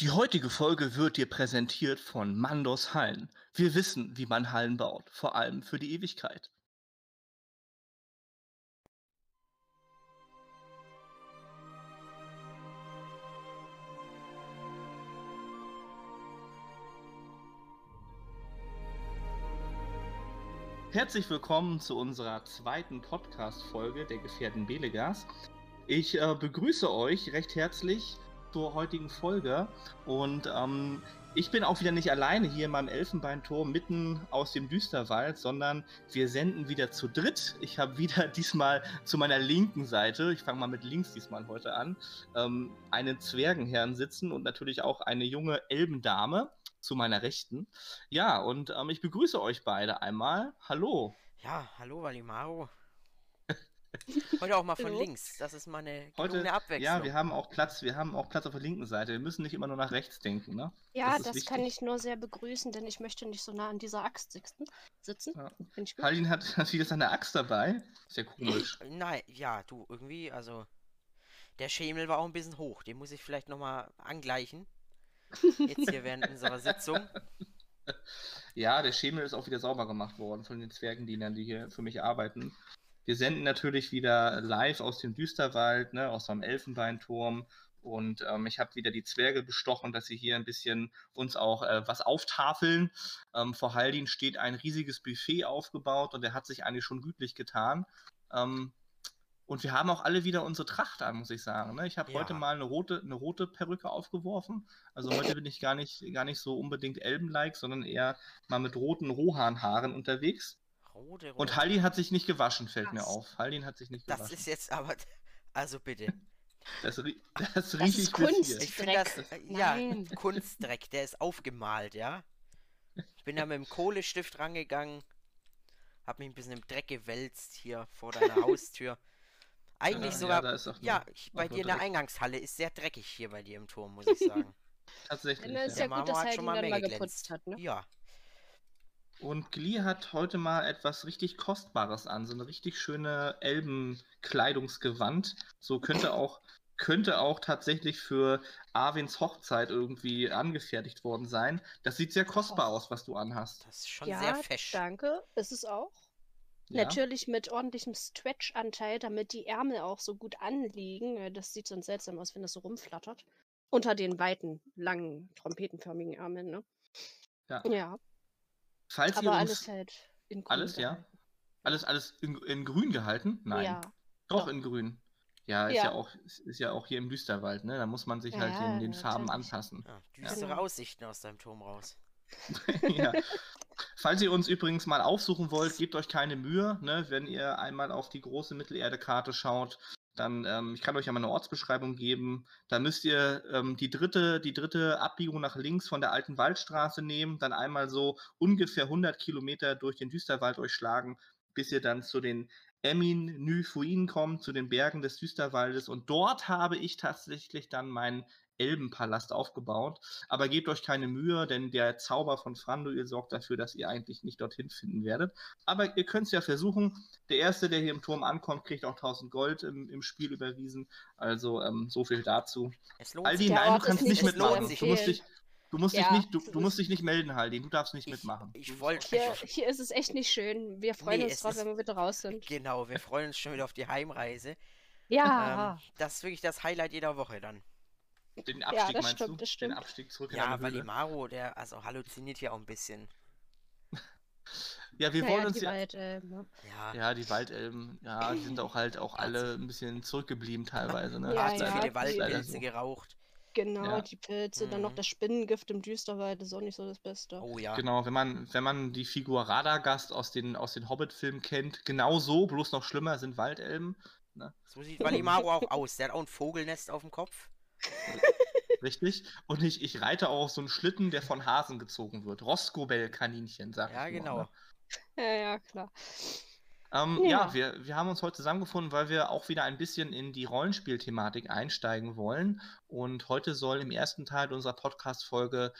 Die heutige Folge wird dir präsentiert von Mandos Hallen. Wir wissen, wie man Hallen baut, vor allem für die Ewigkeit. Herzlich willkommen zu unserer zweiten Podcast-Folge der Gefährten Belegas. Ich äh, begrüße euch recht herzlich zur heutigen Folge und ähm, ich bin auch wieder nicht alleine hier in meinem Elfenbeinturm mitten aus dem Düsterwald, sondern wir senden wieder zu dritt. Ich habe wieder diesmal zu meiner linken Seite, ich fange mal mit links diesmal heute an, ähm, einen Zwergenherrn sitzen und natürlich auch eine junge Elbendame zu meiner Rechten. Ja, und ähm, ich begrüße euch beide einmal. Hallo. Ja, hallo Valimaro. Heute auch mal von Hallo. links. Das ist mal eine Heute, Abwechslung. ja, wir haben auch Platz, wir haben auch Platz auf der linken Seite. Wir müssen nicht immer nur nach rechts denken, ne? Ja, ist das, wichtig. kann ich nur sehr begrüßen, denn ich möchte nicht so nah an dieser Axt sitzen. sitzen. Ja. Halin hat, hat wieder seine Axt dabei. Sehr komisch. Nein, ja, du, irgendwie, also. Der Schemel war auch ein bisschen hoch. Den muss ich vielleicht nochmal angleichen. Jetzt hier während unserer Sitzung. Ja, der Schemel ist auch wieder sauber gemacht worden von den Zwergendienern, die hier für mich arbeiten. Wir senden natürlich wieder live aus dem Düsterwald, ne, aus meinem Elfenbeinturm. Und ähm, ich habe wieder die Zwerge bestochen, dass sie hier ein bisschen uns auch äh, was auftafeln. Ähm, vor Haldin steht ein riesiges Buffet aufgebaut und der hat sich eigentlich schon gütlich getan. Ähm, und wir haben auch alle wieder unsere Tracht an, muss ich sagen. Ne? Ich habe Ja. heute mal eine rote, eine rote Perücke aufgeworfen. Also heute bin ich gar nicht, gar nicht so unbedingt Elben-like, sondern eher mal mit roten Rohanhaaren unterwegs. Rode, Und rote. Haldin hat sich nicht gewaschen, fällt mir Krass. auf. Haldin hat sich nicht Das gewaschen. ist jetzt aber. Also bitte. das, rie- das Das rieche ist ich bis Kunst. hier. Ich finde das. Äh, ja, Nein. Kunstdreck. Der ist aufgemalt, ja. Ich bin da mit dem Kohlestift rangegangen. Hab mich ein bisschen im Dreck gewälzt hier vor deiner Haustür. Eigentlich Ja, sogar. nur- Ja, ich, bei dir in der Dreck. Eingangshalle ist sehr dreckig hier bei dir im Turm, muss ich sagen. Tatsächlich. Dann ist Ja. ja Der gut, Marmor dass hat schon mal mehr geputzt hat, ne? Ja. Und Glee hat heute mal etwas richtig Kostbares an, so eine richtig schöne Elbenkleidungsgewand. So könnte auch, könnte auch tatsächlich für Arwins Hochzeit irgendwie angefertigt worden sein. Das sieht sehr kostbar aus, was du anhast. Das ist schon ja, sehr fesch. danke. Ist es auch. Ja? Natürlich mit ordentlichem Stretch-Anteil, damit die Ärmel auch so gut anliegen. Äh, Das sieht sonst seltsam aus, wenn das so rumflattert. Unter den weiten, langen, trompetenförmigen Ärmeln, ne? Ja. Ja, Falls ihr aber uns alles halt in grün alles, ja? gehalten. alles, alles in, in grün gehalten? Nein. Ja. Doch, doch. in grün. Ja, ist ja. Ja. auch, ist, ja auch hier im Düsterwald, ne? Da muss man sich halt Ja, den, den Farben anpassen. Ja, düstere Genau. Aussichten aus deinem Turm raus. ja. Falls ihr uns übrigens mal aufsuchen wollt, gebt euch keine Mühe, ne? wenn ihr einmal auf die große Mittelerde-Karte schaut. Dann, ähm, ich kann euch ja mal eine Ortsbeschreibung geben. Da müsst ihr ähm, die, dritte, die dritte Abbiegung nach links von der alten Waldstraße nehmen, dann einmal so ungefähr 100 Kilometer durch den Düsterwald euch schlagen, bis ihr dann zu den Emin Nyfuin kommt, zu den Bergen des Düsterwaldes. Und dort habe ich tatsächlich dann meinen Elbenpalast aufgebaut. Aber gebt euch keine Mühe, denn der Zauber von Franduil sorgt dafür, dass ihr eigentlich nicht dorthin finden werdet. Aber ihr könnt es ja versuchen. Der Erste, der hier im Turm ankommt, kriegt auch 1000 Gold im, im Spiel überwiesen. Also ähm, so viel dazu. Es lohnt Aldin, sich. Nein, du kannst nicht mitmachen. Du musst dich, du musst dich Ja, nicht, du, du musst dich nicht melden, Haldin. Du darfst nicht Ich, mitmachen. ich wollte. Hier, hier ist es echt nicht schön. Wir freuen Nee, uns drauf, ist- wenn wir wieder raus sind. Genau, wir freuen uns schon wieder auf die Heimreise. Ja, Ähm, das ist wirklich das Highlight jeder Woche dann. Den Abstieg das meinst stimmt, du? das Den. Abstieg zurück in Ja, weil. Imaro, der also halluziniert hier auch ein bisschen. Ja, wir naja, wollen uns die ja. Waldelben, ne? Ja, Ja, die Waldelben, ja, die sind auch halt auch alle ein bisschen zurückgeblieben teilweise, ne? Ja, Das hat ist zu ja, leider- viele das Waldpilze so. geraucht. Genau, Ja. die Pilze, dann noch Mhm. das Spinnengift im Düsterwald ist auch nicht so das Beste. Oh ja. Genau, wenn man, wenn man die Figur Radagast aus den, aus den Hobbit-Filmen kennt, genau so, bloß noch schlimmer sind Waldelben. So sieht Valimaro auch aus. Der hat auch ein Vogelnest auf dem Kopf. Richtig? Und ich, ich reite auch auf so einen Schlitten, der von Hasen gezogen wird. Roscobell-Kaninchen, sag Ja, ich nur, genau. ne? Ja, ja, klar. Ähm, ja, Ja. wir, wir haben uns heute zusammengefunden, weil wir auch wieder ein bisschen in die Rollenspielthematik einsteigen wollen. Und heute soll im ersten Teil unserer Podcast-Folge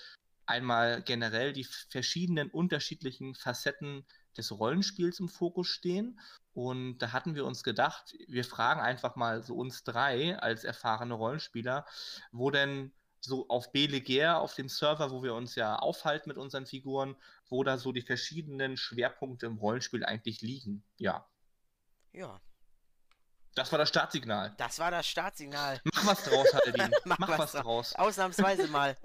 einmal generell die verschiedenen unterschiedlichen Facetten des Rollenspiels im Fokus stehen. Und da hatten wir uns gedacht, wir fragen einfach mal so uns drei als erfahrene Rollenspieler, wo denn so auf Belegair, auf dem Server, wo wir uns ja aufhalten mit unseren Figuren, wo da so die verschiedenen Schwerpunkte im Rollenspiel eigentlich liegen. Ja. Ja, Das war das Startsignal. das war das Startsignal. Mach was draus, Haldin. Mach Mach, was was draus. Ausnahmsweise mal.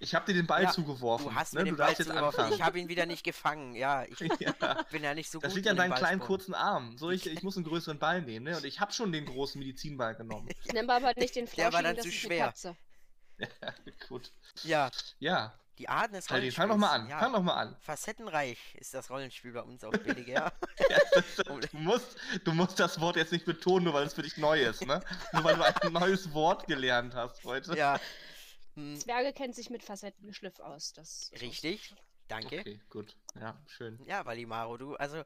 Ich habe dir den Ball Ja, zugeworfen. Du hast ne? mir den du Ball darfst jetzt zugeworfen. anfangen. Ich habe ihn wieder nicht gefangen. Ja, ich ja. bin ja nicht so Das gut. liegt an deinen kleinen kurzen Arm. So, ich, ich muss einen größeren Ball nehmen, ne? Und ich habe schon den großen Medizinball genommen. Ich nehme aber nicht den Der war dann das zu ist schwer. ja, gut. Ja, Ja, die Arten des Haldin, Rollenspiels. fang doch mal an. Ja, Fang doch mal an. Facettenreich ist das Rollenspiel bei uns auf BDGR. Ja, das, du, musst, du musst das Wort jetzt nicht betonen, nur weil es für dich neu ist, ne? Nur weil du ein neues Wort gelernt hast heute. ja. Hm, Zwerge kennt sich mit Facettengeschliff aus. Das richtig. Danke. Okay, gut. Ja, schön. Ja, Valimaro, du, also.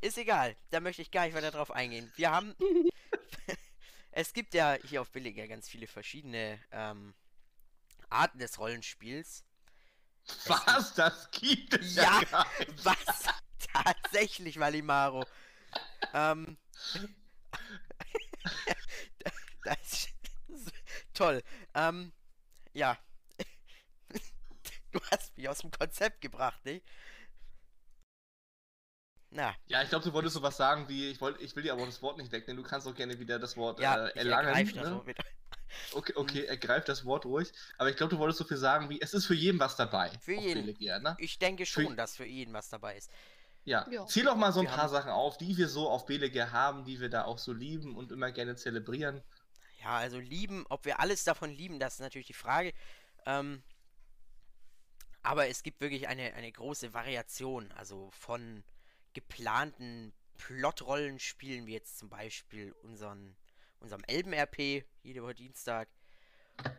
Ist egal. Da möchte ich gar nicht weiter drauf eingehen. Wir haben. es gibt ja hier auf Billiger ganz viele verschiedene ähm, Arten des Rollenspiels. Was? Das gibt es ja, Ja, gar nicht. Was? Tatsächlich, Valimaro. Ähm. das ist toll. Ähm. Ja. Du hast mich aus dem Konzept gebracht, nicht? Na, Ja, ich glaube, du wolltest sowas sagen wie, ich, wollt, ich will dir aber das Wort nicht wegnehmen, du kannst auch gerne wieder das Wort ja, äh, erlangen. ergreif das ne? so wieder. Okay, okay, ergreif das Wort ruhig. Aber ich glaube, du wolltest so viel sagen wie, es ist für jeden was dabei. Für jeden. Belegair, ne? Ich denke Für- schon, dass für jeden was dabei ist. Ja. Ja. Zähl doch mal so ein Wir paar haben- Sachen auf, die wir so auf Belegair haben, die wir da auch so lieben und immer gerne zelebrieren. Ja, also lieben, ob wir alles davon lieben, das ist natürlich die Frage. Ähm, aber es gibt wirklich eine, eine große Variation, also von geplanten Plot-Rollenspielen, wie jetzt zum Beispiel unseren, unserem Elben-RP, jede Woche Dienstag,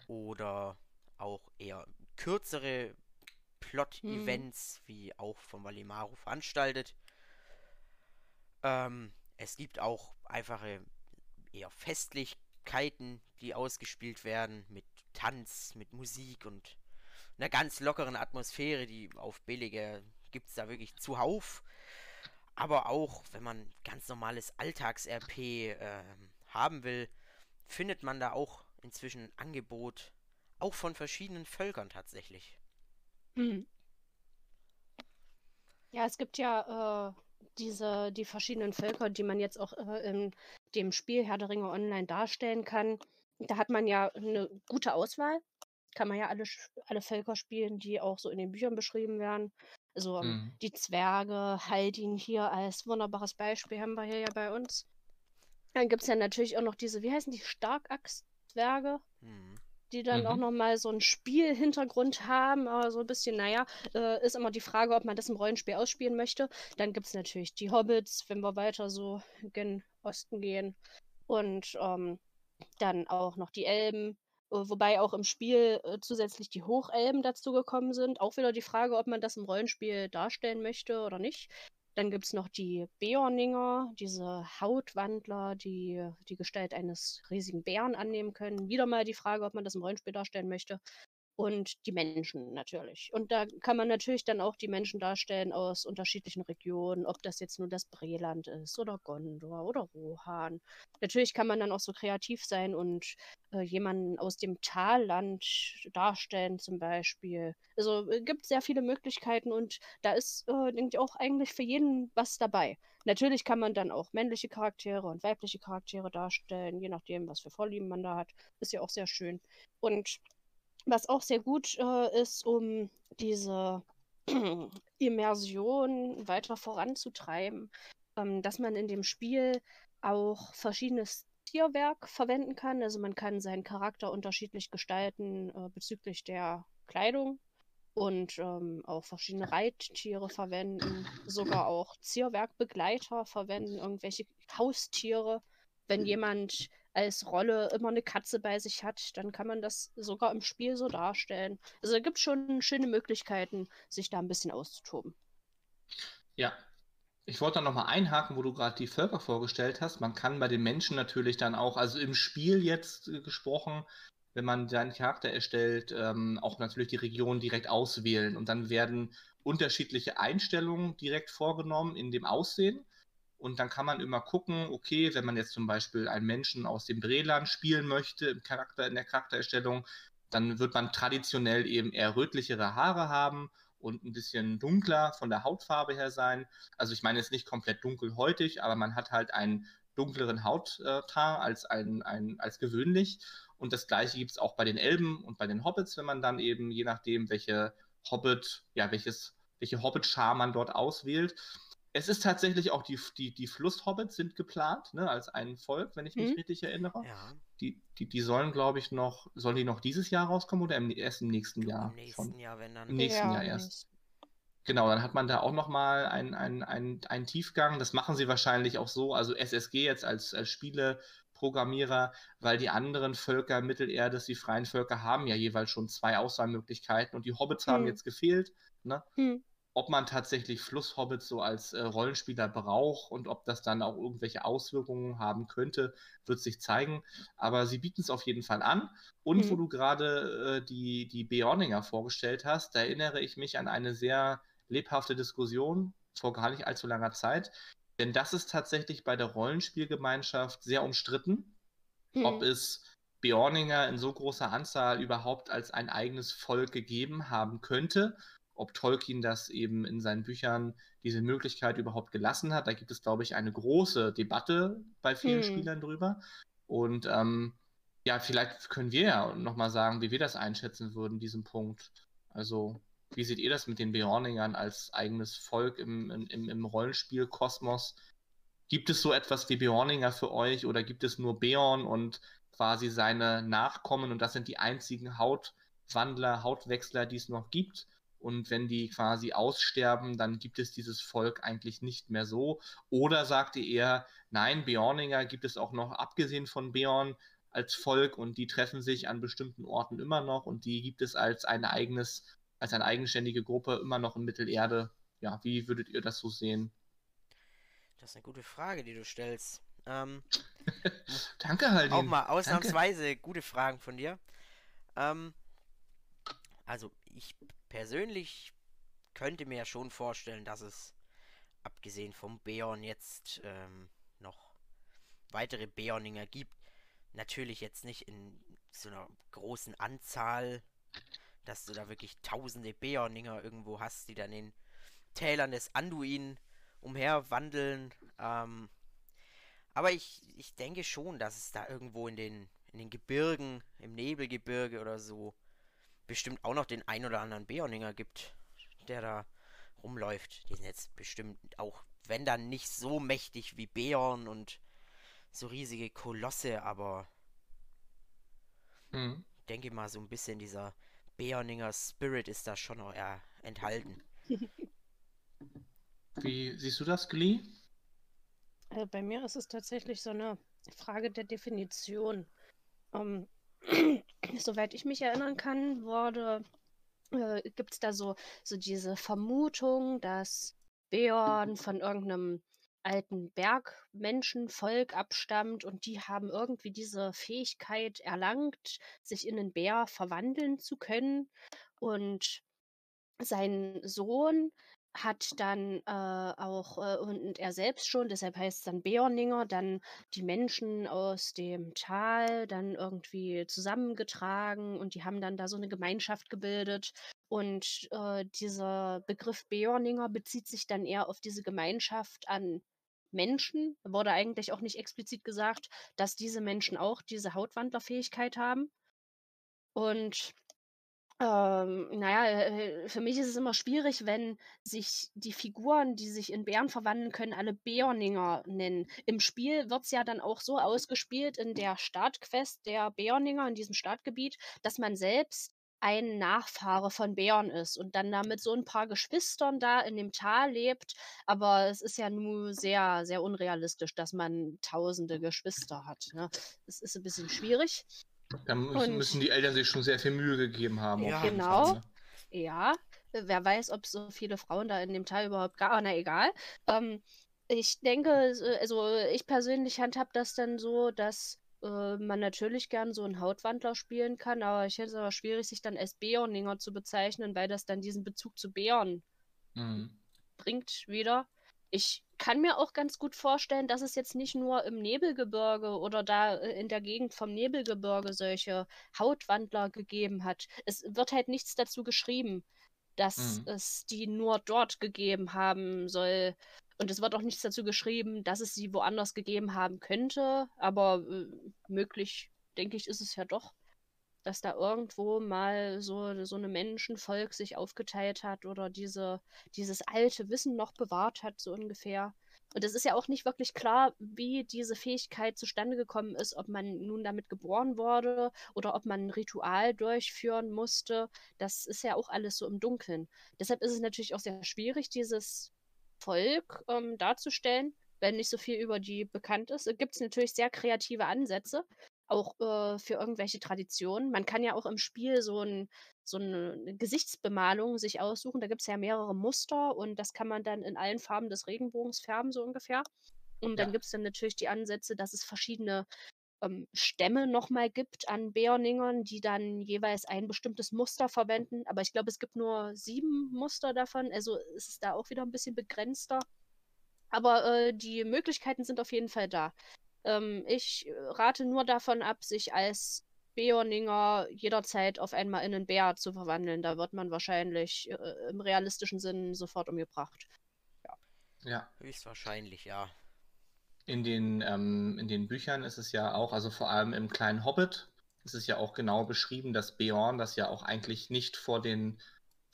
oder auch eher kürzere Plot-Events, wie auch von Valimaro veranstaltet. Ähm, es gibt auch einfache eher Festlichkeiten, die ausgespielt werden, mit Tanz, mit Musik und einer ganz lockeren Atmosphäre, die auf Billige gibt es da wirklich zuhauf. Aber auch, wenn man ganz normales Alltags-RP ähm, haben will, findet man da auch inzwischen ein Angebot, auch von verschiedenen Völkern tatsächlich. Hm. Ja, es gibt ja äh, diese, die verschiedenen Völker, die man jetzt auch äh, in dem Spiel Herr der Ringe Online darstellen kann. Da hat man ja eine gute Auswahl. Kann man ja alle, alle Völker spielen, die auch so in den Büchern beschrieben werden. Also ähm, Mhm. die Zwerge, Haldin hier als wunderbares Beispiel haben wir hier ja bei uns. Dann gibt es ja natürlich auch noch diese, wie heißen die, Starkachs-Zwerge? Hm. Die dann auch Mhm. nochmal so einen Spielhintergrund haben, aber so ein bisschen, naja, äh, ist immer die Frage, ob man das im Rollenspiel ausspielen möchte. Dann gibt es natürlich die Hobbits, wenn wir weiter so gen Osten gehen. Und ähm, dann auch noch die Elben, äh, wobei auch im Spiel äh, zusätzlich die Hochelben dazugekommen sind. Auch wieder die Frage, ob man das im Rollenspiel darstellen möchte oder nicht. Dann gibt es noch die Beorninger, diese Hautwandler, die die Gestalt eines riesigen Bären annehmen können. Wieder mal die Frage, ob man das im Rollenspiel darstellen möchte. Und die Menschen natürlich. Und da kann man natürlich dann auch die Menschen darstellen aus unterschiedlichen Regionen, ob das jetzt nur das Breland ist oder Gondor oder Rohan. Natürlich kann man dann auch so kreativ sein und äh, jemanden aus dem Talland darstellen zum Beispiel. Also äh, gibt sehr viele Möglichkeiten und da ist, äh, denke ich, auch eigentlich für jeden was dabei. Natürlich kann man dann auch männliche Charaktere und weibliche Charaktere darstellen, je nachdem, was für Vorlieben man da hat. Ist ja auch sehr schön. Und was auch sehr gut äh, ist, um diese Immersion weiter voranzutreiben, ähm, dass man in dem Spiel auch verschiedenes Tierwerk verwenden kann. Also man kann seinen Charakter unterschiedlich gestalten äh, bezüglich der Kleidung und ähm, auch verschiedene Reittiere verwenden, sogar auch Zierwerkbegleiter verwenden, irgendwelche Haustiere. Wenn jemand als Rolle immer eine Katze bei sich hat, dann kann man das sogar im Spiel so darstellen. Also da gibt es schon schöne Möglichkeiten, sich da ein bisschen auszutoben. Ja. Ich wollte da nochmal einhaken, wo du gerade die Völker vorgestellt hast. Man kann bei den Menschen natürlich dann auch, also im Spiel jetzt äh, gesprochen, wenn man seinen Charakter erstellt, ähm, auch natürlich die Region direkt auswählen. Und dann werden unterschiedliche Einstellungen direkt vorgenommen in dem Aussehen. Und dann kann man immer gucken, okay, wenn man jetzt zum Beispiel einen Menschen aus dem Breland spielen möchte im Charakter, in der Charaktererstellung, dann wird man traditionell eben eher rötlichere Haare haben und ein bisschen dunkler von der Hautfarbe her sein. Also ich meine jetzt nicht komplett dunkelhäutig, aber man hat halt einen dunkleren Hautteint als, ein, ein, als gewöhnlich. Und das gleiche gibt es auch bei den Elben und bei den Hobbits, wenn man dann eben, je nachdem, welche Hobbit, ja, welches, welche Hobbit-Schar man dort auswählt. Es ist tatsächlich auch die, die, die Flusshobbits sind geplant, ne, als ein Volk, wenn ich mich mhm. richtig erinnere. Ja. Die, die, die sollen, glaube ich, noch, sollen die noch dieses Jahr rauskommen oder im, erst im nächsten Jahr? Im nächsten Von, Jahr, wenn dann. Im nächsten ja, Jahr erst. Genau, dann hat man da auch nochmal einen, einen, einen, einen Tiefgang. Das machen sie wahrscheinlich auch so, also SSG jetzt als, als Spieleprogrammierer, weil die anderen Völker Mittelerdes, die freien Völker, haben ja jeweils schon zwei Auswahlmöglichkeiten und die Hobbits hm. haben jetzt gefehlt. Ne? Hm. Ob man tatsächlich Flusshobbits so als äh, Rollenspieler braucht und ob das dann auch irgendwelche Auswirkungen haben könnte, wird sich zeigen. Aber sie bieten es auf jeden Fall an. Und hm. wo du gerade äh, die, die Beorninger vorgestellt hast, da erinnere ich mich an eine sehr lebhafte Diskussion vor gar nicht allzu langer Zeit. Denn das ist tatsächlich bei der Rollenspielgemeinschaft sehr umstritten, hm. ob es Beorninger in so großer Anzahl überhaupt als ein eigenes Volk gegeben haben könnte, ob Tolkien das eben in seinen Büchern diese Möglichkeit überhaupt gelassen hat. Da gibt es, glaube ich, eine große Debatte bei vielen hm. Spielern drüber. Und ähm, ja, vielleicht können wir ja nochmal sagen, wie wir das einschätzen würden, diesen Punkt. Also wie seht ihr das mit den Beorningern als eigenes Volk im, im, im Rollenspiel-Kosmos? Gibt es so etwas wie Beorninger für euch oder gibt es nur Beorn und quasi seine Nachkommen und das sind die einzigen Hautwandler, Hautwechsler, die es noch gibt? Und wenn die quasi aussterben, dann gibt es dieses Volk eigentlich nicht mehr so. Oder sagt ihr eher, nein, Beorninger gibt es auch noch, abgesehen von Beorn, als Volk und die treffen sich an bestimmten Orten immer noch und die gibt es als ein eigenes als eine eigenständige Gruppe immer noch in Mittelerde. Ja, wie würdet ihr das so sehen? Das ist eine gute Frage, die du stellst. Ähm, Danke, halt. Auch mal ausnahmsweise Danke. gute Fragen von dir. Ähm, also, ich persönlich könnte mir schon vorstellen, dass es, abgesehen vom Beorn, jetzt ähm, noch weitere Beorninger gibt. Natürlich jetzt nicht in so einer großen Anzahl, dass du da wirklich tausende Beorninger irgendwo hast, die dann in Tälern des Anduin umherwandeln. Ähm, aber ich, ich denke schon, dass es da irgendwo in den, in den Gebirgen, im Nebelgebirge oder so, bestimmt auch noch den ein oder anderen Beorninger gibt, der da rumläuft. Die sind jetzt bestimmt auch, wenn dann nicht so mächtig wie Beorn und so riesige Kolosse, aber mhm. denke mal so ein bisschen dieser Beorninger Spirit ist da schon noch eher enthalten. Wie siehst du das, Glee? Also bei mir ist es tatsächlich so eine Frage der Definition. Um, soweit ich mich erinnern kann, wurde äh, gibt es da so, so diese Vermutung, dass Beorn von irgendeinem alten Bergmenschenvolk abstammt und die haben irgendwie diese Fähigkeit erlangt, sich in einen Bär verwandeln zu können. Und sein Sohn hat dann äh, auch, äh, und er selbst schon, deshalb heißt es dann Beorninger, dann die Menschen aus dem Tal dann irgendwie zusammengetragen und die haben dann da so eine Gemeinschaft gebildet. Und äh, dieser Begriff Beorninger bezieht sich dann eher auf diese Gemeinschaft an Menschen, wurde eigentlich auch nicht explizit gesagt, dass diese Menschen auch diese Hautwandlerfähigkeit haben. Und ähm, naja, äh, für mich ist es immer schwierig, wenn sich die Figuren, die sich in Bären verwandeln können, alle Beorninger nennen. Im Spiel wird es ja dann auch so ausgespielt in der Startquest der Beorninger in diesem Startgebiet, dass man selbst ein Nachfahre von Bären ist und dann da mit so ein paar Geschwistern da in dem Tal lebt. Aber es ist ja nur sehr, sehr unrealistisch, dass man tausende Geschwister hat. Ne? Es ist ein bisschen schwierig. Da müssen, müssen die Eltern sich schon sehr viel Mühe gegeben haben. Ja, genau. Fall, ne? Ja, wer weiß, ob so viele Frauen da in dem Tal überhaupt gar, na egal. Ähm, ich denke, also ich persönlich handhab das dann so, dass äh, man natürlich gern so einen Hautwandler spielen kann, aber ich hätte es aber schwierig, sich dann als Beorninger zu bezeichnen, weil das dann diesen Bezug zu Bären mhm. bringt wieder. Ich kann mir auch ganz gut vorstellen, dass es jetzt nicht nur im Nebelgebirge oder da äh, in der Gegend vom Nebelgebirge solche Hautwandler gegeben hat. Es wird halt nichts dazu geschrieben, dass Mhm. es die nur dort gegeben haben soll. Und es wird auch nichts dazu geschrieben, dass es sie woanders gegeben haben könnte. Aber äh, möglich, denke ich, ist es ja doch, dass da irgendwo mal so, so eine Menschenvolk sich aufgeteilt hat oder diese, dieses alte Wissen noch bewahrt hat, so ungefähr. Und es ist ja auch nicht wirklich klar, wie diese Fähigkeit zustande gekommen ist, ob man nun damit geboren wurde oder ob man ein Ritual durchführen musste. Das ist ja auch alles so im Dunkeln. Deshalb ist es natürlich auch sehr schwierig, dieses Volk ähm, darzustellen, wenn nicht so viel über die bekannt ist. Es gibt natürlich sehr kreative Ansätze, auch äh, für irgendwelche Traditionen. Man kann ja auch im Spiel so, ein, so eine Gesichtsbemalung sich aussuchen. Da gibt es ja mehrere Muster und das kann man dann in allen Farben des Regenbogens färben, so ungefähr. Und dann Ja. gibt es dann natürlich die Ansätze, dass es verschiedene ähm, Stämme nochmal gibt an Bärningern, die dann jeweils ein bestimmtes Muster verwenden. Aber ich glaube, es gibt nur sieben Muster davon. Also ist es da auch wieder ein bisschen begrenzter. Aber äh, die Möglichkeiten sind auf jeden Fall da. Ähm, ich äh, rate nur davon ab, sich als Beorninger jederzeit auf einmal in einen Bär zu verwandeln. Da wird man wahrscheinlich äh, im realistischen Sinn sofort umgebracht. Ja. Höchstwahrscheinlich, ja. In den, ähm, in den Büchern ist es ja auch, also vor allem im kleinen Hobbit, ist es ja auch genau beschrieben, dass Beorn das ja auch eigentlich nicht vor den,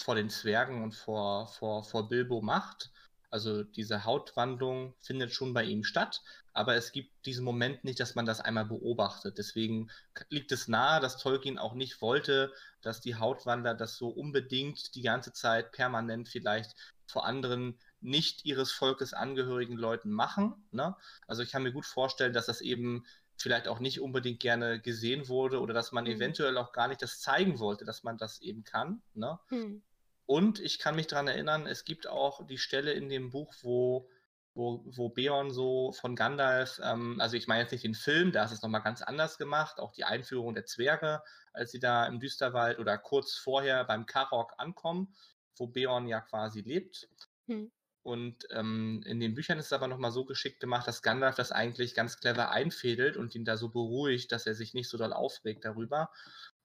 vor den Zwergen und vor, vor, vor Bilbo macht. Also diese Hautwandlung findet schon bei ihm statt, aber es gibt diesen Moment nicht, dass man das einmal beobachtet. Deswegen liegt es nahe, dass Tolkien auch nicht wollte, dass die Hautwandler das so unbedingt die ganze Zeit permanent vielleicht vor anderen nicht ihres Volkes angehörigen Leuten machen. Ne? Also ich kann mir gut vorstellen, dass das eben vielleicht auch nicht unbedingt gerne gesehen wurde oder dass man Mhm. eventuell auch gar nicht das zeigen wollte, dass man das eben kann. Ne? Hm. Und ich kann mich daran erinnern, es gibt auch die Stelle in dem Buch, wo, wo, wo Beorn so von Gandalf, ähm, also ich meine jetzt nicht den Film, da ist es nochmal ganz anders gemacht, auch die Einführung der Zwerge, als sie da im Düsterwald oder kurz vorher beim Karok ankommen, wo Beorn ja quasi lebt. Hm. Und ähm, in den Büchern ist es aber nochmal so geschickt gemacht, dass Gandalf das eigentlich ganz clever einfädelt und ihn da so beruhigt, dass er sich nicht so doll aufregt darüber.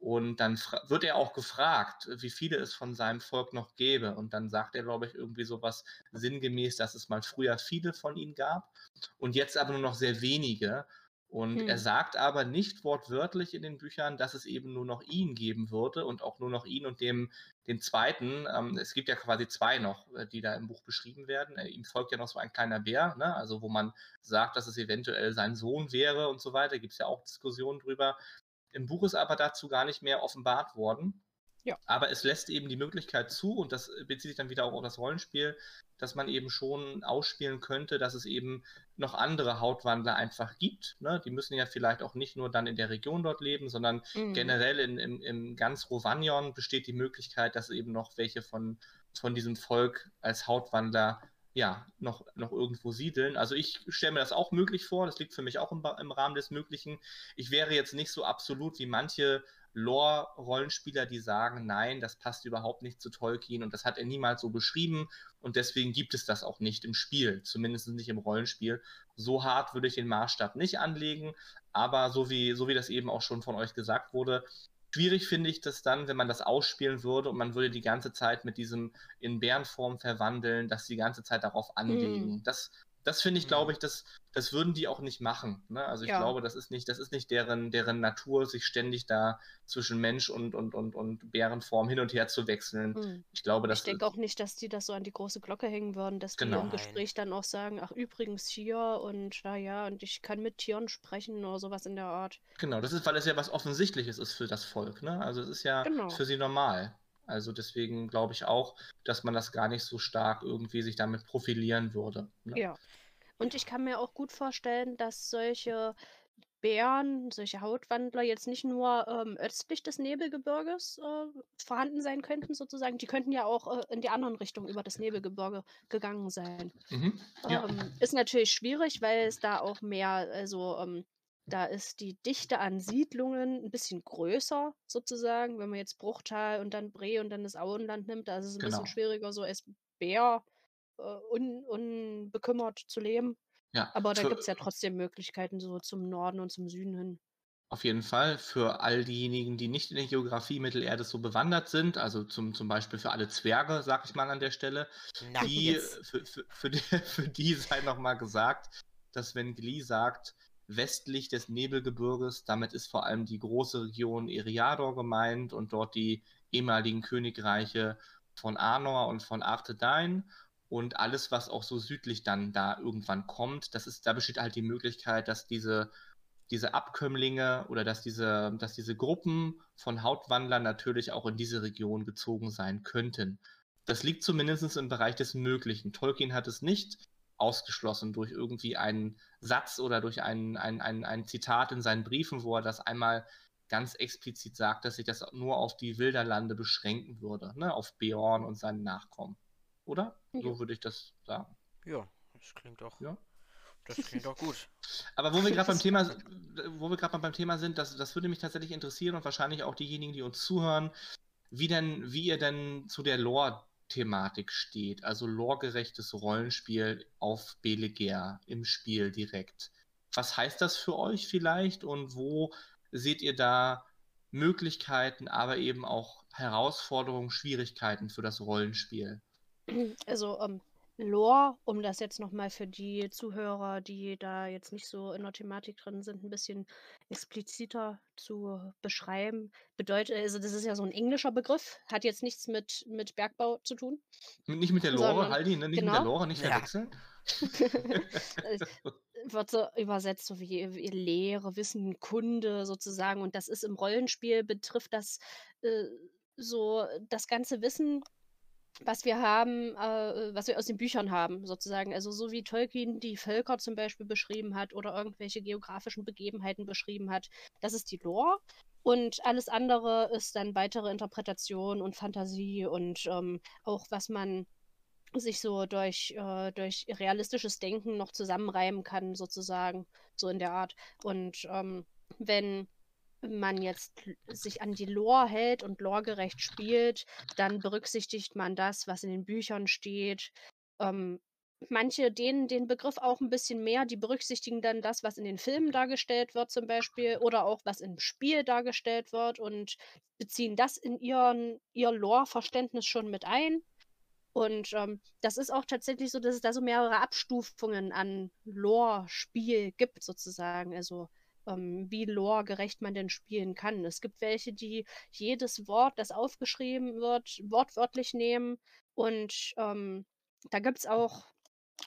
Und dann wird er auch gefragt, wie viele es von seinem Volk noch gäbe. Und dann sagt er, glaube ich, irgendwie sowas sinngemäß, dass es mal früher viele von ihnen gab und jetzt aber nur noch sehr wenige. Und er Hm. sagt aber nicht wortwörtlich in den Büchern, dass es eben nur noch ihn geben würde und auch nur noch ihn und dem, den zweiten. Ähm, es gibt ja quasi zwei noch, äh, die da im Buch beschrieben werden. Äh, ihm folgt ja noch so ein kleiner Bär, ne? also wo man sagt, dass es eventuell sein Sohn wäre und so weiter. Gibt es ja auch Diskussionen drüber. Im Buch ist aber dazu gar nicht mehr offenbart worden. Ja. Aber es lässt eben die Möglichkeit zu, und das bezieht sich dann wieder auch auf das Rollenspiel, dass man eben schon ausspielen könnte, dass es eben noch andere Hautwandler einfach gibt. Ne? Die müssen ja vielleicht auch nicht nur dann in der Region dort leben, sondern Hm. generell in, in, in ganz Rovanion besteht die Möglichkeit, dass eben noch welche von, von diesem Volk als Hautwandler ja, noch, noch irgendwo siedeln. Also ich stelle mir das auch möglich vor, das liegt für mich auch im, im Rahmen des Möglichen. Ich wäre jetzt nicht so absolut wie manche Lore-Rollenspieler, die sagen, nein, das passt überhaupt nicht zu Tolkien und das hat er niemals so beschrieben und deswegen gibt es das auch nicht im Spiel, zumindest nicht im Rollenspiel. So hart würde ich den Maßstab nicht anlegen, aber so wie, so wie das eben auch schon von euch gesagt wurde, schwierig finde ich das dann, wenn man das ausspielen würde und man würde die ganze Zeit mit diesem in Bärenform verwandeln, dass die ganze Zeit darauf anlegen. Das, das finde ich, Mhm. glaube ich, das, das würden die auch nicht machen. Ne? Also ich Ja. glaube, das ist nicht, das ist nicht deren, deren Natur, sich ständig da zwischen Mensch und, und, und, und Bärenform hin und her zu wechseln. Hm. Ich glaube, Ich das denke auch nicht, dass die das so an die große Glocke hängen würden, dass die Genau. im Nein. Gespräch dann auch sagen, ach übrigens hier und na ja, und ich kann mit Tieren sprechen oder sowas in der Art. Genau, das ist, weil es ja was Offensichtliches ist für das Volk, ne? Also es ist ja Genau. für sie normal. Also deswegen glaube ich auch, dass man das gar nicht so stark irgendwie sich damit profilieren würde. Ne? Ja. Und ich kann mir auch gut vorstellen, dass solche Bären, solche Hautwandler jetzt nicht nur ähm, östlich des Nebelgebirges äh, vorhanden sein könnten, sozusagen. Die könnten ja auch äh, in die anderen Richtung über das Nebelgebirge gegangen sein. Mhm. Ja. Ähm, ist natürlich schwierig, weil es da auch mehr, also ähm, da ist die Dichte an Siedlungen ein bisschen größer, sozusagen. Wenn man jetzt Bruchtal und dann Bre und dann das Auenland nimmt, da ist es ein Genau. bisschen schwieriger, so als Bär un unbekümmert zu leben. Ja, Aber da für gibt's ja trotzdem Möglichkeiten so zum Norden und zum Süden hin. Auf jeden Fall für all diejenigen, die nicht in der Geografie Mittelerdes so bewandert sind, also zum, zum Beispiel für alle Zwerge, sag ich mal an der Stelle, die, für, für, für, die, für die sei nochmal gesagt, dass wenn Glee sagt, westlich des Nebelgebirges, damit ist vor allem die große Region Eriador gemeint und dort die ehemaligen Königreiche von Arnor und von Arthedain und alles, was auch so südlich dann da irgendwann kommt, das ist, da besteht halt die Möglichkeit, dass diese diese Abkömmlinge oder dass diese, dass diese Gruppen von Hautwandlern natürlich auch in diese Region gezogen sein könnten. Das liegt zumindest im Bereich des Möglichen. Tolkien hat es nicht ausgeschlossen durch irgendwie einen Satz oder durch ein, ein, ein, ein Zitat in seinen Briefen, wo er das einmal ganz explizit sagt, dass sich das nur auf die Wilderlande beschränken würde, ne? auf Beorn und seinen Nachkommen. Oder? Ja. So würde ich das sagen. Ja, das klingt doch. Ja. Das klingt doch gut. Aber wo wir gerade beim Thema, wo wir gerade beim Thema sind, das, das würde mich tatsächlich interessieren und wahrscheinlich auch diejenigen, die uns zuhören, wie denn, wie ihr denn zu der Lore-Thematik steht, also loregerechtes Rollenspiel auf Beleger im Spiel direkt. Was heißt das für euch vielleicht und wo seht ihr da Möglichkeiten, aber eben auch Herausforderungen, Schwierigkeiten für das Rollenspiel? Also, ähm, Lore, um das jetzt nochmal für die Zuhörer, die da jetzt nicht so in der Thematik drin sind, ein bisschen expliziter zu beschreiben, bedeutet, also das ist ja so ein englischer Begriff, hat jetzt nichts mit, mit Bergbau zu tun. Nicht mit der Lore, Sondern- Haldi, ne? nicht mit der genau. Lore, nicht Ja. verwechseln. Es wird so übersetzt, so wie, wie Lehre, Wissen, Kunde sozusagen. Und das ist im Rollenspiel, betrifft das äh, so das ganze Wissen, was wir haben, äh, was wir aus den Büchern haben, sozusagen. Also so wie Tolkien die Völker zum Beispiel beschrieben hat oder irgendwelche geografischen Begebenheiten beschrieben hat. Das ist die Lore. Und alles andere ist dann weitere Interpretation und Fantasie und ähm, auch was man sich so durch, äh, durch realistisches Denken noch zusammenreimen kann, sozusagen, so in der Art. Und ähm, wenn man jetzt sich an die Lore hält und loregerecht spielt, dann berücksichtigt man das, was in den Büchern steht. Ähm, manche dehnen den Begriff auch ein bisschen mehr, die berücksichtigen dann das, was in den Filmen dargestellt wird, zum Beispiel, oder auch was im Spiel dargestellt wird und beziehen das in ihren, ihr Lore-Verständnis schon mit ein. Und ähm, das ist auch tatsächlich so, dass es da so mehrere Abstufungen an Lore-Spiel gibt, sozusagen. Also ähm, wie Lore-gerecht man denn spielen kann. Es gibt welche, die jedes Wort, das aufgeschrieben wird, wortwörtlich nehmen. Und ähm, da gibt es auch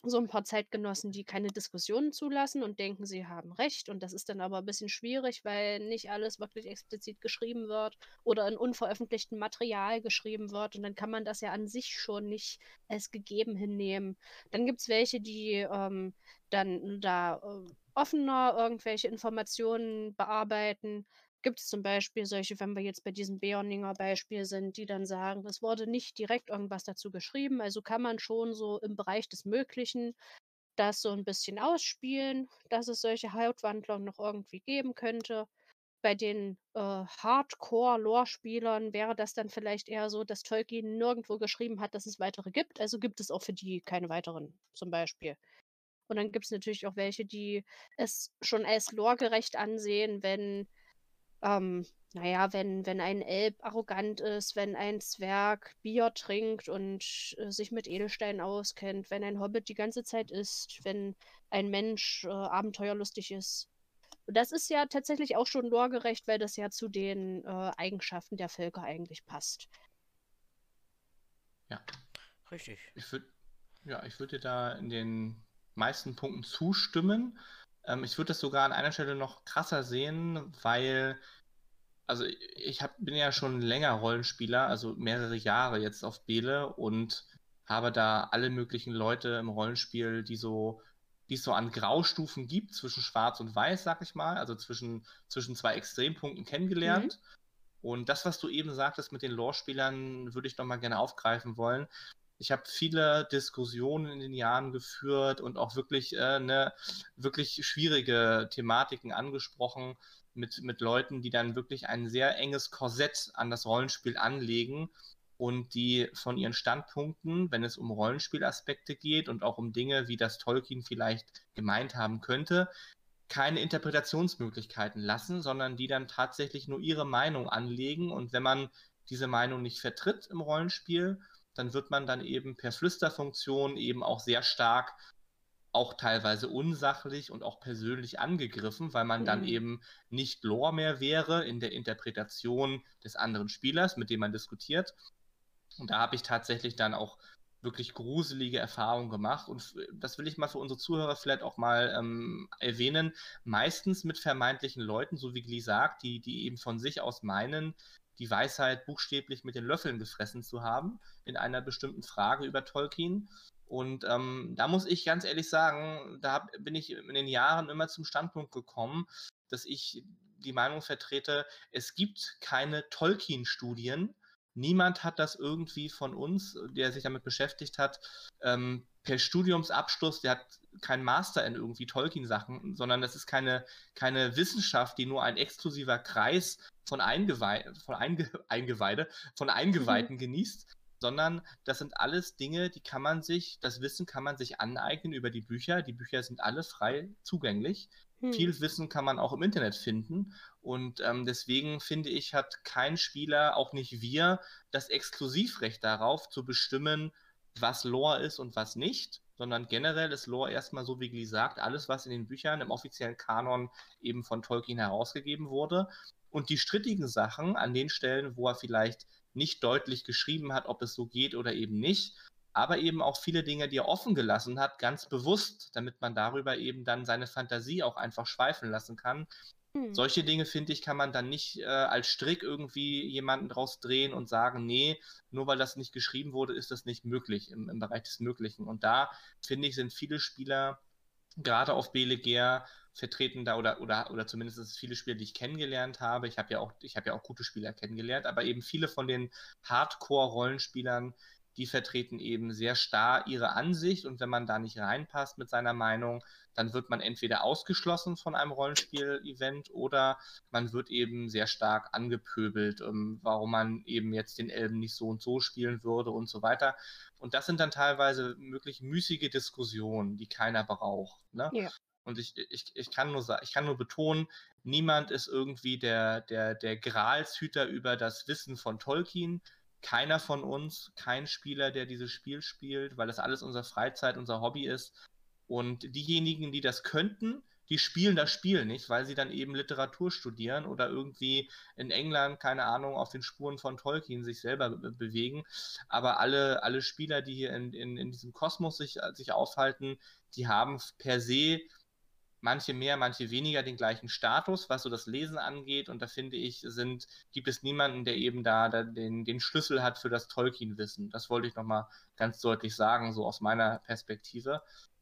so ein paar Zeitgenossen, die keine Diskussionen zulassen und denken, sie haben recht. Und das ist dann aber ein bisschen schwierig, weil nicht alles wirklich explizit geschrieben wird oder in unveröffentlichtem Material geschrieben wird. Und dann kann man das ja an sich schon nicht als gegeben hinnehmen. Dann gibt es welche, die ähm, dann da äh, offener irgendwelche Informationen bearbeiten. Gibt es zum Beispiel solche, wenn wir jetzt bei diesem Beorninger Beispiel sind, die dann sagen, es wurde nicht direkt irgendwas dazu geschrieben, also kann man schon so im Bereich des Möglichen das so ein bisschen ausspielen, dass es solche Hautwandler noch irgendwie geben könnte. Bei den äh, Hardcore-Lore-Spielern wäre das dann vielleicht eher so, dass Tolkien nirgendwo geschrieben hat, dass es weitere gibt. Also gibt es auch für die keine weiteren, zum Beispiel. Und dann gibt es natürlich auch welche, die es schon als loregerecht ansehen, wenn, ähm, naja, wenn, wenn ein Elb arrogant ist, wenn ein Zwerg Bier trinkt und äh, sich mit Edelsteinen auskennt, wenn ein Hobbit die ganze Zeit isst, wenn ein Mensch äh, abenteuerlustig ist. Und das ist ja tatsächlich auch schon loregerecht, weil das ja zu den äh, Eigenschaften der Völker eigentlich passt. Richtig. Ich würde ja, ich würde dir da in den meisten Punkten zustimmen. Ähm, ich würde das sogar an einer Stelle noch krasser sehen, weil, also ich hab, bin ja schon länger Rollenspieler, also mehrere Jahre jetzt auf Bele und habe da alle möglichen Leute im Rollenspiel, die so, die es so an Graustufen gibt, zwischen Schwarz und Weiß, sag ich mal, also zwischen, zwischen zwei Extrempunkten kennengelernt. Und das, was du eben sagtest mit den Lore-Spielern, würde ich nochmal gerne aufgreifen wollen. Ich habe viele Diskussionen in den Jahren geführt und auch wirklich, äh, ne, wirklich schwierige Thematiken angesprochen mit, mit Leuten, die dann wirklich ein sehr enges Korsett an das Rollenspiel anlegen, und die von ihren Standpunkten, wenn es um Rollenspielaspekte geht und auch um Dinge, wie das Tolkien vielleicht gemeint haben könnte, keine Interpretationsmöglichkeiten lassen, sondern die dann tatsächlich nur ihre Meinung anlegen. Und wenn man diese Meinung nicht vertritt im Rollenspiel, dann wird man dann eben per Flüsterfunktion eben auch sehr stark auch teilweise unsachlich und auch persönlich angegriffen, weil man mhm. dann eben nicht Lore mehr wäre in der Interpretation des anderen Spielers, mit dem man diskutiert. Und da habe ich tatsächlich dann auch wirklich gruselige Erfahrungen gemacht. Und das will ich mal für unsere Zuhörer vielleicht auch mal ähm, erwähnen. Meistens mit vermeintlichen Leuten, so wie Glee sagt, die, die eben von sich aus meinen, die Weisheit buchstäblich mit den Löffeln gefressen zu haben in einer bestimmten Frage über Tolkien. Und ähm, da muss ich ganz ehrlich sagen, da bin ich in den Jahren immer zum Standpunkt gekommen, dass ich die Meinung vertrete, es gibt keine Tolkien-Studien. Niemand hat das irgendwie von uns, der sich damit beschäftigt hat, ähm, per Studiumsabschluss, der hat keinen Master in irgendwie Tolkien-Sachen, sondern das ist keine, keine Wissenschaft, die nur ein exklusiver Kreis von, Eingeweih von Einge Eingeweide, von Eingeweihten mhm. genießt, sondern das sind alles Dinge, die kann man sich, das Wissen kann man sich aneignen über die Bücher. Die Bücher sind alle frei zugänglich. Hm. Viel Wissen kann man auch im Internet finden. Und ähm, deswegen finde ich, hat kein Spieler, auch nicht wir, das Exklusivrecht darauf zu bestimmen, was Lore ist und was nicht, sondern generell ist Lore erstmal so, wie Glee sagt, alles, was in den Büchern im offiziellen Kanon eben von Tolkien herausgegeben wurde. Und die strittigen Sachen an den Stellen, wo er vielleicht nicht deutlich geschrieben hat, ob es so geht oder eben nicht, aber eben auch viele Dinge, die er offen gelassen hat, ganz bewusst, damit man darüber eben dann seine Fantasie auch einfach schweifen lassen kann. Hm. Solche Dinge, finde ich, kann man dann nicht äh, als Strick irgendwie jemanden draus drehen und sagen, nee, nur weil das nicht geschrieben wurde, ist das nicht möglich im, im Bereich des Möglichen. Und da, finde ich, sind viele Spieler, gerade auf Belegair, vertreten da oder, oder, oder zumindest viele Spieler, die ich kennengelernt habe. Ich habe ja auch, ich habe ja auch gute Spieler kennengelernt, aber eben viele von den Hardcore-Rollenspielern, die vertreten eben sehr starr ihre Ansicht und wenn man da nicht reinpasst mit seiner Meinung, dann wird man entweder ausgeschlossen von einem Rollenspiel-Event oder man wird eben sehr stark angepöbelt, ähm, warum man eben jetzt den Elben nicht so und so spielen würde und so weiter. Und das sind dann teilweise wirklich müßige Diskussionen, die keiner braucht. Ne? Ja. Und ich, ich, ich, kann nur ich kann nur betonen, niemand ist irgendwie der, der, der Gralshüter über das Wissen von Tolkien. Keiner von uns, kein Spieler, der dieses Spiel spielt, weil das alles unsere Freizeit, unser Hobby ist. Und diejenigen, die das könnten, die spielen das Spiel nicht, weil sie dann eben Literatur studieren oder irgendwie in England, keine Ahnung, auf den Spuren von Tolkien sich selber be bewegen. Aber alle, alle Spieler, die hier in, in, in diesem Kosmos sich, sich aufhalten, die haben per se manche mehr, manche weniger den gleichen Status, was so das Lesen angeht. Und da finde ich, sind, gibt es niemanden, der eben da, da den, den Schlüssel hat für das Tolkien-Wissen. Das wollte ich nochmal ganz deutlich sagen, so aus meiner Perspektive.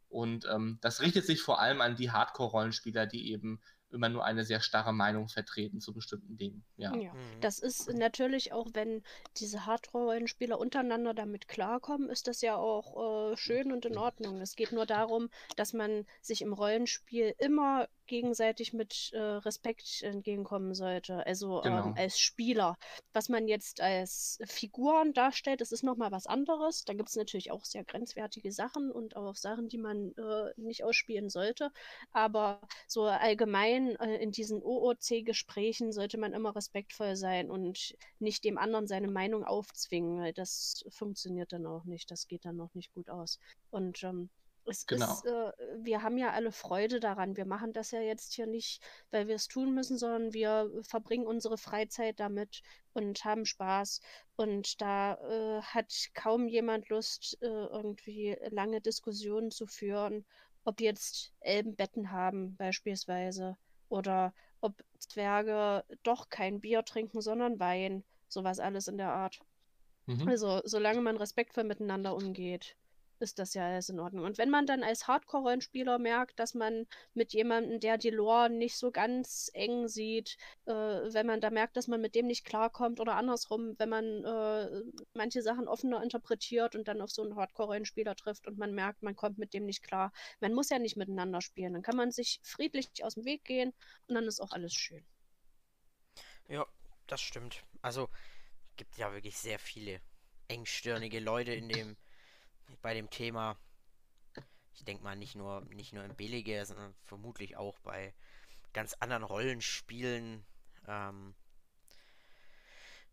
Und ähm, das richtet sich vor allem an die Hardcore-Rollenspieler, die eben immer nur eine sehr starre Meinung vertreten zu bestimmten Dingen. Ja, ja. Mhm. das ist natürlich auch, wenn diese Hardcore-Rollenspieler untereinander damit klarkommen, ist das ja auch äh, schön und in Ordnung. Es geht nur darum, dass man sich im Rollenspiel immer gegenseitig mit äh, Respekt entgegenkommen sollte. Also genau. ähm, als Spieler. Was man jetzt als Figuren darstellt, das ist nochmal was anderes. Da gibt es natürlich auch sehr grenzwertige Sachen und auch Sachen, die man äh, nicht ausspielen sollte. Aber so allgemein äh, in diesen OOC-Gesprächen sollte man immer respektvoll sein und nicht dem anderen seine Meinung aufzwingen, weil das funktioniert dann auch nicht. Das geht dann noch nicht gut aus. Und ähm, es genau. ist, äh, wir haben ja alle Freude daran. Wir machen das ja jetzt hier nicht, weil wir es tun müssen, sondern wir verbringen unsere Freizeit damit und haben Spaß. Und da äh, hat kaum jemand Lust, äh, irgendwie lange Diskussionen zu führen, ob jetzt Elben Betten haben, beispielsweise, oder ob Zwerge doch kein Bier trinken, sondern Wein. Sowas alles in der Art. Mhm. Also, solange man respektvoll miteinander umgeht ist das ja alles in Ordnung. Und wenn man dann als Hardcore-Rollenspieler merkt, dass man mit jemandem, der die Lore nicht so ganz eng sieht, äh, wenn man da merkt, dass man mit dem nicht klarkommt oder andersrum, wenn man äh, manche Sachen offener interpretiert und dann auf so einen Hardcore-Rollenspieler trifft und man merkt, man kommt mit dem nicht klar. Man muss ja nicht miteinander spielen. Dann kann man sich friedlich aus dem Weg gehen und dann ist auch alles schön. Ja, das stimmt. Also gibt ja wirklich sehr viele engstirnige Leute in dem, bei dem Thema. Ich denke mal nicht nur, nicht nur im Billige, sondern vermutlich auch bei ganz anderen Rollenspielen. Ähm,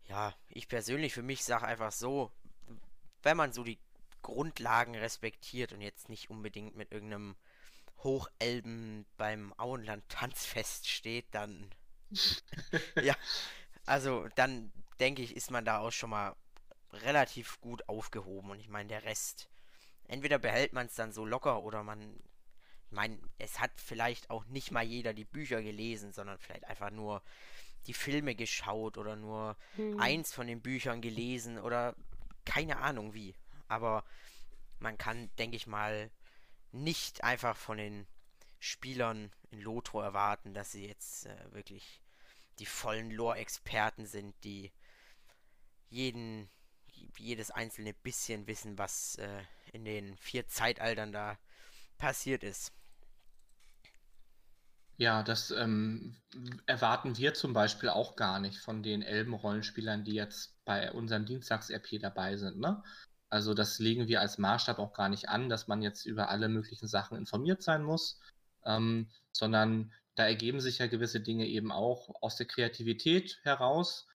ja, ich persönlich für mich sage einfach so, wenn man so die Grundlagen respektiert und jetzt nicht unbedingt mit irgendeinem Hochelben beim Auenland Tanzfest steht, dann ja, also dann denke ich, ist man da auch schon mal relativ gut aufgehoben und ich meine der Rest entweder behält man es dann so locker oder man ich meine, es hat vielleicht auch nicht mal jeder die Bücher gelesen, sondern vielleicht einfach nur die Filme geschaut oder nur hm. eins von den Büchern gelesen oder keine Ahnung wie. Aber man kann, denke ich mal, nicht einfach von den Spielern in Lotro erwarten, dass sie jetzt äh, wirklich die vollen Lore-Experten sind, die jeden, jedes einzelne bisschen wissen, was äh, in den vier Zeitaltern da passiert ist. Ja, das ähm, erwarten wir zum Beispiel auch gar nicht von den Elben-Rollenspielern, die jetzt bei unserem Dienstags-RP dabei sind. Ne? Also das legen wir als Maßstab auch gar nicht an, dass man jetzt über alle möglichen Sachen informiert sein muss, ähm, sondern da ergeben sich ja gewisse Dinge eben auch aus der Kreativität heraus.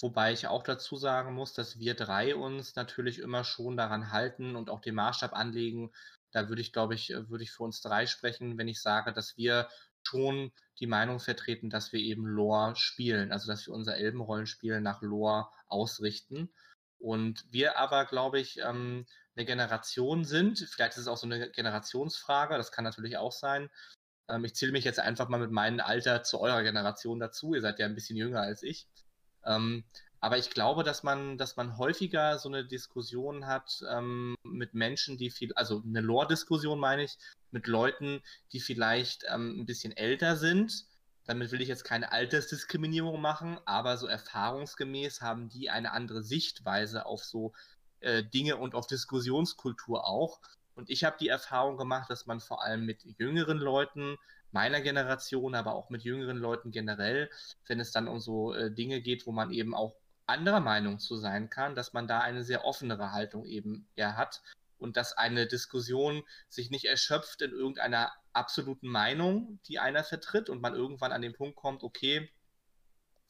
Wobei ich auch dazu sagen muss, dass wir drei uns natürlich immer schon daran halten und auch den Maßstab anlegen. Da würde ich, glaube ich, würde ich für uns drei sprechen, wenn ich sage, dass wir schon die Meinung vertreten, dass wir eben Lore spielen, also dass wir unser Elbenrollenspiel nach Lore ausrichten. Und wir aber, glaube ich, ähm, eine Generation sind, vielleicht ist es auch so eine Generationsfrage, das kann natürlich auch sein. Ähm, ich zähle mich jetzt einfach mal mit meinem Alter zu eurer Generation dazu, ihr seid ja ein bisschen jünger als ich. Ähm, aber ich glaube, dass man, dass man häufiger so eine Diskussion hat ähm, mit Menschen, die viel, also eine Lore-Diskussion meine ich, mit Leuten, die vielleicht ähm, ein bisschen älter sind. Damit will ich jetzt keine Altersdiskriminierung machen, aber so erfahrungsgemäß haben die eine andere Sichtweise auf so äh, Dinge und auf Diskussionskultur auch. Und ich habe die Erfahrung gemacht, dass man vor allem mit jüngeren Leuten meiner Generation, aber auch mit jüngeren Leuten generell, wenn es dann um so äh, Dinge geht, wo man eben auch anderer Meinung zu sein kann, dass man da eine sehr offenere Haltung eben eher hat und dass eine Diskussion sich nicht erschöpft in irgendeiner absoluten Meinung, die einer vertritt und man irgendwann an den Punkt kommt, okay,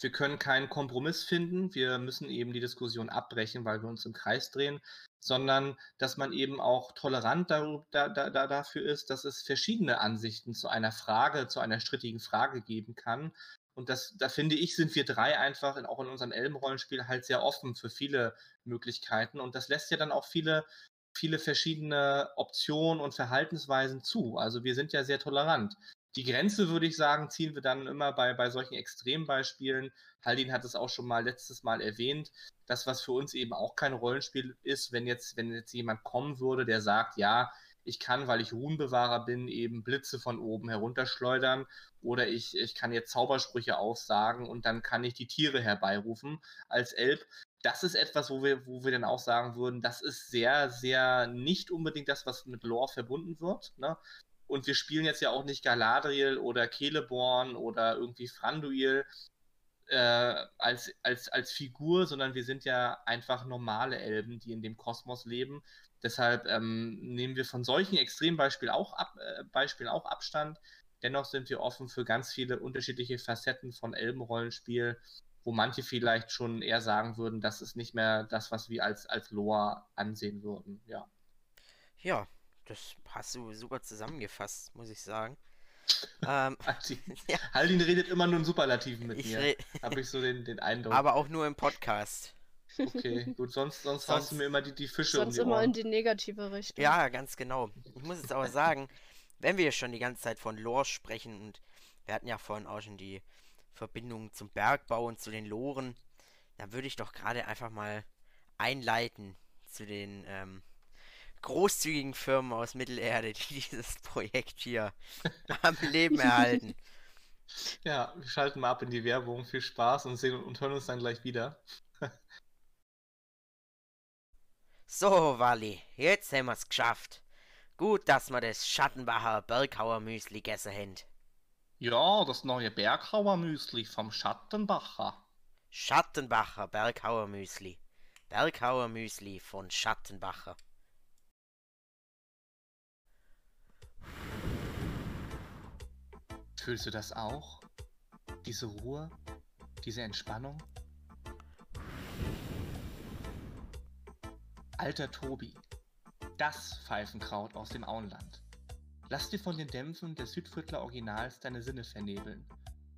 wir können keinen Kompromiss finden, wir müssen eben die Diskussion abbrechen, weil wir uns im Kreis drehen, sondern dass man eben auch tolerant da, da, da, dafür ist, dass es verschiedene Ansichten zu einer Frage, zu einer strittigen Frage geben kann und das, da finde ich, sind wir drei einfach in, auch in unserem Elbenrollenspiel halt sehr offen für viele Möglichkeiten. Und das lässt ja dann auch viele, viele verschiedene Optionen und Verhaltensweisen zu. Also wir sind ja sehr tolerant. Die Grenze, würde ich sagen, ziehen wir dann immer bei, bei solchen Extrembeispielen. Haldin hat es auch schon mal letztes Mal erwähnt. Das, was für uns eben auch kein Rollenspiel ist, wenn jetzt, wenn jetzt jemand kommen würde, der sagt, ja, ich kann, weil ich Ruhenbewahrer bin, eben Blitze von oben herunterschleudern oder ich, ich kann jetzt Zaubersprüche aussagen und dann kann ich die Tiere herbeirufen als Elb. Das ist etwas, wo wir, wo wir dann auch sagen würden, das ist sehr, sehr nicht unbedingt das, was mit Lore verbunden wird. Ne? Und wir spielen jetzt ja auch nicht Galadriel oder Celeborn oder irgendwie Franduil äh, als, als, als Figur, sondern wir sind ja einfach normale Elben, die in dem Kosmos leben. Deshalb ähm, nehmen wir von solchen Extrembeispielen auch, ab, äh, Beispielen auch Abstand. Dennoch sind wir offen für ganz viele unterschiedliche Facetten von Elbenrollenspiel, wo manche vielleicht schon eher sagen würden, das ist nicht mehr das, was wir als, als Lore ansehen würden. Ja. Ja, das hast du super zusammengefasst, muss ich sagen. ähm, ja. Haldin redet immer nur in Superlativen mit ich mir. Habe ich so den, den Eindruck. Aber auch nur im Podcast. Okay, gut, sonst, sonst, sonst hast du mir immer die, die Fische sonst um die immer in die negative Richtung. Ja, ganz genau. Ich muss jetzt aber sagen, wenn wir schon die ganze Zeit von Lore sprechen und wir hatten ja vorhin auch schon die Verbindung zum Bergbau und zu den Loren, dann würde ich doch gerade einfach mal einleiten zu den ähm, großzügigen Firmen aus Mittelerde, die dieses Projekt hier am Leben erhalten. Ja, wir schalten mal ab in die Werbung. Viel Spaß und sehen und hören uns dann gleich wieder. so, Wally, jetzt haben wir es geschafft. Gut, dass wir das Schattenbacher Berghauer Müsli gegessen haben. Ja, das neue Berghauer Müsli vom Schattenbacher. Schattenbacher Berghauer Müsli. Berghauer Müsli von Schattenbacher. Fühlst du das auch? Diese Ruhe, diese Entspannung? Alter Tobi, das Pfeifenkraut aus dem Auenland. Lass dir von den Dämpfen des Südviertler Originals deine Sinne vernebeln.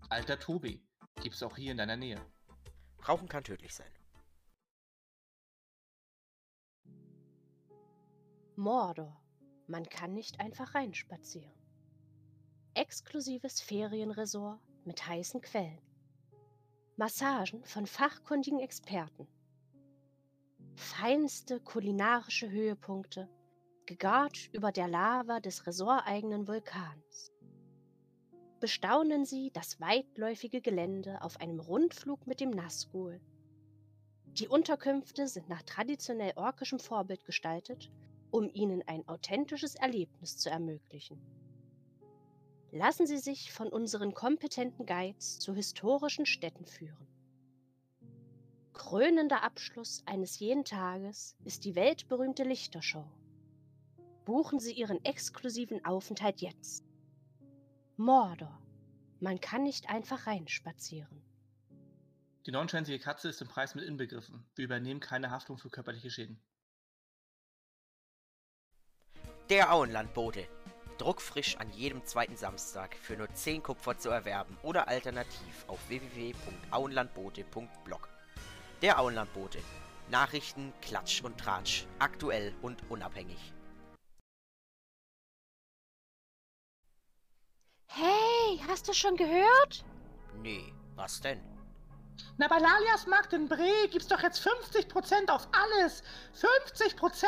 Alter Tobi, gibt's auch hier in deiner Nähe. Rauchen kann tödlich sein. Mordor. Man kann nicht einfach reinspazieren. Exklusives Ferienresort mit heißen Quellen. Massagen von fachkundigen Experten. Feinste kulinarische Höhepunkte, gegart über der Lava des resorteigenen Vulkans. Bestaunen Sie das weitläufige Gelände auf einem Rundflug mit dem Nazgul. Die Unterkünfte sind nach traditionell orkischem Vorbild gestaltet um Ihnen ein authentisches Erlebnis zu ermöglichen. Lassen Sie sich von unseren kompetenten Guides zu historischen Städten führen. Krönender Abschluss eines jeden Tages ist die weltberühmte Lichtershow. Buchen Sie Ihren exklusiven Aufenthalt jetzt. Mordor. Man kann nicht einfach reinspazieren. Die neunschwänzige Katze ist im Preis mit inbegriffen. Wir übernehmen keine Haftung für körperliche Schäden. Der Auenlandbote. Druckfrisch an jedem zweiten Samstag für nur 10 Kupfer zu erwerben oder alternativ auf www.auenlandbote.blog. Der Auenlandbote. Nachrichten, Klatsch und Tratsch. Aktuell und unabhängig. Hey, hast du schon gehört? Nee, was denn? Na, bei Lalias Markt in Bre gibt's doch jetzt 50% auf alles. 50%!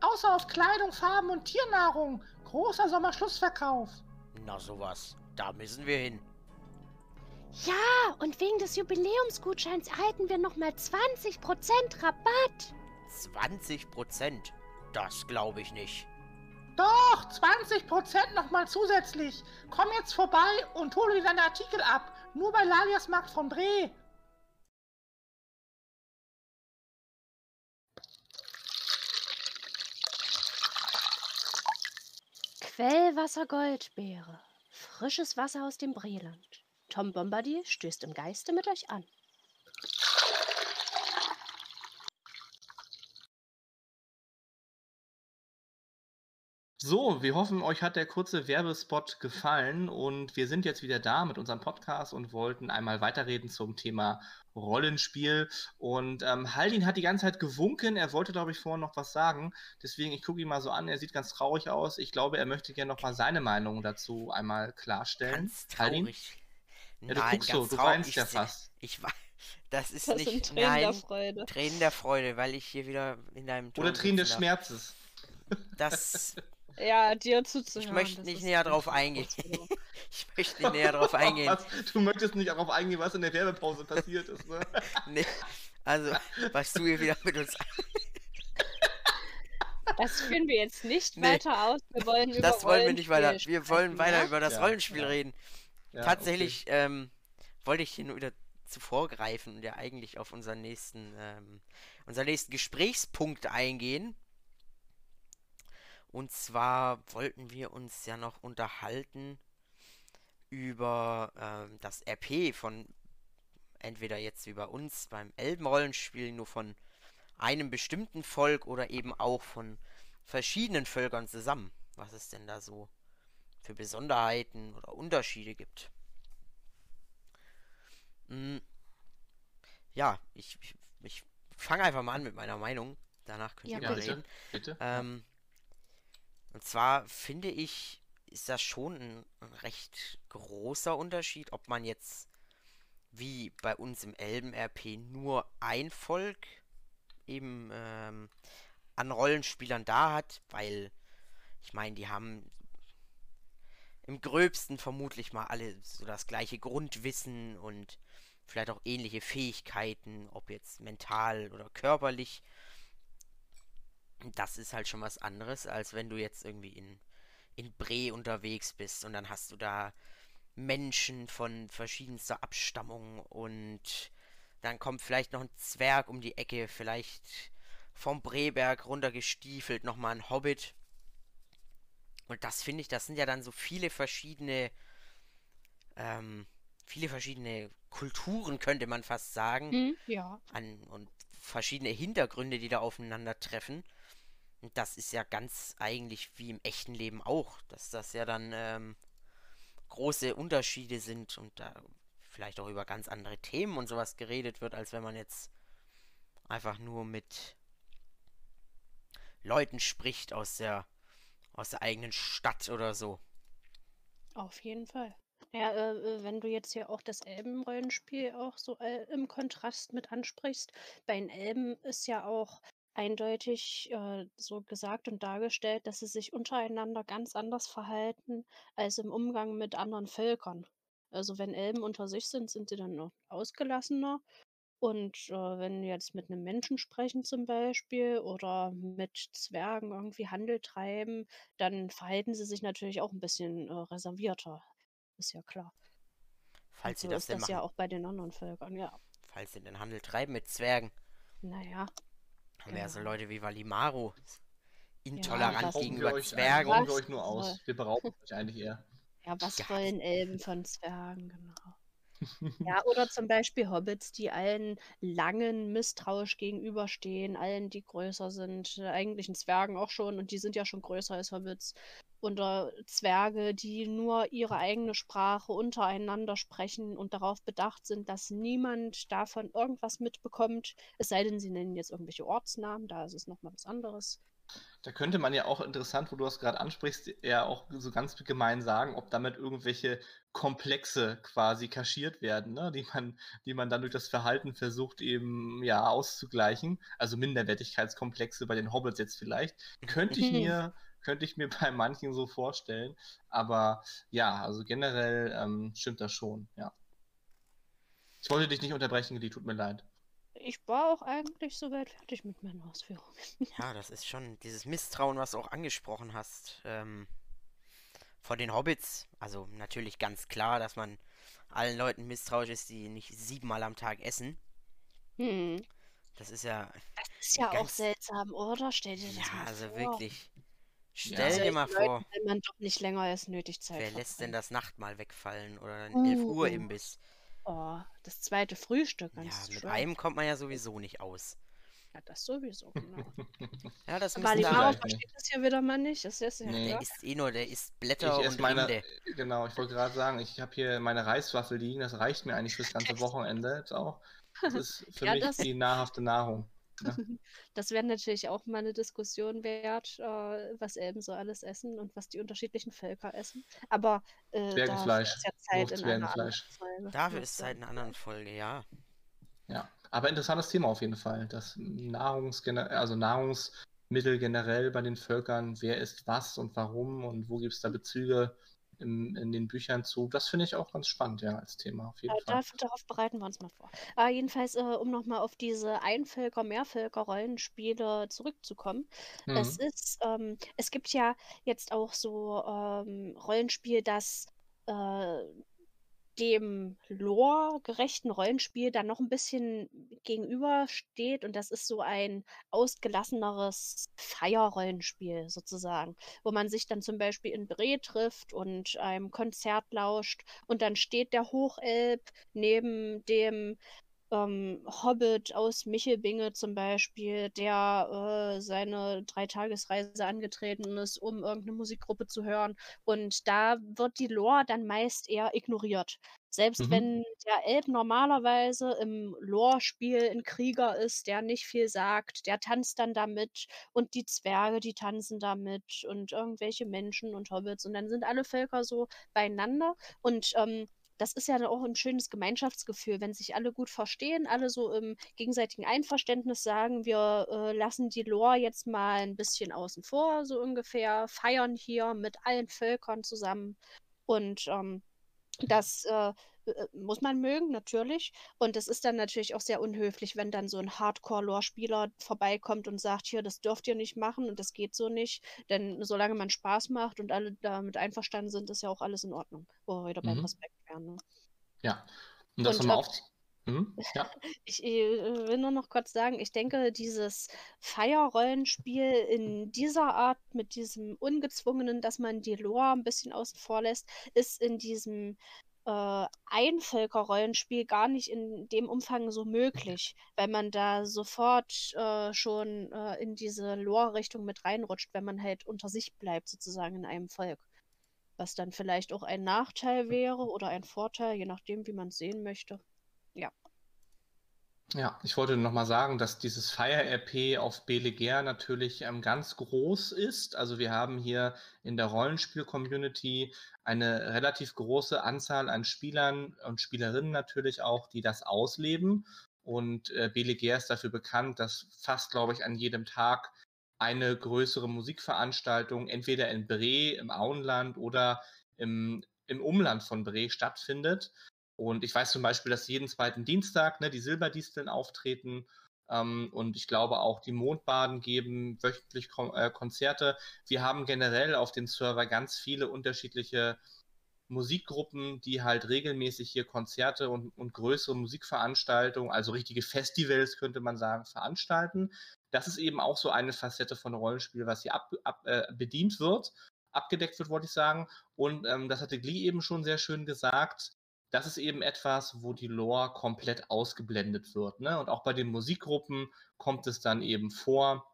Außer auf Kleidung, Farben und Tiernahrung. Großer Sommerschlussverkauf. Na sowas, da müssen wir hin. Ja, und wegen des Jubiläumsgutscheins erhalten wir nochmal 20% Rabatt. 20%? Das glaube ich nicht. Doch, 20% nochmal zusätzlich. Komm jetzt vorbei und hole dir deine Artikel ab. Nur bei Lalias Markt von Bre. Quellwasser Goldbeere. Frisches Wasser aus dem Breland. Tom Bombardier stößt im Geiste mit euch an. So, wir hoffen, euch hat der kurze Werbespot gefallen und wir sind jetzt wieder da mit unserem Podcast und wollten einmal weiterreden zum Thema Rollenspiel. Und ähm, Haldin hat die ganze Zeit gewunken, er wollte, glaube ich, vorhin noch was sagen. Deswegen, ich gucke ihn mal so an, er sieht ganz traurig aus. Ich glaube, er möchte gerne noch mal seine Meinung dazu einmal klarstellen. Ganz traurig. Ja, du guckst so, du weinst ja fast. Ich weiß. Das ist Das nicht Tränen nein, der Freude. Tränen der Freude, weil ich hier wieder in deinem Oder Turm Tränen des. Schmerzes. Das Ja, dir zuzuhören. Ich möchte nicht näher drauf eingehen. Ich möchte nicht näher drauf eingehen. Was? Du möchtest nicht darauf eingehen, was in der Werbepause passiert ist, ne? Nee. Also, was du hier wieder mit uns. Das führen wir jetzt nicht Nee. weiter aus. Wir wollen über Das wollen wir nicht weiter. Wir wollen weiter ja? über das Ja, Rollenspiel ja. reden. Ja, Tatsächlich ähm, wollte ich hier nur wieder zuvor greifen und ja eigentlich auf unseren nächsten, ähm, unseren nächsten Gesprächspunkt eingehen. Und zwar wollten wir uns ja noch unterhalten über ähm, das RP von entweder jetzt wie bei uns beim Elbenrollenspiel nur von einem bestimmten Volk oder eben auch von verschiedenen Völkern zusammen. Was es denn da so für Besonderheiten oder Unterschiede gibt. Mm, Ja, ich, ich, ich fange einfach mal an mit meiner Meinung. Danach könnt Ja, ihr mal bitte. reden. bitte. Ähm, und zwar finde ich, ist das schon ein, recht großer Unterschied, ob man jetzt wie bei uns im Elben-RP nur ein Volk eben ähm, an Rollenspielern da hat, weil ich meine, die haben im gröbsten vermutlich mal alle so das gleiche Grundwissen und vielleicht auch ähnliche Fähigkeiten, ob jetzt mental oder körperlich. Das ist halt schon was anderes, als wenn du jetzt irgendwie in, in Bre unterwegs bist und dann hast du da Menschen von verschiedenster Abstammung und dann kommt vielleicht noch ein Zwerg um die Ecke, vielleicht vom Breberg runtergestiefelt nochmal ein Hobbit. Und das finde ich, das sind ja dann so viele verschiedene, ähm, viele verschiedene Kulturen, könnte man fast sagen. Hm, ja. An, und verschiedene Hintergründe, die da aufeinandertreffen. Und das ist ja ganz eigentlich wie im echten Leben auch, dass das ja dann ähm, große Unterschiede sind und da vielleicht auch über ganz andere Themen und sowas geredet wird, als wenn man jetzt einfach nur mit Leuten spricht aus der aus der eigenen Stadt oder so. Auf jeden Fall. Ja, äh, äh, wenn du jetzt hier auch das Elbenrollenspiel auch so äh, im Kontrast mit ansprichst, bei den Elben ist ja auch eindeutig äh, so gesagt und dargestellt, dass sie sich untereinander ganz anders verhalten als im Umgang mit anderen Völkern. Also wenn Elben unter sich sind, sind sie dann noch ausgelassener und äh, wenn wir jetzt mit einem Menschen sprechen zum Beispiel oder mit Zwergen irgendwie Handel treiben, dann verhalten sie sich natürlich auch ein bisschen äh, reservierter. Ist ja klar. Falls sie so das ist denn das machen. ja auch bei den anderen Völkern, ja. Falls sie den Handel treiben mit Zwergen. Naja, Haben wir ja so Genau. Leute wie Valimaro. was- Intolerant was- Rauben gegenüber wir euch, Zwergen. Rauben wir euch nur aus. Wir berauben euch eigentlich eher. ja, was Ja. wollen Elben von Zwergen, genau. Ja, oder zum Beispiel Hobbits, die allen langen misstrauisch gegenüberstehen, allen, die größer sind, äh, eigentlichen Zwergen auch schon, und die sind ja schon größer als Hobbits. Oder Zwerge, die nur ihre eigene Sprache untereinander sprechen und darauf bedacht sind, dass niemand davon irgendwas mitbekommt, es sei denn, sie nennen jetzt irgendwelche Ortsnamen, da ist es nochmal was anderes. Da könnte man ja auch interessant, wo du das gerade ansprichst, ja auch so ganz gemein sagen, ob damit irgendwelche Komplexe quasi kaschiert werden, ne? die, man, die man dann durch das Verhalten versucht eben ja auszugleichen. Also Minderwertigkeitskomplexe bei den Hobbits jetzt vielleicht. Könnte ich mir, könnte ich mir bei manchen so vorstellen. Aber ja, also generell ähm, stimmt das schon, ja. Ich wollte dich nicht unterbrechen, die tut mir leid. Ich war auch eigentlich soweit fertig mit meinen Ausführungen. Ja, das ist schon dieses Misstrauen, was du auch angesprochen hast. Ähm, von den Hobbits. Also natürlich ganz klar, dass man allen Leuten misstrauisch ist, die nicht siebenmal am Tag essen. Hm. Das ist ja. Das ist ja auch Ganz- seltsam, oder? Stell dir das Ja, mal also vor. Wirklich. Ja. Stell dir mal Leuten vor, will man doch nicht länger als nötig Zeit wer lässt denn das Nachtmahl wegfallen oder ein 11 Uhr Uh. Imbiss? Oh, das zweite Frühstück Ja, mit schön. einem kommt man ja sowieso nicht aus. Ja, das sowieso, genau. Ja, das müssen Aber die. Mauer versteht das ja wieder mal nicht. Das ist ja Nee. Der isst eh nur, der isst Blätter Ich und meine, Rinde. genau, ich wollte gerade sagen, ich habe hier meine Reiswaffel liegen, das reicht mir eigentlich fürs ganze Wochenende jetzt auch. Das ist für Ja, mich das- die nahrhafte Nahrung. Das wäre natürlich auch mal eine Diskussion wert, äh, was Elben so alles essen und was die unterschiedlichen Völker essen. Aber äh, dafür Zwergenfleisch. ist ja Zeit in einer anderen. Folge. Dafür Ja, ist Zeit in einer anderen Folge, ja. Ja, aber interessantes Thema auf jeden Fall. Das Nahrungsgener also Nahrungsmittel generell bei den Völkern, wer isst was und warum und wo gibt es da Bezüge in, in den Büchern zu. Das finde ich auch ganz spannend, ja, als Thema auf jeden Äh, Fall. darauf bereiten wir uns mal vor. Äh, jedenfalls, äh, um nochmal auf diese Einvölker-, Mehrvölker-Rollenspiele zurückzukommen. Es Mhm. ist, ähm, es gibt ja jetzt auch so ähm, Rollenspiel, das äh, dem Lore-gerechten Rollenspiel dann noch ein bisschen gegenübersteht und das ist so ein ausgelasseneres Feierrollenspiel sozusagen, wo man sich dann zum Beispiel in Bre trifft und einem Konzert lauscht und dann steht der Hochelb neben dem ähm, Hobbit aus Michelbinge zum Beispiel, der äh, seine Dreitagesreise angetreten ist, um irgendeine Musikgruppe zu hören. Und da wird die Lore dann meist eher ignoriert. Selbst Mhm. wenn der Elb normalerweise im Lore-Spiel ein Krieger ist, der nicht viel sagt, der tanzt dann damit und die Zwerge, die tanzen damit und irgendwelche Menschen und Hobbits und dann sind alle Völker so beieinander und ähm, das ist ja auch ein schönes Gemeinschaftsgefühl, wenn sich alle gut verstehen, alle so im gegenseitigen Einverständnis sagen, wir äh, lassen die Lore jetzt mal ein bisschen außen vor, so ungefähr, feiern hier mit allen Völkern zusammen. Und ähm, das äh, äh, muss man mögen, natürlich. Und es ist dann natürlich auch sehr unhöflich, wenn dann so ein Hardcore-Lore-Spieler vorbeikommt und sagt, hier, das dürft ihr nicht machen und das geht so nicht. Denn solange man Spaß macht und alle damit einverstanden sind, ist ja auch alles in Ordnung. Wo wir wieder beim Mhm. Respekt Ne? Ja. Um das Und, nochmal auf, Mhm, ja. Ich äh, will nur noch kurz sagen, ich denke, dieses Fire-Rollenspiel in dieser Art, mit diesem Ungezwungenen, dass man die Lore ein bisschen außen vor lässt, ist in diesem äh, Einvölker-Rollenspiel gar nicht in dem Umfang so möglich, weil man da sofort äh, schon äh, in diese Lore-Richtung mit reinrutscht, wenn man halt unter sich bleibt, sozusagen in einem Volk. Was dann vielleicht auch ein Nachteil wäre oder ein Vorteil, je nachdem, wie man es sehen möchte. Ja. Ja, ich wollte noch mal sagen, dass dieses Fire-RP auf Belegair natürlich ähm, ganz groß ist. Also wir haben hier in der Rollenspiel-Community eine relativ große Anzahl an Spielern und Spielerinnen natürlich auch, die das ausleben. Und äh, Belegair ist dafür bekannt, dass fast, glaube ich, an jedem Tag eine größere Musikveranstaltung entweder in Bre im Auenland oder im, im Umland von Bre stattfindet. Und ich weiß zum Beispiel, dass jeden zweiten Dienstag ne, die Silberdisteln auftreten. Ähm, und ich glaube auch die Mondbaden geben wöchentlich Kon äh, Konzerte. Wir haben generell auf dem Server ganz viele unterschiedliche Musikgruppen, die halt regelmäßig hier Konzerte und, und größere Musikveranstaltungen, also richtige Festivals könnte man sagen, veranstalten. Das ist eben auch so eine Facette von Rollenspiel, was hier ab, ab, äh, bedient wird, abgedeckt wird, wollte ich sagen. Und ähm, das hatte Glee eben schon sehr schön gesagt das ist eben etwas, wo die Lore komplett ausgeblendet wird. Ne? Und auch bei den Musikgruppen kommt es dann eben vor,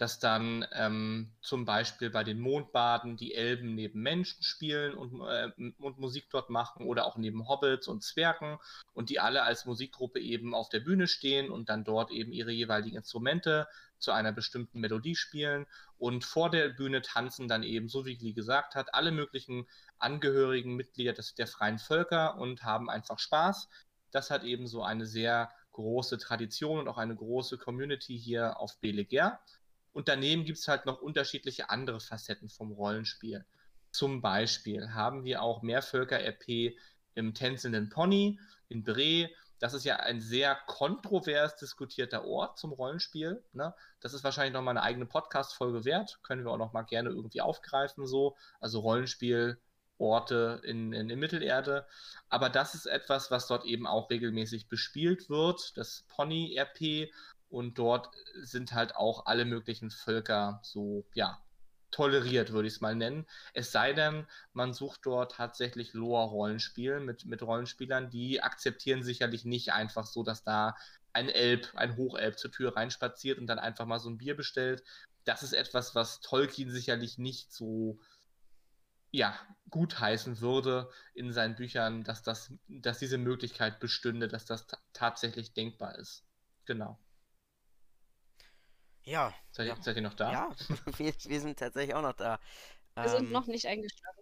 dass dann ähm, zum Beispiel bei den Mondbaden die Elben neben Menschen spielen und, äh, und Musik dort machen oder auch neben Hobbits und Zwergen und die alle als Musikgruppe eben auf der Bühne stehen und dann dort eben ihre jeweiligen Instrumente zu einer bestimmten Melodie spielen und vor der Bühne tanzen dann eben, so wie Glee gesagt hat, alle möglichen Angehörigen, Mitglieder des, der freien Völker und haben einfach Spaß. Das hat eben so eine sehr große Tradition und auch eine große Community hier auf Beleger. Und daneben gibt es halt noch unterschiedliche andere Facetten vom Rollenspiel. Zum Beispiel haben wir auch Mehrvölker-RP im tänzelnden Pony in Bre das ist ja ein sehr kontrovers diskutierter Ort zum Rollenspiel. Ne? Das ist wahrscheinlich nochmal eine eigene Podcast-Folge wert. Können wir auch nochmal gerne irgendwie aufgreifen, so. Also Rollenspielorte in, in, in Mittelerde. Aber das ist etwas, was dort eben auch regelmäßig bespielt wird. Das Pony-RP. Und dort sind halt auch alle möglichen Völker so, ja, toleriert, würde ich es mal nennen. Es sei denn, man sucht dort tatsächlich Lore-Rollenspiel mit, mit Rollenspielern, die akzeptieren sicherlich nicht einfach so, dass da ein Elb, ein Hochelb zur Tür reinspaziert und dann einfach mal so ein Bier bestellt. Das ist etwas, was Tolkien sicherlich nicht so ja, gutheißen würde in seinen Büchern, dass, das, dass diese Möglichkeit bestünde, dass das tatsächlich denkbar ist. Genau. Ja. Seid, ja. seid ihr noch da? Ja, wir, wir, sind tatsächlich auch noch da. Wir ähm, sind noch nicht eingeschlafen.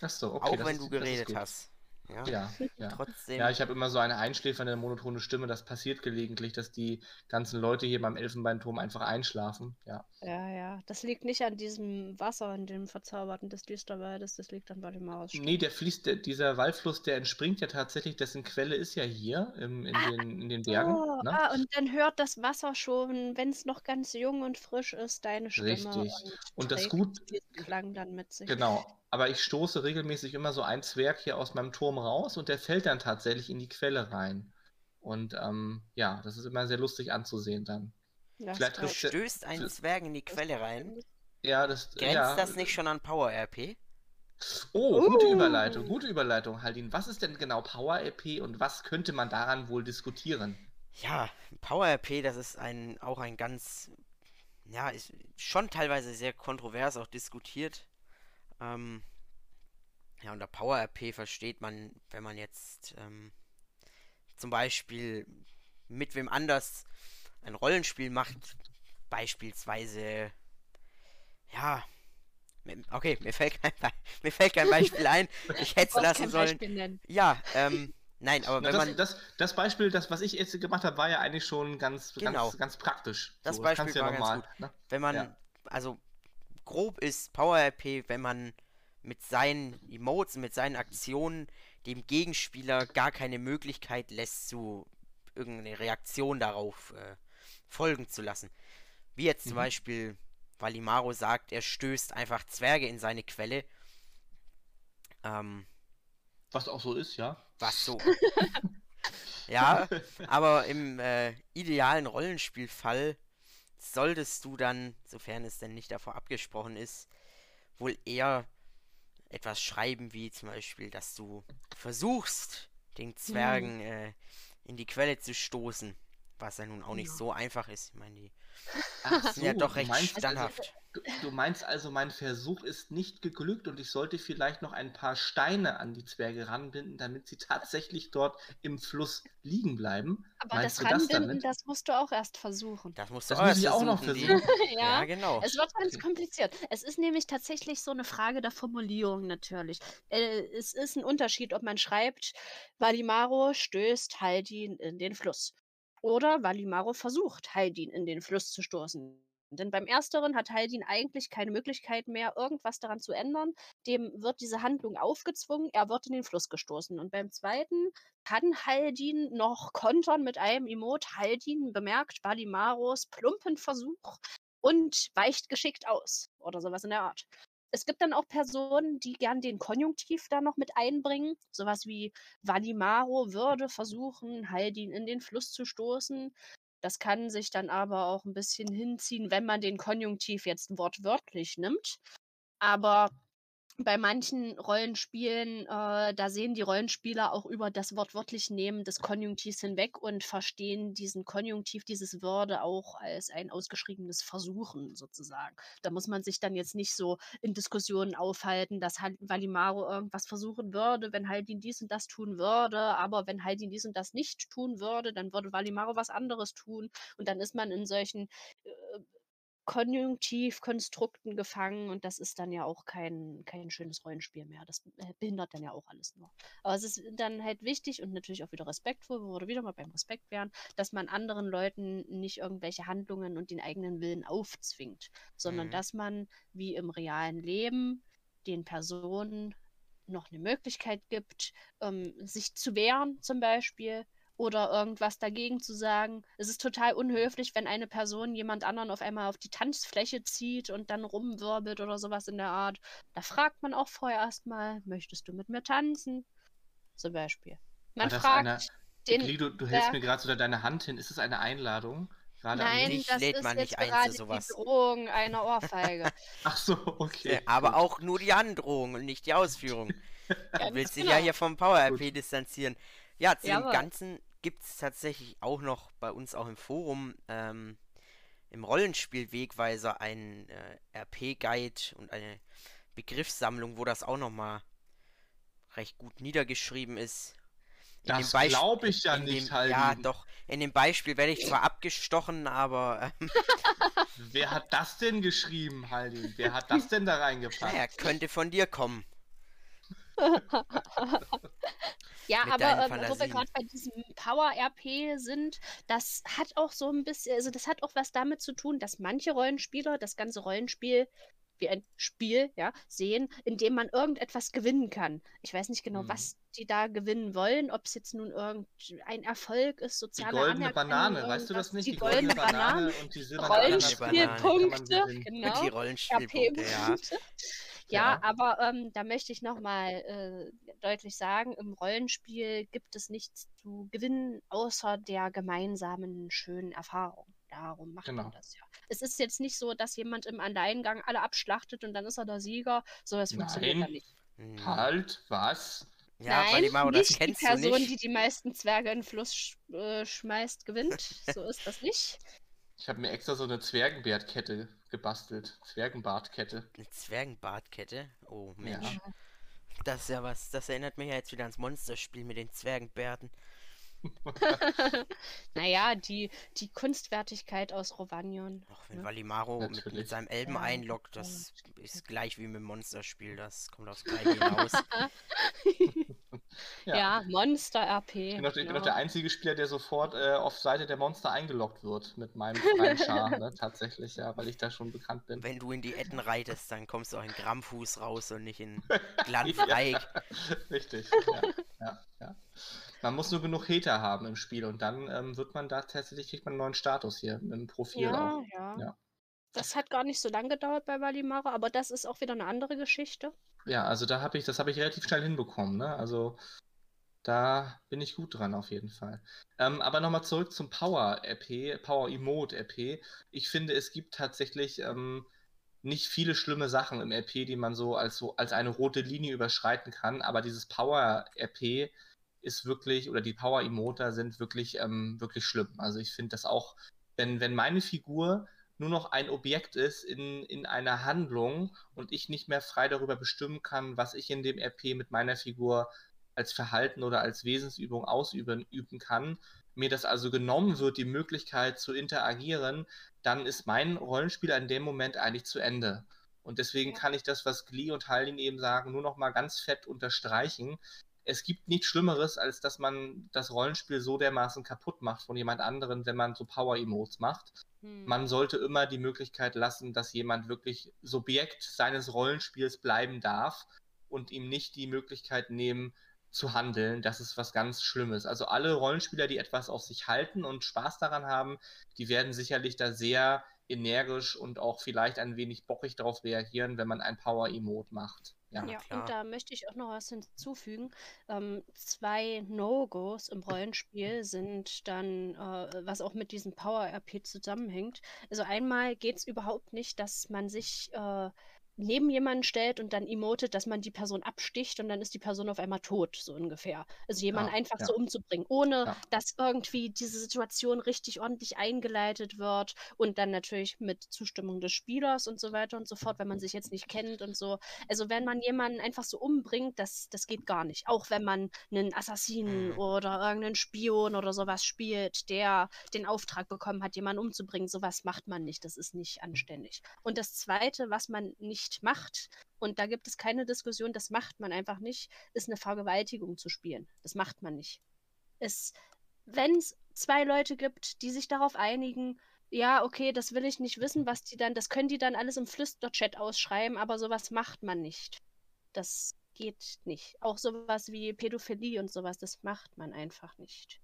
Achso, okay. Auch wenn ist, du geredet hast. Ja, ja. ja. Trotzdem. Ja, ich habe immer so eine einschläfernde, monotone Stimme. Das passiert gelegentlich, dass die ganzen Leute hier beim Elfenbeinturm einfach einschlafen. Ja. Ja, ja. Das liegt nicht an diesem Wasser, in dem Verzauberten des Düsterwaldes. Das liegt dann bei dem Maus. Nee, der fließt, der, dieser Waldfluss, der entspringt ja tatsächlich, dessen Quelle ist ja hier im, in, ah, den, in den Bergen. Oh, ne? ah, und dann hört das Wasser schon, wenn es noch ganz jung und frisch ist, deine Stimme. Richtig. Und, und das gut. Klang dann mit sich. Genau aber ich stoße regelmäßig immer so ein Zwerg hier aus meinem Turm raus und der fällt dann tatsächlich in die Quelle rein. Und ähm, ja, das ist immer sehr lustig anzusehen dann. Ja, Vielleicht trifft stößt ein Zwerg in die Quelle rein. Ja, das Grenzt ja. das nicht schon an Power RP? Oh, gute uh. Überleitung, gute Überleitung, Haldin. Was ist denn genau Power RP und was könnte man daran wohl diskutieren? Ja, Power RP, das ist ein auch ein ganz ja, ist schon teilweise sehr kontrovers auch diskutiert. Ähm, ja, unter Power RP versteht man, wenn man jetzt ähm, zum Beispiel mit wem anders ein Rollenspiel macht, beispielsweise, ja, okay, mir fällt kein, mir fällt kein Beispiel ein, ich hätte es lassen sollen. Ja, ähm, nein, aber wenn das, man... Das, das Beispiel, das, was ich jetzt gemacht habe, war ja eigentlich schon ganz, genau. ganz, ganz praktisch. Das so, Beispiel das war ja ganz gut. Ne? Wenn man, ja. also grob ist Power RP, wenn man mit seinen Emotes, mit seinen Aktionen dem Gegenspieler gar keine Möglichkeit lässt, zu irgendeine Reaktion darauf äh, folgen zu lassen. Wie jetzt zum mhm. Beispiel Valimaro sagt, er stößt einfach Zwerge in seine Quelle. Ähm, was auch so ist, ja. Was so. ja, aber im äh, idealen Rollenspielfall solltest du dann, sofern es denn nicht davor abgesprochen ist, wohl eher etwas schreiben, wie zum Beispiel, dass du versuchst, den Zwergen mhm. äh, in die Quelle zu stoßen. Was ja nun auch nicht ja. so einfach ist. Ich meine, die Ach sind so, ja doch recht meinst, standhaft. Du, du, meinst also, mein Versuch ist nicht geglückt und ich sollte vielleicht noch ein paar Steine an die Zwerge ranbinden, damit sie tatsächlich dort im Fluss liegen bleiben. Aber meinst das Ranbinden, das, das, musst du auch erst versuchen. Das musst du das muss ich auch noch versuchen. ja, ja, genau. Es wird ganz kompliziert. Es ist nämlich tatsächlich so eine Frage der Formulierung natürlich. Äh, es ist ein Unterschied, ob man schreibt, Valimaro stößt Haldin in den Fluss. Oder Valimaro versucht, Haldin in den Fluss zu stoßen. Denn beim Ersteren hat Haldin eigentlich keine Möglichkeit mehr, irgendwas daran zu ändern. Dem wird diese Handlung aufgezwungen, er wird in den Fluss gestoßen. Und beim Zweiten kann Haldin noch kontern mit einem Emot. Haldin bemerkt Valimaros plumpen Versuch und weicht geschickt aus. Oder sowas in der Art. Es gibt dann auch Personen, die gern den Konjunktiv da noch mit einbringen. Sowas wie Valimaro würde versuchen, Haldin in den Fluss zu stoßen. Das kann sich dann aber auch ein bisschen hinziehen, wenn man den Konjunktiv jetzt wortwörtlich nimmt. Aber bei manchen Rollenspielen, äh, da sehen die Rollenspieler auch über das wortwörtlich Nehmen des Konjunktivs hinweg und verstehen diesen Konjunktiv, dieses Würde auch als ein ausgeschriebenes Versuchen sozusagen. Da muss man sich dann jetzt nicht so in Diskussionen aufhalten, dass halt Valimaro irgendwas versuchen würde, wenn Haldin dies und das tun würde, aber wenn Haldin dies und das nicht tun würde, dann würde Valimaro was anderes tun und dann ist man in solchen äh, Konjunktivkonstrukten gefangen und das ist dann ja auch kein, kein schönes Rollenspiel mehr. Das behindert dann ja auch alles nur. Aber es ist dann halt wichtig und natürlich auch wieder respektvoll, wo wir wieder mal beim Respekt wären, dass man anderen Leuten nicht irgendwelche Handlungen und den eigenen Willen aufzwingt, sondern mhm. dass man wie im realen Leben den Personen noch eine Möglichkeit gibt, ähm, sich zu wehren zum Beispiel oder irgendwas dagegen zu sagen. Es ist total unhöflich, wenn eine Person jemand anderen auf einmal auf die Tanzfläche zieht und dann rumwirbelt oder sowas in der Art. Da fragt man auch vorher erstmal, möchtest du mit mir tanzen? Zum Beispiel. Man fragt eine... den. Kli, du, du hältst mir gerade so deine Hand hin. Ist es eine Einladung? Gerade Nein, das lädt man nicht ein zu sowas. Die Drohung einer Ohrfeige. Ach so, okay. Ja, aber auch nur die Androhung und nicht die Ausführung. du willst dich genau. ja hier vom Power-RP distanzieren. Ja, zu ja, dem Ganzen gibt es tatsächlich auch noch bei uns auch im Forum ähm, im Rollenspiel Wegweiser einen äh, RP-Guide und eine Begriffssammlung, wo das auch nochmal recht gut niedergeschrieben ist. In das glaube ich ja nicht, dem, halt. Ja, doch. In dem Beispiel werde ich zwar abgestochen, aber. Ähm, Wer hat das denn geschrieben, Haldin? Wer hat das denn da reingepackt? Er könnte von dir kommen. Ja, aber ähm, wo wir gerade bei diesem Power-RP sind, das hat auch so ein bisschen, also das hat auch was damit zu tun, dass manche Rollenspieler das ganze Rollenspiel wie ein Spiel, ja, sehen, in dem man irgendetwas gewinnen kann. Ich weiß nicht genau, mhm. was die da gewinnen wollen, ob es jetzt nun irgendein Erfolg ist, soziale Die goldene Banane, weißt du das nicht? Die, die goldene, goldene Banane, Banane, und die silberne Rollenspielpunkte, genau. Die Rollenspielpunkte, ja. Ja, aber ähm, da möchte ich nochmal äh, deutlich sagen, im Rollenspiel gibt es nichts zu gewinnen, außer der gemeinsamen schönen Erfahrung. Darum macht genau. man das ja. Es ist jetzt nicht so, dass jemand im Alleingang alle abschlachtet und dann ist er der Sieger. So, das funktioniert ja nicht. Hm. Halt, was? Ja, Nein, Mario, nicht die Person, nicht. die die meisten Zwerge in den Fluss sch äh, schmeißt, gewinnt. so ist das nicht. Ich habe mir extra so eine Zwergenbärtkette gebastelt. Zwergenbartkette. Eine Zwergenbartkette? Oh Mensch. Ja. Das ist ja was, das erinnert mich ja jetzt wieder ans Monsterspiel mit den Zwergenbärten. naja, die, die Kunstwertigkeit aus Rovanion. Ach, wenn ne? Valimaro mit, mit, seinem Elben ja. einloggt, das ja. ist gleich wie mit dem Monsterspiel, das kommt aufs Gleiche hinaus. ja. ja, Monster-RP. Ich bin, doch, ich bin doch der einzige Spieler, der sofort äh, auf Seite der Monster eingeloggt wird mit meinem freien Char, ne? tatsächlich, ja, weil ich da schon bekannt bin. Wenn du in die Etten reitest, dann kommst du auch in Grammfuß raus und nicht in Glanzreich. Richtig, ja, ja. Man muss nur genug Hater haben im Spiel und dann ähm, wird man da tatsächlich, kriegt man einen neuen Status hier im Profil ja, auch. Ja. ja. Das hat gar nicht so lange gedauert bei Valimara, aber das ist auch wieder eine andere Geschichte. Ja, also da habe ich, das habe ich relativ schnell hinbekommen, ne? Also Da bin ich gut dran auf jeden Fall. Ähm, aber nochmal zurück zum Power-RP, Power-Emote-RP. Ich finde, es gibt tatsächlich ähm, nicht viele schlimme Sachen im RP, die man so als, so als eine rote Linie überschreiten kann, aber dieses Power-RP ist wirklich, oder die Power-Emoter sind wirklich, ähm, wirklich schlimm. Also ich finde das auch, wenn, wenn meine Figur nur noch ein Objekt ist in, in einer Handlung und ich nicht mehr frei darüber bestimmen kann, was ich in dem RP mit meiner Figur als Verhalten oder als Wesensübung ausüben üben kann, mir das also genommen wird, die Möglichkeit zu interagieren, dann ist mein Rollenspiel in dem Moment eigentlich zu Ende. Und deswegen kann ich das, was Glee und Haldin eben sagen, nur noch mal ganz fett unterstreichen. Es gibt nichts Schlimmeres, als dass man das Rollenspiel so dermaßen kaputt macht von jemand anderem, wenn man so Power-Emotes macht. Hm. Man sollte immer die Möglichkeit lassen, dass jemand wirklich Subjekt seines Rollenspiels bleiben darf und ihm nicht die Möglichkeit nehmen, zu handeln, das ist was ganz Schlimmes. Also alle Rollenspieler, die etwas auf sich halten und Spaß daran haben, die werden sicherlich da sehr energisch und auch vielleicht ein wenig bockig darauf reagieren, wenn man ein Power-Emote macht. Ja, ja und da möchte ich auch noch was hinzufügen. Ähm, zwei No-Gos im Rollenspiel sind dann, äh, was auch mit diesem Power-RP zusammenhängt. Also einmal geht es überhaupt nicht, dass man sich äh, neben jemanden stellt und dann emotet, dass man die Person absticht und dann ist die Person auf einmal tot, so ungefähr. Also jemanden ja, einfach ja. so umzubringen, ohne ja. dass irgendwie diese Situation richtig ordentlich eingeleitet wird und dann natürlich mit Zustimmung des Spielers und so weiter und so fort, wenn man sich jetzt nicht kennt und so. Also wenn man jemanden einfach so umbringt, das, das geht gar nicht. Auch wenn man einen Assassinen mhm. oder irgendeinen Spion oder sowas spielt, der den Auftrag bekommen hat, jemanden umzubringen, sowas macht man nicht. Das ist nicht anständig. Und das Zweite, was man nicht nicht macht, und da gibt es keine Diskussion, das macht man einfach nicht, ist eine Vergewaltigung zu spielen. Das macht man nicht. wenn es zwei Leute gibt, die sich darauf einigen, ja, okay, das will ich nicht wissen, was die dann, das können die dann alles im Flüsterchat ausschreiben, aber sowas macht man nicht. Das geht nicht. Auch sowas wie Pädophilie und sowas, das macht man einfach nicht.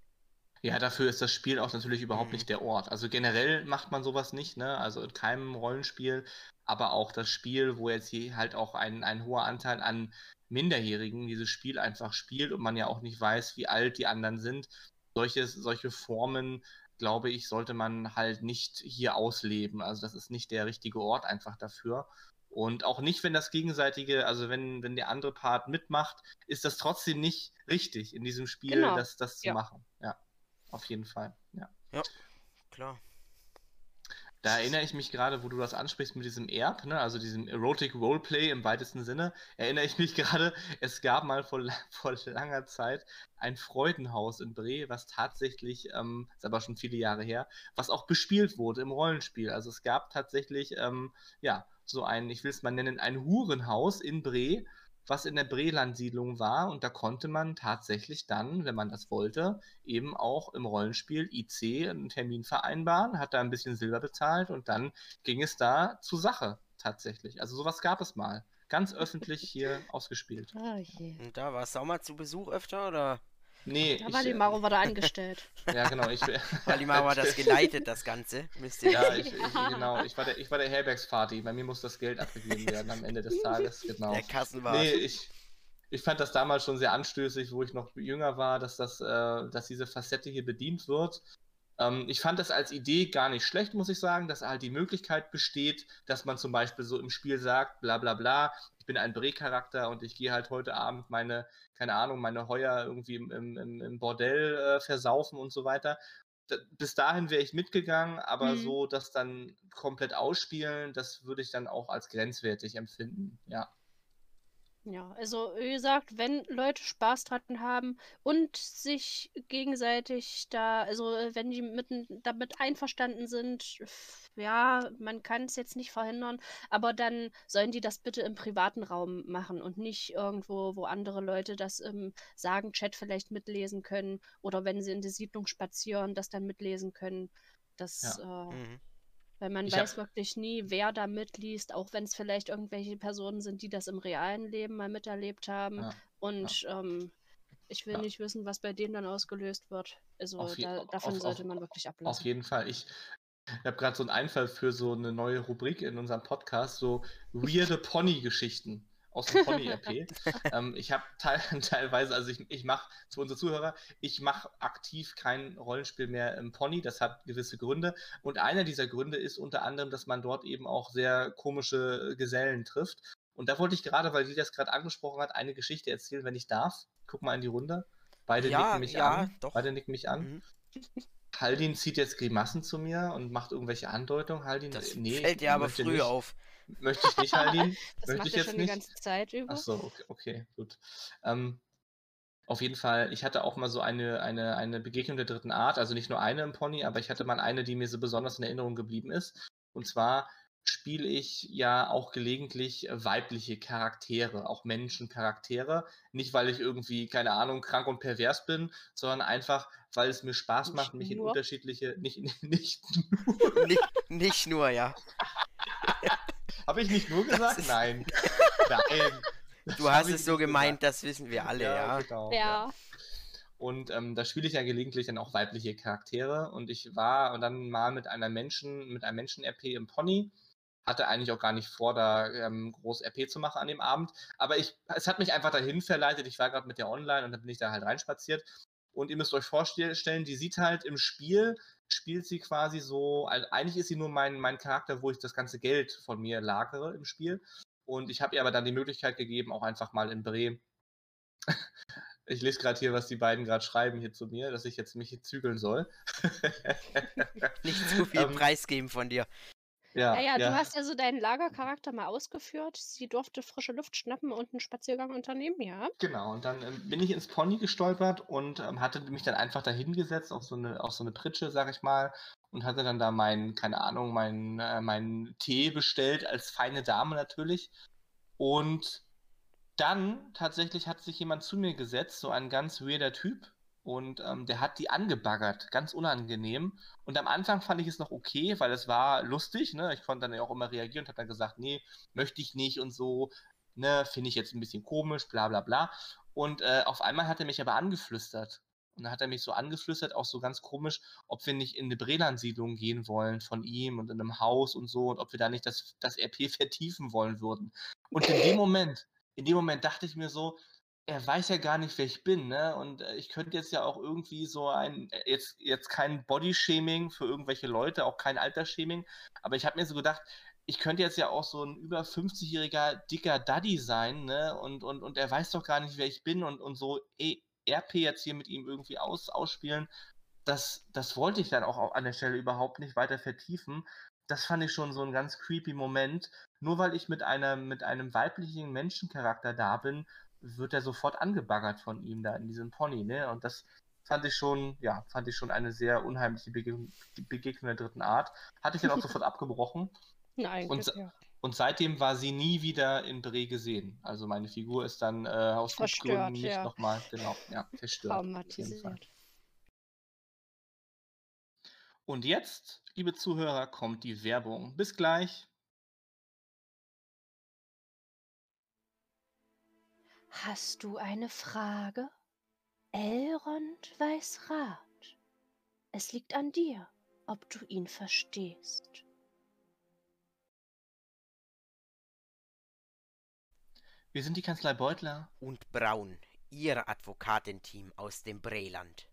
Ja, dafür ist das Spiel auch natürlich überhaupt nicht mhm. der Ort. Also generell macht man sowas nicht, ne? Also in keinem Rollenspiel, aber auch das Spiel, wo jetzt hier halt auch ein, ein hoher Anteil an Minderjährigen dieses Spiel einfach spielt und man ja auch nicht weiß, wie alt die anderen sind. Solche, solche Formen, glaube ich, sollte man halt nicht hier ausleben. Also das ist nicht der richtige Ort einfach dafür. Und auch nicht, wenn das gegenseitige, also wenn, wenn der andere Part mitmacht, ist das trotzdem nicht richtig in diesem Spiel, genau. das, das zu ja. machen. Auf jeden Fall. Ja, ja klar. Da erinnere ich mich gerade, wo du das ansprichst mit diesem Erb, ne, also diesem Erotic Roleplay im weitesten Sinne, erinnere ich mich gerade, es gab mal vor, vor langer Zeit ein Freudenhaus in Bre, was tatsächlich, ähm, ist aber schon viele Jahre her, was auch bespielt wurde im Rollenspiel. Also es gab tatsächlich, ähm, ja, so ein, ich will es mal nennen, ein Hurenhaus in Bre, was in der Breland-Siedlung war. Und da konnte man tatsächlich dann, wenn man das wollte, eben auch im Rollenspiel IC einen Termin vereinbaren, hat da ein bisschen Silber bezahlt und dann ging es da zur Sache tatsächlich. Also sowas gab es mal. Ganz öffentlich hier ausgespielt. Oh, okay. Und da warst du auch mal zu Besuch öfter oder? Nee. Da war die Maro war da angestellt. Ja, genau. Ich, Valimaro hat das geleitet, das Ganze. Müsst ihr ja, ich, ich, genau. Ich war der, ich war der Herbergsparty. Bei mir muss das Geld abgegeben werden am Ende des Tages. Genau. Der Kassenwart. Nee, ich, ich fand das damals schon sehr anstößig, wo ich noch jünger war, dass, das, äh, dass diese Facette hier bedient wird. Ähm, ich fand das als Idee gar nicht schlecht, muss ich sagen, dass halt die Möglichkeit besteht, dass man zum Beispiel so im Spiel sagt, bla bla bla, ich bin ein Bre-Charakter und ich gehe halt heute Abend meine, keine Ahnung, meine Heuer irgendwie im, im, im Bordell äh, versaufen und so weiter. Da, bis dahin wäre ich mitgegangen, aber mhm. so das dann komplett ausspielen, das würde ich dann auch als grenzwertig empfinden, ja. Ja, also wie gesagt, wenn Leute Spaß dran haben und sich gegenseitig da, also wenn die mit, damit einverstanden sind, ja, man kann es jetzt nicht verhindern, aber dann sollen die das bitte im privaten Raum machen und nicht irgendwo, wo andere Leute das im Sagen-Chat vielleicht mitlesen können oder wenn sie in die Siedlung spazieren, das dann mitlesen können. Das ja. äh, mhm. Weil man ich weiß wirklich nie, wer da mitliest, auch wenn es vielleicht irgendwelche Personen sind, die das im realen Leben mal miterlebt haben. Ja, Und ja. Ähm, ich will ja. nicht wissen, was bei denen dann ausgelöst wird. Also da, davon auf, sollte man wirklich ablassen. Auf jeden Fall. Ich, ich habe gerade so einen Einfall für so eine neue Rubrik in unserem Podcast, so weirde Pony-Geschichten aus dem Pony-RP. ähm, ich habe te teilweise, also ich, ich mache, zu unseren Zuhörer, ich mache aktiv kein Rollenspiel mehr im Pony, das hat gewisse Gründe. Und einer dieser Gründe ist unter anderem, dass man dort eben auch sehr komische Gesellen trifft. Und da wollte ich gerade, weil die das gerade angesprochen hat, eine Geschichte erzählen, wenn ich darf. Guck mal in die Runde. Beide Ja, nicken mich ja, an. doch. Beide nicken mich an. Mhm. Haldin zieht jetzt Grimassen zu mir und macht irgendwelche Andeutungen. Haldin, Das nee, fällt dir aber früh nicht. auf. Möchte ich nicht, Haldin. Das Möchte macht ich jetzt schon nicht. die ganze Zeit über. Ach so, okay, okay gut. Ähm, auf jeden Fall, ich hatte auch mal so eine, eine, eine Begegnung der dritten Art, also nicht nur eine im Pony, aber ich hatte mal eine, die mir so besonders in Erinnerung geblieben ist. Und zwar spiele ich ja auch gelegentlich weibliche Charaktere, auch Menschencharaktere. Nicht, weil ich irgendwie, keine Ahnung, krank und pervers bin, sondern einfach, weil es mir Spaß Nicht macht, mich in nur? unterschiedliche, nicht, nicht nur, nicht, nicht nur, ja. habe ich nicht nur gesagt? Nein. Nein. Das Du hast es so gemeint, das wissen wir alle, ja. Genau, ja. Und ähm, da spiele ich ja gelegentlich dann auch weibliche Charaktere. Und ich war dann mal mit einer Menschen, mit einem Menschen-RP im Pony. Hatte eigentlich auch gar nicht vor, da ähm, groß RP zu machen an dem Abend. Aber ich, es hat mich einfach dahin verleitet. Ich war gerade mit der online und dann bin ich da halt reinspaziert. Und ihr müsst euch vorstellen, die sieht halt im Spiel, spielt sie quasi so, also eigentlich ist sie nur mein, mein Charakter, wo ich das ganze Geld von mir lagere im Spiel. Und ich habe ihr aber dann die Möglichkeit gegeben, auch einfach mal in Bre ich lese gerade hier, was die beiden gerade schreiben hier zu mir, dass ich jetzt mich zügeln soll. Nicht zu viel Ähm, preisgeben von dir. Ja, Naja, du hast ja so deinen Lagercharakter mal ausgeführt. Sie durfte frische Luft schnappen und einen Spaziergang unternehmen, ja. Genau, und dann ähm, bin ich ins Pony gestolpert und ähm, hatte mich dann einfach da hingesetzt auf so eine, auf so eine Pritsche, sag ich mal, und hatte dann da meinen, keine Ahnung, meinen, äh, meinen Tee bestellt, als feine Dame natürlich. Und dann tatsächlich hat sich jemand zu mir gesetzt, so ein ganz weirder Typ, und ähm, der hat die angebaggert, ganz unangenehm. Und am Anfang fand ich es noch okay, weil es war lustig, ne? Ich konnte dann ja auch immer reagieren und habe dann gesagt, nee, möchte ich nicht und so, ne, finde ich jetzt ein bisschen komisch, bla bla bla. Und äh, auf einmal hat er mich aber angeflüstert. Und dann hat er mich so angeflüstert, auch so ganz komisch, ob wir nicht in eine Brelan-Siedlung gehen wollen von ihm und in einem Haus und so und ob wir da nicht das, das RP vertiefen wollen würden. Und in dem Moment, in dem Moment dachte ich mir so, er weiß ja gar nicht, wer ich bin, ne? Und äh, ich könnte jetzt ja auch irgendwie so ein, äh, jetzt, jetzt kein Bodyshaming für irgendwelche Leute, auch kein Altersshaming, aber ich habe mir so gedacht, ich könnte jetzt ja auch so ein über 50-jähriger dicker Daddy sein, ne? Und, und, und er weiß doch gar nicht, wer ich bin und, und so eh, RP jetzt hier mit ihm irgendwie aus, ausspielen. Das, das wollte ich dann auch an der Stelle überhaupt nicht weiter vertiefen. Das fand ich schon so ein ganz creepy Moment. Nur weil ich mit, einer, mit einem weiblichen Menschencharakter da bin, wird er sofort angebaggert von ihm da in diesem Pony, ne? Und das fand ich schon, ja, fand ich schon eine sehr unheimliche Bege Begegnung der dritten Art. Hatte ich dann auch sofort abgebrochen. Nein, Und ja. Und seitdem war sie nie wieder in Bre gesehen. Also meine Figur ist dann äh, aus Gründen nicht ja. nochmal, genau, ja, verstört. traumatisiert. Und jetzt, liebe Zuhörer, kommt die Werbung. Bis gleich. Hast du eine Frage? Elrond weiß Rat. Es liegt an dir, ob du ihn verstehst. Wir sind die Kanzlei Beutler. Und Braun, Ihr Advokatenteam aus dem Breland,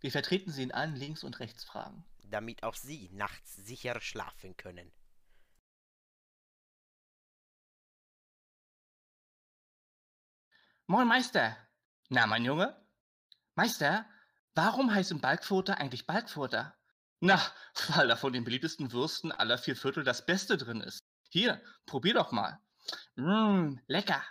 Wir vertreten Sie in allen Links- und Rechtsfragen. damit auch Sie nachts sicher schlafen können. Moin Meister. Na, mein Junge? Meister, warum heißen Balkfurter eigentlich Balkfurter? Na, weil da von den beliebtesten Würsten aller vier Viertel das Beste drin ist. Hier, probier doch mal. Mmm, lecker.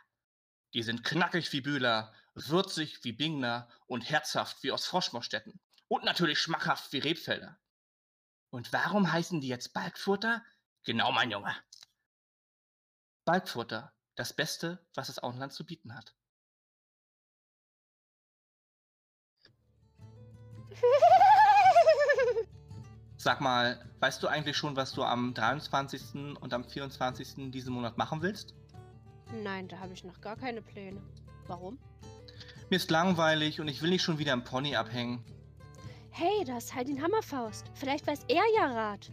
Die sind knackig wie Bühler, würzig wie Bingner und herzhaft wie aus Froschmostetten. Und natürlich schmackhaft wie Rebfelder. Und warum heißen die jetzt Balkfurter? Genau, mein Junge. Balkfurter, das Beste, was das Auenland zu bieten hat. Sag mal, weißt du eigentlich schon, was du am 23. und am 24. diesen Monat machen willst? Nein, da habe ich noch gar keine Pläne. Warum? Mir ist langweilig und ich will nicht schon wieder im Pony abhängen. Hey, da ist Haldin Hammerfaust. Vielleicht weiß er ja Rat.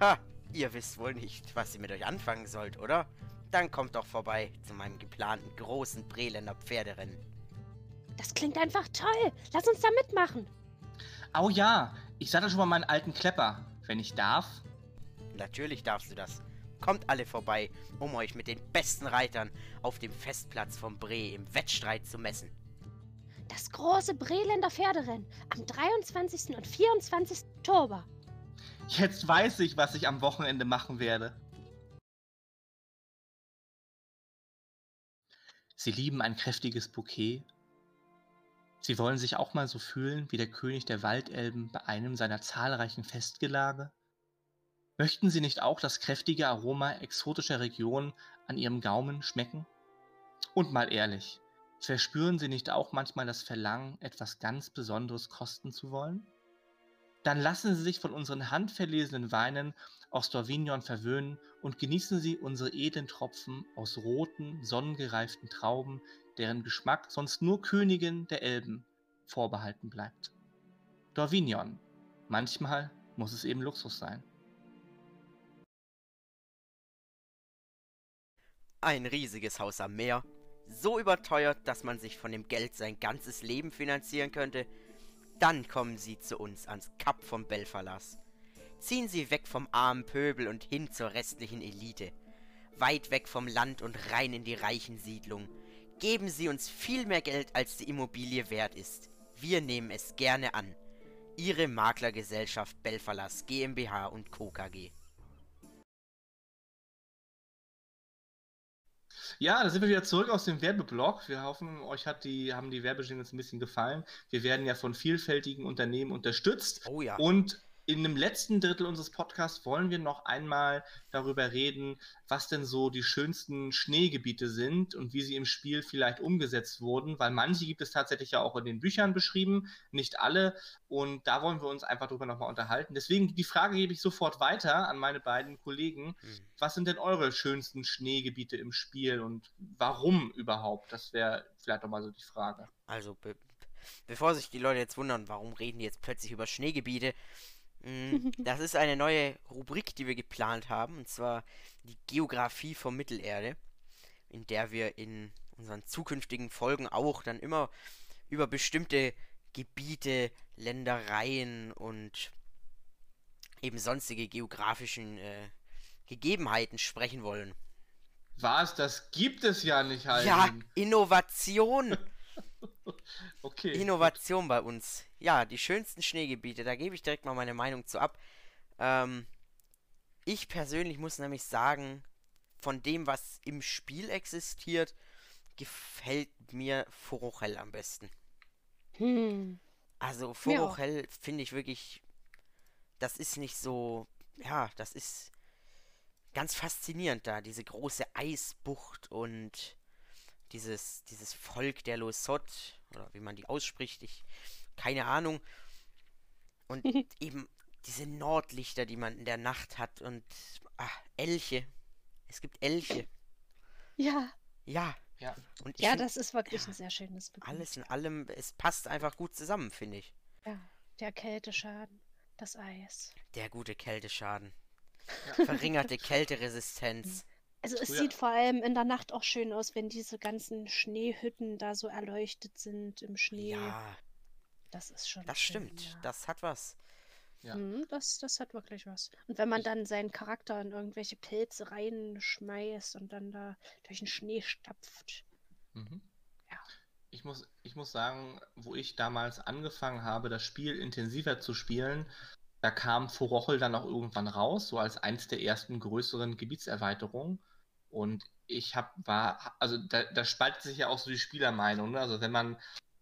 Ha, ihr wisst wohl nicht, was ihr mit euch anfangen sollt, oder? Dann kommt doch vorbei zu meinem geplanten großen Breländer Pferderennen. Das klingt einfach toll. Lass uns da mitmachen. Oh ja, ich sattel schon mal meinen alten Klepper, wenn ich darf. Natürlich darfst du das. Kommt alle vorbei, um euch mit den besten Reitern auf dem Festplatz vom Bre im Wettstreit zu messen. Das große Breländer Pferderennen am 23. und 24. Oktober. Jetzt weiß ich, was ich am Wochenende machen werde. Sie lieben ein kräftiges Bouquet. Sie wollen sich auch mal so fühlen wie der König der Waldelben bei einem seiner zahlreichen Festgelage. Möchten Sie nicht auch das kräftige Aroma exotischer Regionen an Ihrem Gaumen schmecken? Und mal ehrlich, verspüren Sie nicht auch manchmal das Verlangen, etwas ganz Besonderes kosten zu wollen? Dann lassen Sie sich von unseren handverlesenen Weinen aus Dorvignon verwöhnen und genießen Sie unsere edlen Tropfen aus roten, sonnengereiften Trauben, deren Geschmack sonst nur Königin der Elben vorbehalten bleibt. Dorvignon. Manchmal muss es eben Luxus sein. Ein riesiges Haus am Meer. So überteuert, dass man sich von dem Geld sein ganzes Leben finanzieren könnte. Dann kommen Sie zu uns ans Kap vom Belfalas. Ziehen Sie weg vom armen Pöbel und hin zur restlichen Elite. Weit weg vom Land und rein in die reichen Siedlungen. Geben Sie uns viel mehr Geld, als die Immobilie wert ist. Wir nehmen es gerne an. Ihre Maklergesellschaft Belfalas GmbH und Co. KG. Ja, da sind wir wieder zurück aus dem Werbeblock. Wir hoffen, euch hat die, haben die Werbejingles ein bisschen gefallen. Wir werden ja von vielfältigen Unternehmen unterstützt. Oh ja. Und in dem letzten Drittel unseres Podcasts wollen wir noch einmal darüber reden, was denn so die schönsten Schneegebiete sind und wie sie im Spiel vielleicht umgesetzt wurden, weil manche gibt es tatsächlich ja auch in den Büchern beschrieben, nicht alle. Und da wollen wir uns einfach darüber nochmal unterhalten. Deswegen die Frage gebe ich sofort weiter an meine beiden Kollegen. Hm. Was sind denn eure schönsten Schneegebiete im Spiel und warum überhaupt? Das wäre vielleicht nochmal so die Frage. Also, be bevor sich die Leute jetzt wundern, warum reden die jetzt plötzlich über Schneegebiete, das ist eine neue Rubrik, die wir geplant haben, und zwar die Geografie von Mittelerde, in der wir in unseren zukünftigen Folgen auch dann immer über bestimmte Gebiete, Ländereien und eben sonstige geografischen äh, Gegebenheiten sprechen wollen. Was? Das gibt es ja nicht halt. Ja, Innovation. okay. Innovation bei uns. Ja, die schönsten Schneegebiete, da gebe ich direkt mal meine Meinung zu ab. Ähm, ich persönlich muss nämlich sagen, von dem, was im Spiel existiert, gefällt mir Forochel am besten. Hm. Also Forochel finde ich wirklich, das ist nicht so, ja, das ist ganz faszinierend da, diese große Eisbucht und dieses, dieses Volk der Losot, oder wie man die ausspricht, ich, keine Ahnung. Und eben diese Nordlichter, die man in der Nacht hat und ach, Elche. Es gibt Elche. Ja. Ja. Ja, und ja find, das ist wirklich ja, ein sehr schönes Gebiet. Alles in allem, es passt einfach gut zusammen, finde ich. Ja, der Kälteschaden, das Eis. Der gute Kälteschaden. Ja. Verringerte Kälteresistenz. Also es Früher. sieht vor allem in der Nacht auch schön aus, wenn diese ganzen Schneehütten da so erleuchtet sind im Schnee. Ja. Das ist schon. Das schön, stimmt. Ja. Das hat was. Ja. Mhm, das, das hat wirklich was. Und wenn man dann seinen Charakter in irgendwelche Pilze reinschmeißt und dann da durch den Schnee stapft. Mhm. Ja. Ich muss, ich muss sagen, wo ich damals angefangen habe, das Spiel intensiver zu spielen, da kam Forochel dann auch irgendwann raus, so als eins der ersten größeren Gebietserweiterungen. Und ich habe, war, also da, da, spaltet sich ja auch so die Spielermeinung. Ne? Also wenn man,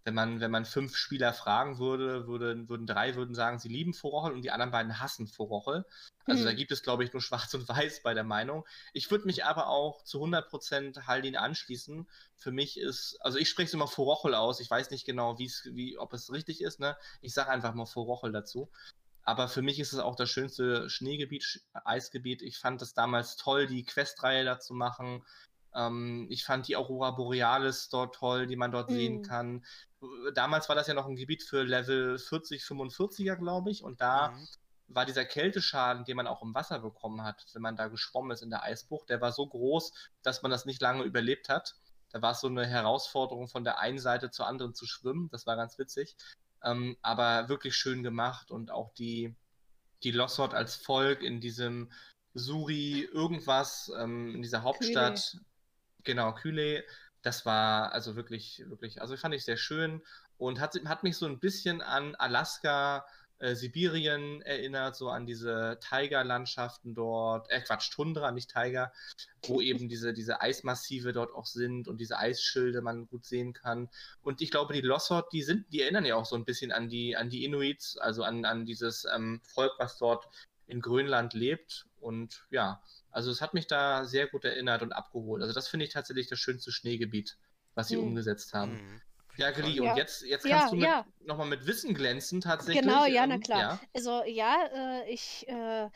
wenn man, wenn man fünf Spieler fragen würde, würde, würden drei würden sagen, sie lieben Forochel und die anderen beiden hassen Forochel. Also mhm. da gibt es, glaube ich, nur Schwarz und Weiß bei der Meinung. Ich würde mich aber auch zu 100% Haldin anschließen. Für mich ist, also ich spreche es immer Forochel aus. Ich weiß nicht genau, wie, ob es richtig ist. Ne? Ich sage einfach mal Forochel dazu. Aber für mich ist es auch das schönste Schneegebiet, Eisgebiet. Ich fand es damals toll, die Questreihe da zu machen. Ähm, ich fand die Aurora Borealis dort toll, die man dort mhm. sehen kann. Damals war das ja noch ein Gebiet für Level 40, 45er, glaube ich. Und da mhm. war dieser Kälteschaden, den man auch im Wasser bekommen hat, wenn man da geschwommen ist in der Eisbucht, der war so groß, dass man das nicht lange überlebt hat. Da war es so eine Herausforderung, von der einen Seite zur anderen zu schwimmen. Das war ganz witzig. Ähm, aber wirklich schön gemacht und auch die, die Lossot als Volk in diesem Suri irgendwas, ähm, in dieser Hauptstadt. Kühle. Genau, Kühle. Das war also wirklich, wirklich, also fand ich sehr schön und hat, hat mich so ein bisschen an Alaska, äh, Sibirien erinnert, so an diese Tiger-Landschaften dort, äh Quatsch, Tundra, nicht Tiger, wo eben diese, diese Eismassive dort auch sind und diese Eisschilde man gut sehen kann. Und ich glaube, die Lossot, die sind, die erinnern ja auch so ein bisschen an die, an die Inuits, also an, an dieses ähm, Volk, was dort in Grönland lebt. Und ja, also es hat mich da sehr gut erinnert und abgeholt. Also das finde ich tatsächlich das schönste Schneegebiet, was sie mhm. umgesetzt haben. Mhm. Ja, Geli, ja. und jetzt, jetzt kannst ja, du mit, ja. nochmal mit Wissen glänzen, tatsächlich. Genau, ja, na ähm, klar. Ja. Also, ja, äh, ich äh,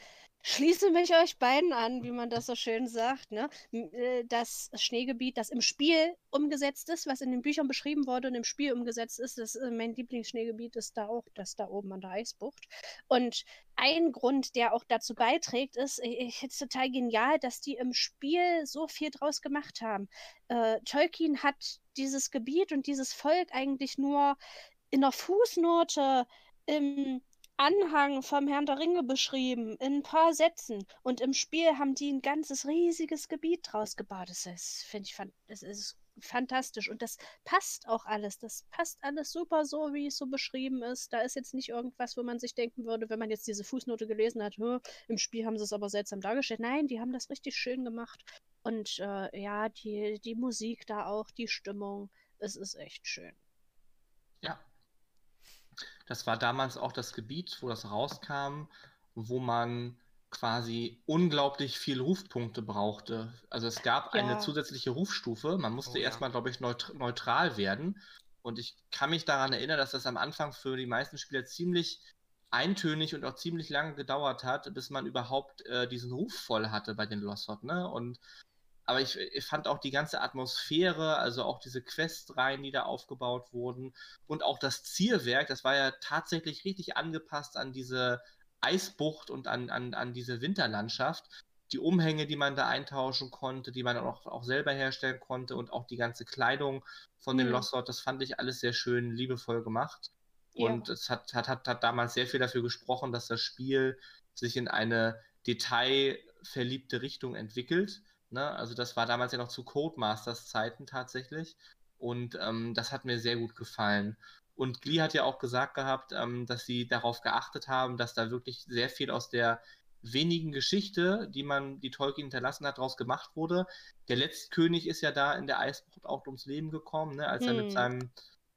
schließe mich euch beiden an, wie man das so schön sagt. Ne? Äh, das Schneegebiet, das im Spiel umgesetzt ist, was in den Büchern beschrieben wurde und im Spiel umgesetzt ist, das, äh, mein Lieblingsschneegebiet ist da auch das da oben an der Eisbucht. Und ein Grund, der auch dazu beiträgt, ist, ich finde es total genial, dass die im Spiel so viel draus gemacht haben. Äh, Tolkien hat dieses Gebiet und dieses Volk eigentlich nur in der Fußnote im Anhang vom Herrn der Ringe beschrieben, in ein paar Sätzen. Und im Spiel haben die ein ganzes riesiges Gebiet draus gebaut. Das ist, finde ich, das ist fantastisch. Und das passt auch alles. Das passt alles super so, wie es so beschrieben ist. Da ist jetzt nicht irgendwas, wo man sich denken würde, wenn man jetzt diese Fußnote gelesen hat, im Spiel haben sie es aber seltsam dargestellt. Nein, die haben das richtig schön gemacht. Und äh, ja, die, die Musik da auch, die Stimmung, es ist echt schön. Ja. Das war damals auch das Gebiet, wo das rauskam, wo man quasi unglaublich viel Rufpunkte brauchte. Also es gab ja. eine zusätzliche Rufstufe. Man musste oh, ja. erstmal, glaube ich, neutral werden. Und ich kann mich daran erinnern, dass das am Anfang für die meisten Spieler ziemlich eintönig und auch ziemlich lange gedauert hat, bis man überhaupt äh, diesen Ruf voll hatte bei den Lossot. Ne? Und aber ich, ich, fand auch die ganze Atmosphäre, also auch diese Questreihen, die da aufgebaut wurden und auch das Zielwerk, das war ja tatsächlich richtig angepasst an diese Eisbucht und an, an, an diese Winterlandschaft. Die Umhänge, die man da eintauschen konnte, die man auch, auch selber herstellen konnte und auch die ganze Kleidung von den mhm. Lost das fand ich alles sehr schön liebevoll gemacht. Ja. Und es hat, hat, hat, hat damals sehr viel dafür gesprochen, dass das Spiel sich in eine detailverliebte Richtung entwickelt. Ne? Also das war damals ja noch zu Codemasters Zeiten tatsächlich. Und ähm, das hat mir sehr gut gefallen. Und Glee hat ja auch gesagt gehabt, ähm, dass sie darauf geachtet haben, dass da wirklich sehr viel aus der wenigen Geschichte, die man, die Tolkien hinterlassen hat, daraus gemacht wurde. Der letzte König ist ja da in der Eisbucht auch ums Leben gekommen, ne, als hm. er mit hm. seinem,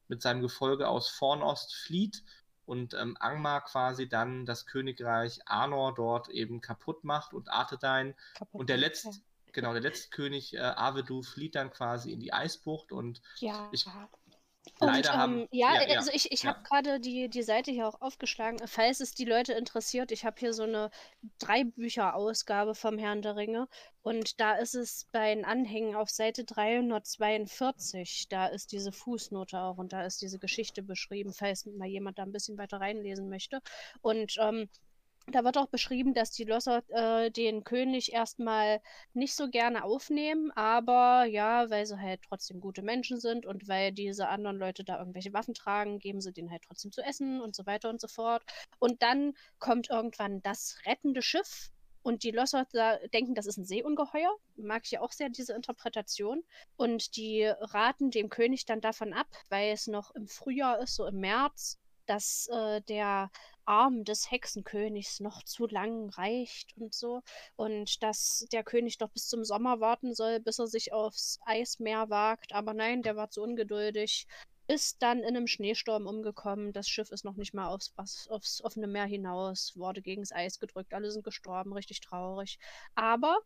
mit seinem Gefolge aus Vornost flieht und ähm, Angmar quasi dann das Königreich Arnor dort eben kaputt macht und Arthedain. Kaputt, und der letzte, ja. Genau, der letzte König äh, Avedu flieht dann quasi in die Eisbucht und ja. ich Leider und, haben. Ähm, ja, ja, also ich, ich ja. habe gerade die, die Seite hier auch aufgeschlagen. Falls es die Leute interessiert, ich habe hier so eine Drei-Bücher-Ausgabe vom Herrn der Ringe. Und da ist es bei den Anhängen auf Seite 342. Da ist diese Fußnote auch und da ist diese Geschichte beschrieben, falls mal jemand da ein bisschen weiter reinlesen möchte. Und ähm, da wird auch beschrieben, dass die Losser äh, den König erstmal nicht so gerne aufnehmen, aber ja, weil sie halt trotzdem gute Menschen sind und weil diese anderen Leute da irgendwelche Waffen tragen, geben sie denen halt trotzdem zu essen und so weiter und so fort. Und dann kommt irgendwann das rettende Schiff und die Losser denken, das ist ein Seeungeheuer. Mag ich ja auch sehr, diese Interpretation. Und die raten dem König dann davon ab, weil es noch im Frühjahr ist, so im März, dass äh, der Arm des Hexenkönigs noch zu lang reicht und so. Und dass der König doch bis zum Sommer warten soll, bis er sich aufs Eismeer wagt. Aber nein, der war zu ungeduldig. Ist dann in einem Schneesturm umgekommen. Das Schiff ist noch nicht mal aufs, aufs offene Meer hinaus, wurde gegen das Eis gedrückt. Alle sind gestorben, richtig traurig. Aber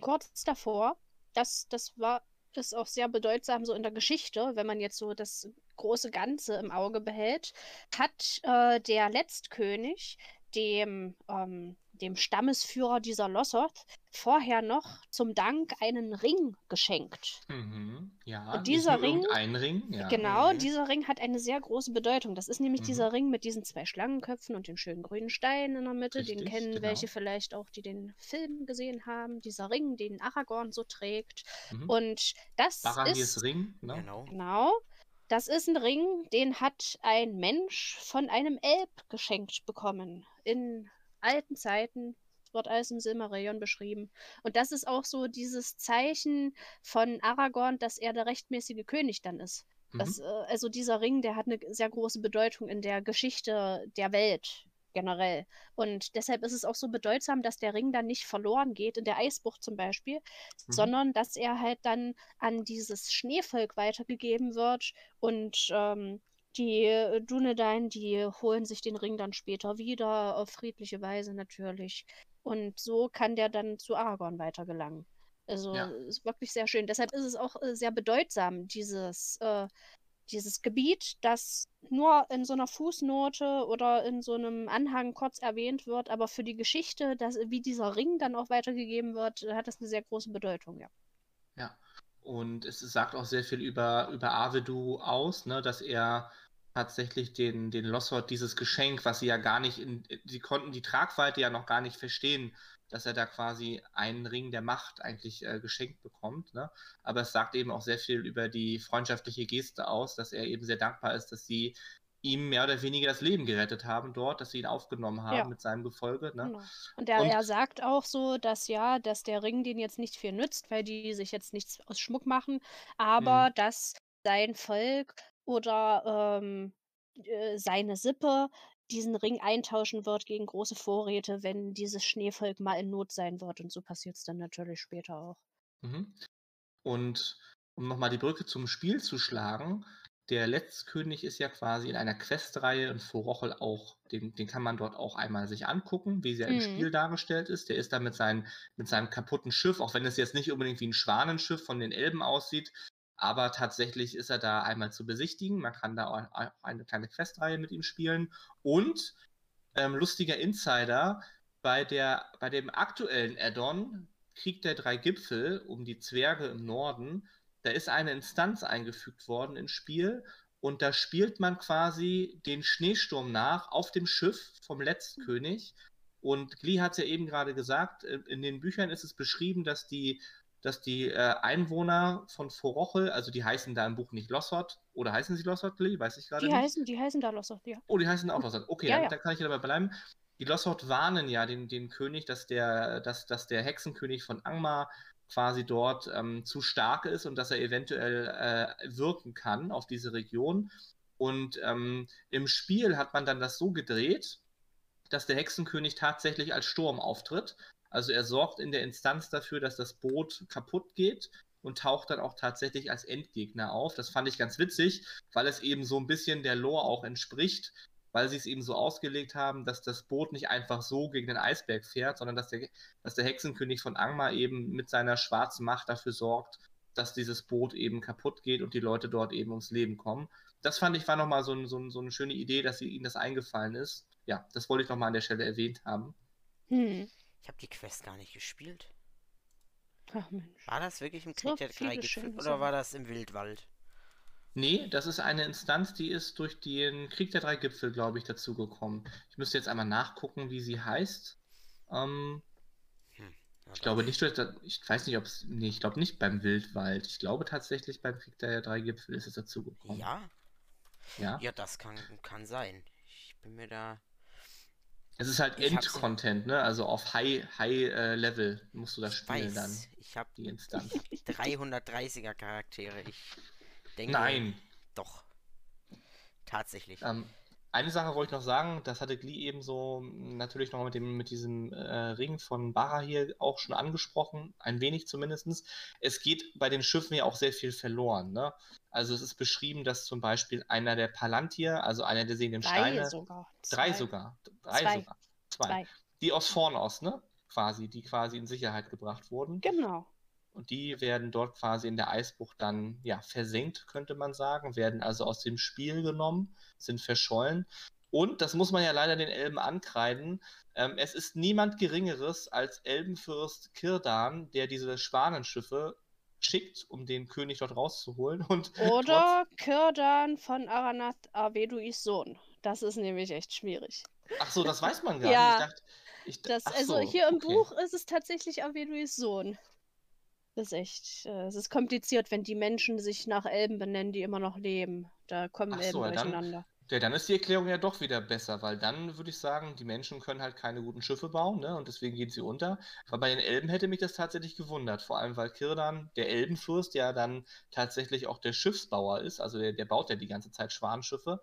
kurz davor, das, das war ist auch sehr bedeutsam so in der Geschichte, wenn man jetzt so das große Ganze im Auge behält, hat äh, der Letztkönig dem ähm, dem Stammesführer dieser Lossoth, vorher noch zum Dank einen Ring geschenkt. Mhm. Ja, Und dieser Ring, ein Ring, ja. genau, Mhm. dieser Ring hat eine sehr große Bedeutung. Das ist nämlich Mhm. dieser Ring mit diesen zwei Schlangenköpfen und den schönen grünen Steinen in der Mitte. den Richtig, kennen genau. welche vielleicht auch, die den Film gesehen haben. Dieser Ring, den Aragorn so trägt. Mhm. Und das Barahirs ist Ring, ne? Genau. Genau. Das ist ein Ring, den hat ein Mensch von einem Elb geschenkt bekommen. In alten Zeiten. Wird alles im Silmarillion beschrieben. Und das ist auch so dieses Zeichen von Aragorn, dass er der rechtmäßige König dann ist. Mhm. Das, äh, also dieser Ring, der hat eine sehr große Bedeutung in der Geschichte der Welt generell. Und deshalb ist es auch so bedeutsam, dass der Ring dann nicht verloren geht, in der Eisbucht zum Beispiel, Mhm. sondern dass er halt dann an dieses Schneevolk weitergegeben wird und ähm, die äh, Dunedain, die holen sich den Ring dann später wieder, auf friedliche Weise natürlich. Und so kann der dann zu Aragorn weitergelangen. Also Ja. ist wirklich sehr schön. Deshalb ist es auch äh, sehr bedeutsam, dieses, äh, dieses Gebiet, das nur in so einer Fußnote oder in so einem Anhang kurz erwähnt wird, aber für die Geschichte, dass, wie dieser Ring dann auch weitergegeben wird, äh, hat das eine sehr große Bedeutung, ja. Ja. Und es sagt auch sehr viel über, über Avedu aus, ne, dass er tatsächlich den, den Lossort dieses Geschenk, was sie ja gar nicht in, sie konnten die Tragweite ja noch gar nicht verstehen, dass er da quasi einen Ring der Macht eigentlich äh, geschenkt bekommt. Ne? Aber es sagt eben auch sehr viel über die freundschaftliche Geste aus, dass er eben sehr dankbar ist, dass sie ihm mehr oder weniger das Leben gerettet haben dort, dass sie ihn aufgenommen haben Ja. mit seinem Gefolge. Ne? Genau. Und er, Und- er sagt auch so, dass ja, dass der Ring den jetzt nicht viel nützt, weil die sich jetzt nichts aus Schmuck machen, aber dass sein Volk oder ähm, äh, seine Sippe diesen Ring eintauschen wird gegen große Vorräte, wenn dieses Schneevolk mal in Not sein wird. Und so passiert es dann natürlich später auch. Mhm. Und um nochmal die Brücke zum Spiel zu schlagen, der Letztkönig ist ja quasi in einer Questreihe in Vorochel auch, den, den kann man dort auch einmal sich angucken, wie sie ja im Mhm. Spiel dargestellt ist. Der ist da mit, seinen, mit seinem kaputten Schiff, auch wenn es jetzt nicht unbedingt wie ein Schwanenschiff von den Elben aussieht, aber tatsächlich ist er da einmal zu besichtigen. Man kann da auch eine kleine Questreihe mit ihm spielen. Und ähm, lustiger Insider, bei, der, bei dem aktuellen Add-on Krieg der drei Gipfel um die Zwerge im Norden, da ist eine Instanz eingefügt worden ins Spiel und da spielt man quasi den Schneesturm nach auf dem Schiff vom Letztkönig. Und Glee hat es ja eben gerade gesagt, äh, in den Büchern ist es beschrieben, dass die, dass die äh, Einwohner von Vorochel, also die heißen da im Buch nicht Lossot, oder heißen sie Lossot, Glee? Weiß ich gerade Die nicht. heißen, die heißen da Lossoth, ja. Oh, die heißen auch Lossot. Okay, Ja, dann, ja. dann kann ich ja dabei bleiben. Die Lossot warnen ja den, den König, dass der, dass, dass der Hexenkönig von Angmar quasi dort ähm, zu stark ist und dass er eventuell äh, wirken kann auf diese Region. Und ähm, im Spiel hat man dann das so gedreht, dass der Hexenkönig tatsächlich als Sturm auftritt. Also er sorgt in der Instanz dafür, dass das Boot kaputt geht und taucht dann auch tatsächlich als Endgegner auf. Das fand ich ganz witzig, weil es eben so ein bisschen der Lore auch entspricht, weil sie es eben so ausgelegt haben, dass das Boot nicht einfach so gegen den Eisberg fährt, sondern dass der, dass der Hexenkönig von Angmar eben mit seiner schwarzen Macht dafür sorgt, dass dieses Boot eben kaputt geht und die Leute dort eben ums Leben kommen. Das fand ich war nochmal so, ein, so, ein, so eine schöne Idee, dass ihnen das eingefallen ist. Ja, das wollte ich nochmal an der Stelle erwähnt haben. Hm. Ich habe die Quest gar nicht gespielt. Ach Mensch. War das wirklich im Krieg der drei Gipfel oder Sachen. war das im Wildwald? Nee, das ist eine Instanz, die ist durch den Krieg der drei Gipfel, glaube ich, dazugekommen. Ich müsste jetzt einmal nachgucken, wie sie heißt. Ähm, Ja, ich glaube nicht, durch das- ich weiß nicht, ob es, nee, ich glaube nicht beim Wildwald. Ich glaube tatsächlich beim Krieg der drei Gipfel ist es dazugekommen. Ja, Ja. ja, das kann, kann sein. Ich bin mir da. Es ist halt Endcontent, ne? Also auf High, High äh, Level musst du das spielen weiß, dann, ich habe die Instanz. 330er Charaktere. Ich denke. Nein. Doch. Tatsächlich. Ähm, eine Sache wollte ich noch sagen, das hatte Glee eben so natürlich noch mit dem mit diesem äh, Ring von Barra hier auch schon angesprochen, ein wenig zumindestens. Es geht bei den Schiffen ja auch sehr viel verloren. Ne? Also es ist beschrieben, dass zum Beispiel einer der Palantir, also einer der sehenden Drei Steine, sogar. drei Zwei. sogar, drei Zwei. sogar, zwei, Zwei. die aus Fornos, ne? Quasi, die quasi in Sicherheit gebracht wurden. Genau. Und die werden dort quasi in der Eisbucht dann ja versenkt, könnte man sagen, werden also aus dem Spiel genommen, sind verschollen. Und, das muss man ja leider den Elben ankreiden, ähm, es ist niemand Geringeres als Elbenfürst Kirdan, der diese Schwanenschiffe schickt, um den König dort rauszuholen. Und Oder Kirdan von Aranath Arveduis Sohn. Das ist nämlich echt schwierig. Ach so, das weiß man gar Ja. nicht. Ich dachte, ich, Das, also so, hier im okay. Buch ist es tatsächlich Arveduis Sohn. Das ist echt, äh, es ist kompliziert, wenn die Menschen sich nach Elben benennen, die immer noch leben. Da kommen Ach Elben so, ja, dann- durcheinander. Ja, dann ist die Erklärung ja doch wieder besser, weil dann würde ich sagen, die Menschen können halt keine guten Schiffe bauen, ne? Und deswegen gehen sie unter. Aber bei den Elben hätte mich das tatsächlich gewundert, vor allem weil Kirdan, der Elbenfürst, ja dann tatsächlich auch der Schiffsbauer ist, also der, der baut ja die ganze Zeit Schwanschiffe.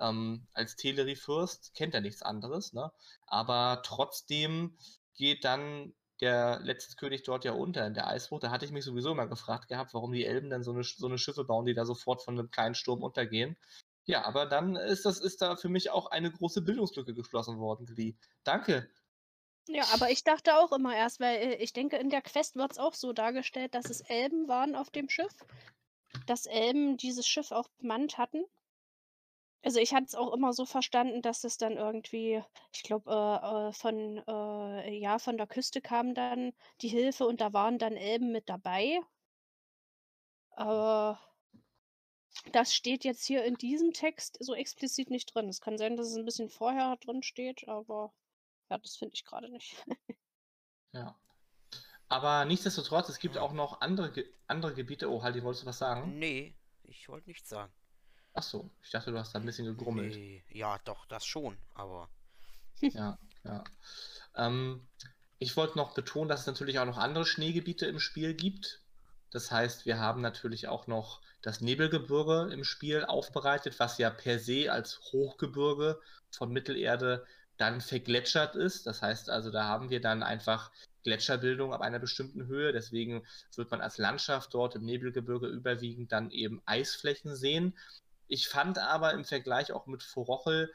Ähm, als Teleri-Fürst kennt er nichts anderes, ne? Aber trotzdem geht dann der letzte König dort ja unter in der Eisbucht. Da hatte ich mich sowieso immer gefragt gehabt, warum die Elben dann so eine, so eine Schiffe bauen, die da sofort von einem kleinen Sturm untergehen. Ja, aber dann ist das ist da für mich auch eine große Bildungslücke geschlossen worden, Glee. Danke. Ja, aber ich dachte auch immer erst, weil äh, ich denke, in der Quest wird es auch so dargestellt, dass es Elben waren auf dem Schiff. Dass Elben dieses Schiff auch bemannt hatten. Also ich hatte es auch immer so verstanden, dass es dann irgendwie, ich glaube, äh, äh, von, äh, ja, von der Küste kam dann die Hilfe und da waren dann Elben mit dabei. Aber das steht jetzt hier in diesem Text so explizit nicht drin. Es kann sein, dass es ein bisschen vorher drin steht, aber ja, das finde ich gerade nicht. Ja. Aber nichtsdestotrotz, es gibt auch noch andere, Ge andere Gebiete. Oh, Haldi, wolltest du was sagen? Nee, ich wollte nichts sagen. Ach so, ich dachte, du hast da ein bisschen gegrummelt. Nee, ja, doch, das schon, aber Ja, ja. Ähm, ich wollte noch betonen, dass es natürlich auch noch andere Schneegebiete im Spiel gibt. Das heißt, wir haben natürlich auch noch das Nebelgebirge im Spiel aufbereitet, was ja per se als Hochgebirge von Mittelerde dann vergletschert ist. Das heißt also, da haben wir dann einfach Gletscherbildung ab einer bestimmten Höhe. Deswegen wird man als Landschaft dort im Nebelgebirge überwiegend dann eben Eisflächen sehen. Ich fand aber im Vergleich auch mit Forochel,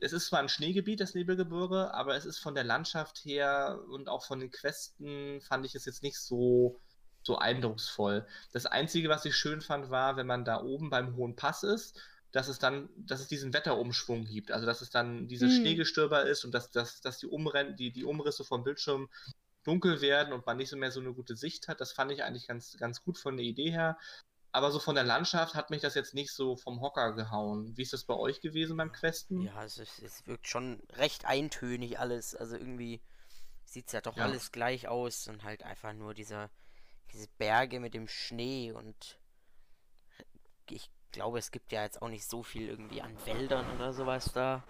es ist zwar ein Schneegebiet, das Nebelgebirge, aber es ist von der Landschaft her und auch von den Questen fand ich es jetzt nicht so, so eindrucksvoll. Das Einzige, was ich schön fand, war, wenn man da oben beim Hohen Pass ist, dass es dann, dass es diesen Wetterumschwung gibt. Also dass es dann dieses Hm. Schneegestöber ist und dass, dass, dass die, Umrenn die, die Umrisse vom Bildschirm dunkel werden und man nicht so mehr so eine gute Sicht hat. Das fand ich eigentlich ganz, ganz gut von der Idee her. Aber so von der Landschaft hat mich das jetzt nicht so vom Hocker gehauen. Wie ist das bei euch gewesen beim Questen? ja, es, ist, es wirkt schon recht eintönig alles. Also irgendwie sieht es ja doch Ja. alles gleich aus und halt einfach nur dieser, diese Berge mit dem Schnee und ich glaube, es gibt ja jetzt auch nicht so viel irgendwie an Wäldern oder sowas da.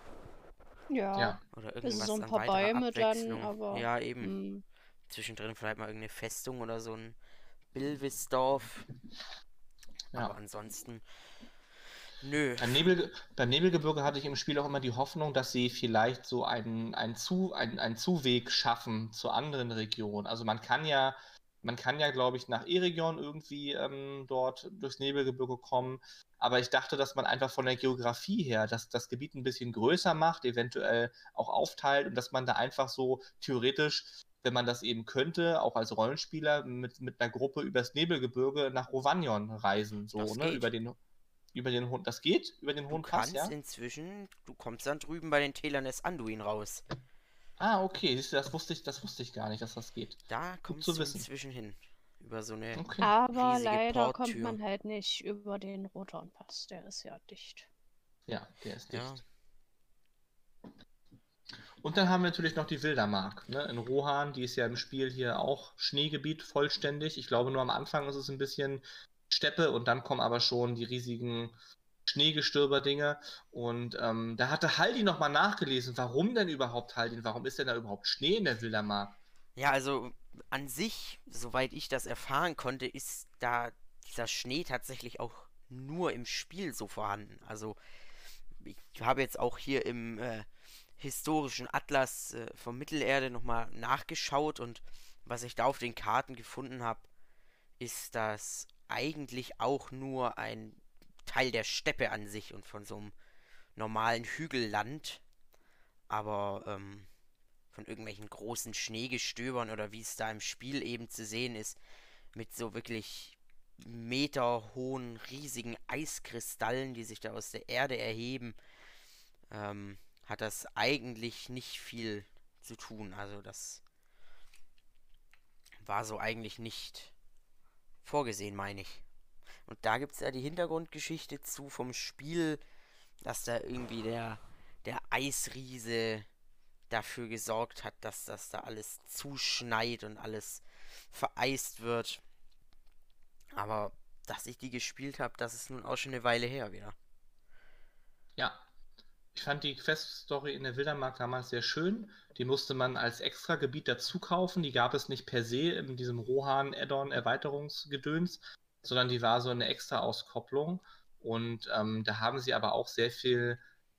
Ja. Ja. Oder Es irgendwas ist so ein an paar Bäume dann, aber. Ja, eben. hm. Zwischendrin vielleicht mal irgendeine Festung oder so ein Bilwisdorf. Ja. Aber ansonsten. Nö. Beim, Nebel, beim Nebelgebirge hatte ich im Spiel auch immer die Hoffnung, dass sie vielleicht so einen, einen, Zu, einen, einen Zuweg schaffen zu anderen Regionen. Also man kann ja, man kann ja, glaube ich, nach Eregion irgendwie ähm, dort durchs Nebelgebirge kommen. Aber ich dachte, dass man einfach von der Geografie her das, das Gebiet ein bisschen größer macht, eventuell auch aufteilt und dass man da einfach so theoretisch, wenn man das eben könnte, auch als Rollenspieler mit, mit einer Gruppe übers Nebelgebirge nach Rovanion reisen. So, Das ne? geht. Über den, über den Hohen, das geht? Über den Hohen Pass, kannst ja? inzwischen, du kommst dann drüben bei den Tälern des Anduin raus. Ah, okay, siehst du, das wusste ich, das wusste ich gar nicht, dass das geht. Da kommst zu du wissen. inzwischen hin. Über so eine. Okay. Aber leider kommt man halt nicht über den Rotornpass. Der ist ja dicht. Ja, der ist dicht. Ja. Und dann haben wir natürlich noch die Wildermark, ne? In Rohan, die ist ja im Spiel hier auch Schneegebiet vollständig. Ich glaube, nur am Anfang ist es ein bisschen Steppe und dann kommen aber schon die riesigen Schneegestöber-Dinge. Und ähm, da hatte Haldin nochmal nachgelesen, warum denn überhaupt Haldin? Warum ist denn da überhaupt Schnee in der Wildermark? Ja, also an sich, soweit ich das erfahren konnte, ist da dieser Schnee tatsächlich auch nur im Spiel so vorhanden. Also ich habe jetzt auch hier im äh, historischen Atlas äh, von Mittelerde nochmal nachgeschaut und was ich da auf den Karten gefunden habe, ist das eigentlich auch nur ein Teil der Steppe an sich und von so einem normalen Hügelland. Aber ähm, von irgendwelchen großen Schneegestöbern oder wie es da im Spiel eben zu sehen ist, mit so wirklich meterhohen, riesigen Eiskristallen, die sich da aus der Erde erheben. Ähm, hat das eigentlich nicht viel zu tun. Also das war so eigentlich nicht vorgesehen, meine ich. Und da gibt es ja die Hintergrundgeschichte zu vom Spiel, dass da irgendwie der, der Eisriese dafür gesorgt hat, dass das da alles zuschneit und alles vereist wird. Aber dass ich die gespielt habe, das ist nun auch schon eine Weile her wieder. Ja. Ich fand die Quest-Story in der Wildermark damals sehr schön. Die musste man als extra Gebiet dazu kaufen. Die gab es nicht per se in diesem Rohan-Add-on-Erweiterungsgedöns, sondern die war so eine extra Auskopplung. Und ähm, da haben sie aber auch sehr viel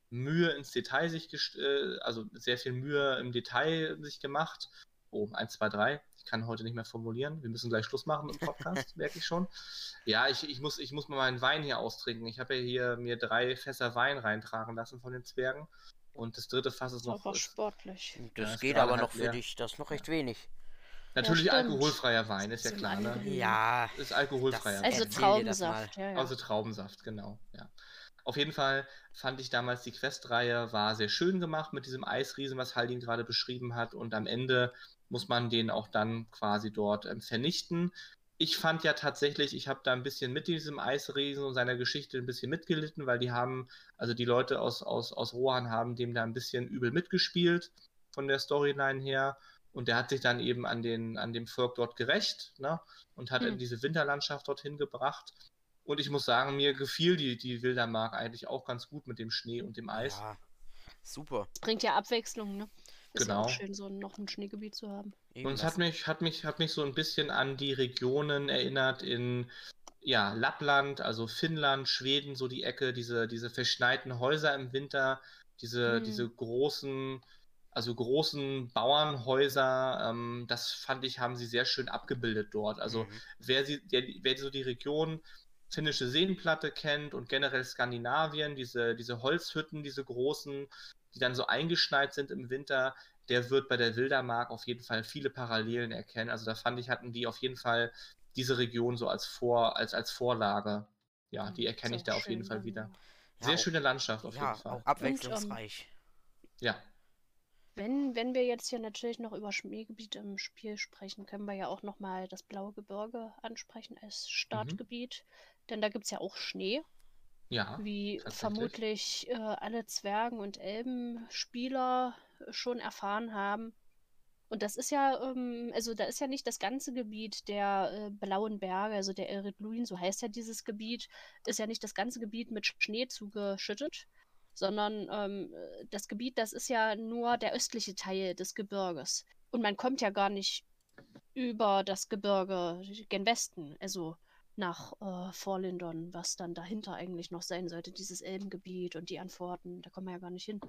Mühe ins Detail sich, äh, also sehr viel Mühe im Detail sich gemacht. Oh, 1, 2, 3. Ich kann heute nicht mehr formulieren. Wir müssen gleich Schluss machen im Podcast, merke ich schon. Ja, ich, ich, muss, ich muss mal meinen Wein hier austrinken. Ich habe ja hier mir drei Fässer Wein reintragen lassen von den Zwergen. Und das dritte Fass ist noch. Aber sportlich. Das ist geht aber noch für leer. dich, das ist noch recht wenig. Natürlich stimmt. alkoholfreier Wein, ist ja klar, ne? Ja, Ist alkoholfreier Das- Also Wein. Das Traubensaft, ja, ja. Also Traubensaft, genau, ja. Auf jeden Fall fand ich damals die Questreihe war sehr schön gemacht mit diesem Eisriesen, was Haldin gerade beschrieben hat. Und am Ende muss man den auch dann quasi dort ähm, vernichten. Ich fand ja tatsächlich, ich habe da ein bisschen mit diesem Eisriesen und seiner Geschichte ein bisschen mitgelitten, weil die haben, also die Leute aus, aus, aus Rohan haben dem da ein bisschen übel mitgespielt von der Storyline her. Und der hat sich dann eben an, den, an dem Volk dort gerecht ne? und hat Hm. in diese Winterlandschaft dorthin gebracht. Und ich muss sagen, mir gefiel die, die Wildermark eigentlich auch ganz gut mit dem Schnee und dem Eis. ja. Super. Bringt ja Abwechslung, ne? Ist ja auch Genau. schön, so noch ein Schneegebiet zu haben. Eben, Und es hat mich, hat, mich, hat mich so ein bisschen an die Regionen erinnert in ja, Lappland, also Finnland, Schweden, so die Ecke, diese, diese verschneiten Häuser im Winter, diese, Hm. diese großen, also großen Bauernhäuser, ähm, das fand ich, haben sie sehr schön abgebildet dort. Also Mhm. wer, sie, der, wer so die Region finnische Seenplatte kennt und generell Skandinavien, diese, diese Holzhütten, diese großen, die dann so eingeschneit sind im Winter, der wird bei der Wildermark auf jeden Fall viele Parallelen erkennen. Also da fand ich, hatten die auf jeden Fall diese Region so als, Vor, als, als Vorlage. Ja, die erkenne ich da auf jeden schön Fall wieder. Ja, Sehr auch- schöne Landschaft auf Ja, jeden Fall. auch abwechslungsreich. Ja, Wenn, wenn wir jetzt hier natürlich noch über Schneegebiete im Spiel sprechen, können wir ja auch nochmal das Blaue Gebirge ansprechen als Startgebiet. Denn da gibt es ja auch Schnee, ja. wie vermutlich äh, alle Zwergen- und Elbenspieler schon erfahren haben. Und das ist ja, ähm, also da ist ja nicht das ganze Gebiet der äh, Blauen Berge, also der Erit Luin, so heißt ja dieses Gebiet, ist ja nicht das ganze Gebiet mit Schnee zugeschüttet, sondern ähm, äh, das Gebiet, das ist ja nur der östliche Teil des Gebirges. Und man kommt ja gar nicht über das Gebirge gen Westen, also nach äh, Vorlindern, was dann dahinter eigentlich noch sein sollte, dieses Elbengebiet und die Antworten, da kommen wir ja gar nicht hin.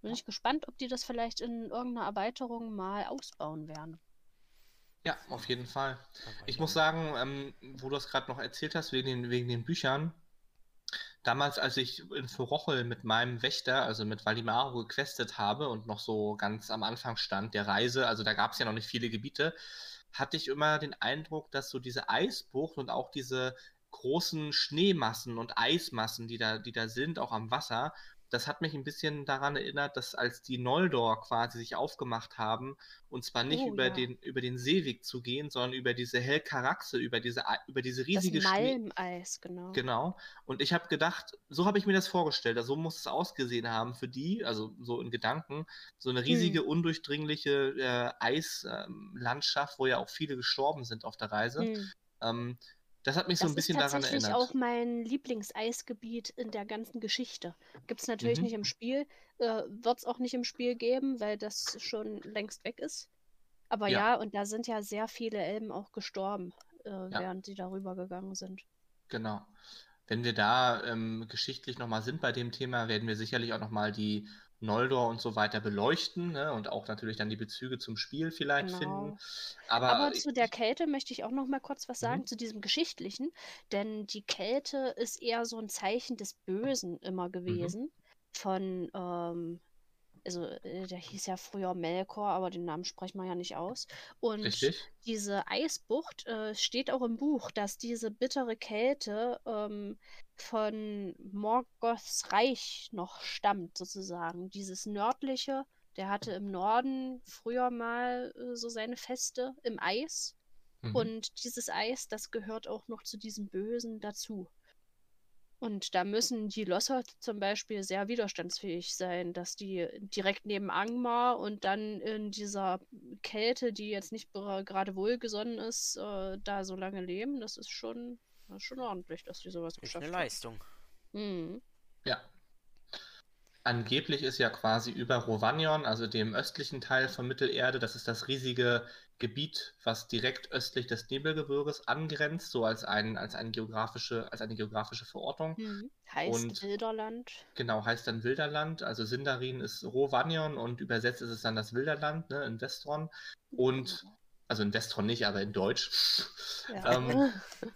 Bin ich gespannt, ob die das vielleicht in irgendeiner Erweiterung mal ausbauen werden. Ja, auf jeden Fall. Ich muss sagen, ähm, wo du das gerade noch erzählt hast, wegen den, wegen den Büchern, damals, als ich in Forochel mit meinem Wächter, also mit Valimaro, gequestet habe und noch so ganz am Anfang stand der Reise, also da gab es ja noch nicht viele Gebiete, hatte ich immer den Eindruck, dass so diese Eisbucht und auch diese großen Schneemassen und Eismassen, die da, die da sind, auch am Wasser, das hat mich ein bisschen daran erinnert, dass als die Noldor quasi sich aufgemacht haben, und zwar nicht Oh, über, ja. den, über den Seeweg zu gehen, sondern über diese Helkaraxe, über diese, über diese riesige das. Malmeis, genau. Genau. Und ich habe gedacht, so habe ich mir das vorgestellt, also so muss es ausgesehen haben für die, also so in Gedanken, so eine riesige, undurchdringliche äh, Eislandschaft, wo ja auch viele gestorben sind auf der Reise. Hm. Ähm, das hat mich so Das ein bisschen ist daran tatsächlich erinnert. auch mein Lieblingseisgebiet in der ganzen Geschichte. Gibt es natürlich Mhm. nicht im Spiel, äh, wird es auch nicht im Spiel geben, weil das schon längst weg ist. Aber Ja. ja, und da sind ja sehr viele Elben auch gestorben, äh, während sie darüber gegangen sind. Genau. Wenn wir da ähm, geschichtlich nochmal sind bei dem Thema, werden wir sicherlich auch nochmal die Noldor und so weiter beleuchten ne? und auch natürlich dann die Bezüge zum Spiel vielleicht Genau. finden. Aber, Aber zu der Kälte möchte ich auch noch mal kurz was Mhm. sagen, zu diesem Geschichtlichen. Denn die Kälte ist eher so ein Zeichen des Bösen Mhm. immer gewesen. Von, ähm, also äh, der hieß ja früher Melkor, aber den Namen sprechen wir ja nicht aus. Und Richtig? diese Eisbucht äh, steht auch im Buch, dass diese bittere Kälte ähm, von Morgoths Reich noch stammt, sozusagen. Dieses nördliche, der hatte im Norden früher mal äh, so seine Feste im Eis. Mhm. Und dieses Eis, das gehört auch noch zu diesem Bösen dazu. Und da müssen die Losser zum Beispiel sehr widerstandsfähig sein, dass die direkt neben Angmar und dann in dieser Kälte, die jetzt nicht gerade wohlgesonnen ist, äh, da so lange leben. Das ist schon, das ist schon ordentlich, dass die sowas Ist geschafft eine haben. Leistung. Mhm. Ja. Angeblich ist ja quasi über Rovanion, also dem östlichen Teil von Mittelerde, das ist das riesige Gebiet, was direkt östlich des Nebelgebirges angrenzt, so als, ein, als, eine, geografische, als eine geografische Verortung. Mhm. Heißt Und- Wilderland. Genau, heißt dann Wilderland. Also Sindarin ist Rovanion und übersetzt ist es dann das Wilderland, ne, in Westron. Und, also in Westron nicht, aber in Deutsch. Ja. ähm,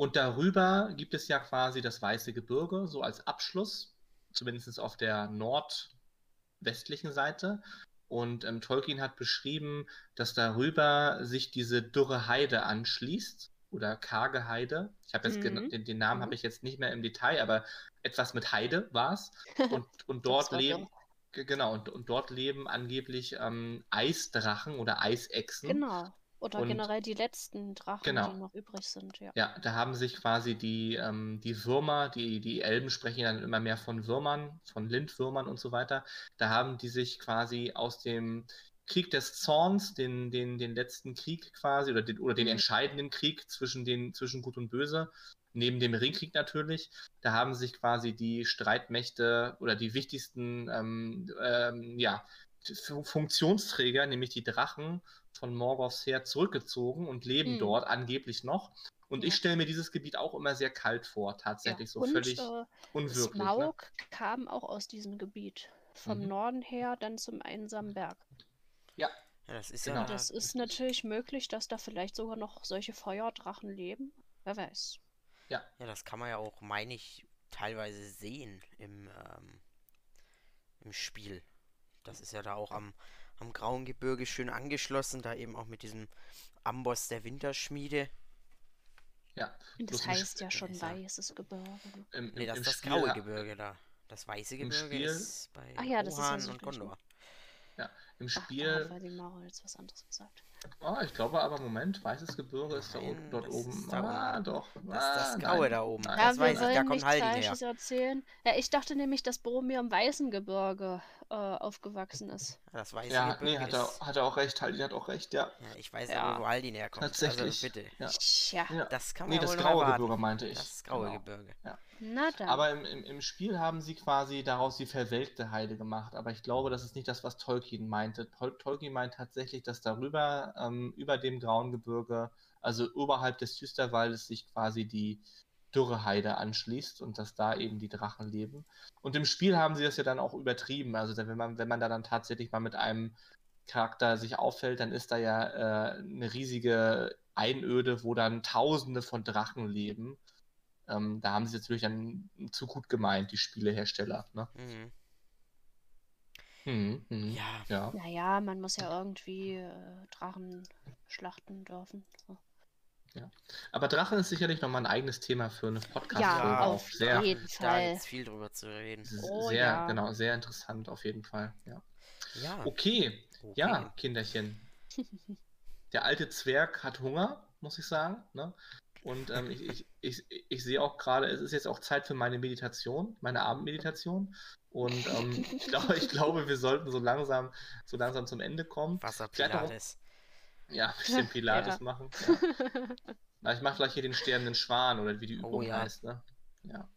Und darüber gibt es ja quasi das Weiße Gebirge, so als Abschluss, zumindest auf der nordwestlichen Seite. Und ähm, Tolkien hat beschrieben, dass darüber sich diese dürre Heide anschließt oder karge Heide. Ich habe jetzt Mhm. den, den Namen Mhm. habe ich jetzt nicht mehr im Detail, aber etwas mit Heide war es. Und, und dort leben, genau, und, und dort leben angeblich ähm, Eisdrachen oder Eisechsen. Genau. Oder Und- generell die letzten Drachen, Genau. die noch übrig sind, ja. Ja, da haben sich quasi die, ähm, die Würmer, die, die Elben sprechen dann immer mehr von Würmern, von Lindwürmern und so weiter. Da haben die sich quasi aus dem Krieg des Zorns, den, den, den letzten Krieg quasi, oder den, oder den Mhm. entscheidenden Krieg zwischen, den, zwischen Gut und Böse, neben dem Ringkrieg natürlich, da haben sich quasi die Streitmächte oder die wichtigsten ähm, ähm, ja, Fu- Funktionsträger, nämlich die Drachen von Morgoths Heer zurückgezogen und leben Mhm. dort angeblich noch. Und ich Ja. stelle mir dieses Gebiet auch immer sehr kalt vor, tatsächlich so und völlig äh, unwirklich. Ne? Smaug kam auch aus diesem Gebiet. Vom Mhm. Norden her dann zum einsamen Berg. Ja, das ist Genau. ja. Das ist natürlich möglich, dass da vielleicht sogar noch solche Feuerdrachen leben. Wer weiß. Ja, das kann man ja auch, meine ich, teilweise sehen im, ähm, im Spiel. Das ist ja da auch am, am Grauen Gebirge schön angeschlossen, da eben auch mit diesem Amboss der Winterschmiede. Ja, Und das im heißt ja schon ist ja- weißes Gebirge. ne? im, Nee, im, das im ist das Spiel Graue ha- Gebirge da. Das Weiße Im Gebirge Spiel- ist bei ja, das ja so und? Gondor. Im Ach, da Spiel, hat Valimaro jetzt was anderes gesagt. oh, ich glaube aber, Moment, Weißes Gebirge ist da oben, dort das oben. ist da ah, oben. doch. Das ist das ah, Graue nein, da oben. nein. Das Ja, wir weiß ich, da wollen kommt Haldin her. Erzählen. Ja, ich dachte nämlich, dass Boromir im Weißen Gebirge äh, aufgewachsen ist. Das Weiße Ja, Gebirge nee, hat er, ist... hat er auch recht, Haldi hat auch recht, ja. Ja, ich weiß Ja. aber, wo Haldin herkommt. Tatsächlich. Also bitte. Ja. Tja, ja. Das kann man Nee, ja das graue erwarten. Gebirge meinte ich. Das graue Genau. Gebirge. na dann. Aber im, im, im Spiel haben sie quasi daraus die verwelkte Heide gemacht. Aber ich glaube, das ist nicht das, was Tolkien meinte. Tol Tolkien meint tatsächlich, dass darüber, ähm, über dem grauen Gebirge, also oberhalb des Düsterwaldes, sich quasi die Dürreheide anschließt und dass da eben die Drachen leben. Und im Spiel haben sie das ja dann auch übertrieben. Also wenn man, wenn man da dann tatsächlich mal mit einem Charakter sich auffällt, dann ist da ja äh, eine riesige Einöde, wo dann Tausende von Drachen leben. Ähm, da haben sie natürlich dann zu gut gemeint, die Spielehersteller. Ne? Mhm. Mhm, mhm. Ja, Ja. Naja, man muss ja irgendwie äh, Drachen schlachten dürfen. So. Aber Drachen ist sicherlich nochmal ein eigenes Thema für eine podcast Ja, auch auf sehr, jeden da Fall. gibt's viel drüber zu reden. Oh, sehr, ja. genau, sehr interessant auf jeden Fall. Ja. Ja, Okay, okay. ja, Kinderchen. Der alte Zwerg hat Hunger, muss ich sagen. Ne? Und ähm, ich, ich, ich, ich sehe auch gerade, es ist jetzt auch Zeit für meine Meditation, meine Abendmeditation. Und ähm, ich, glaube, ich glaube, wir sollten so langsam, so langsam zum Ende kommen. Noch- Wasserpilates. Ja, ein bisschen Pilates Ja. machen. Ja. Na, ich mache gleich hier den sterbenden Schwan oder wie die Oh Übung ja. heißt. Ne? Ja.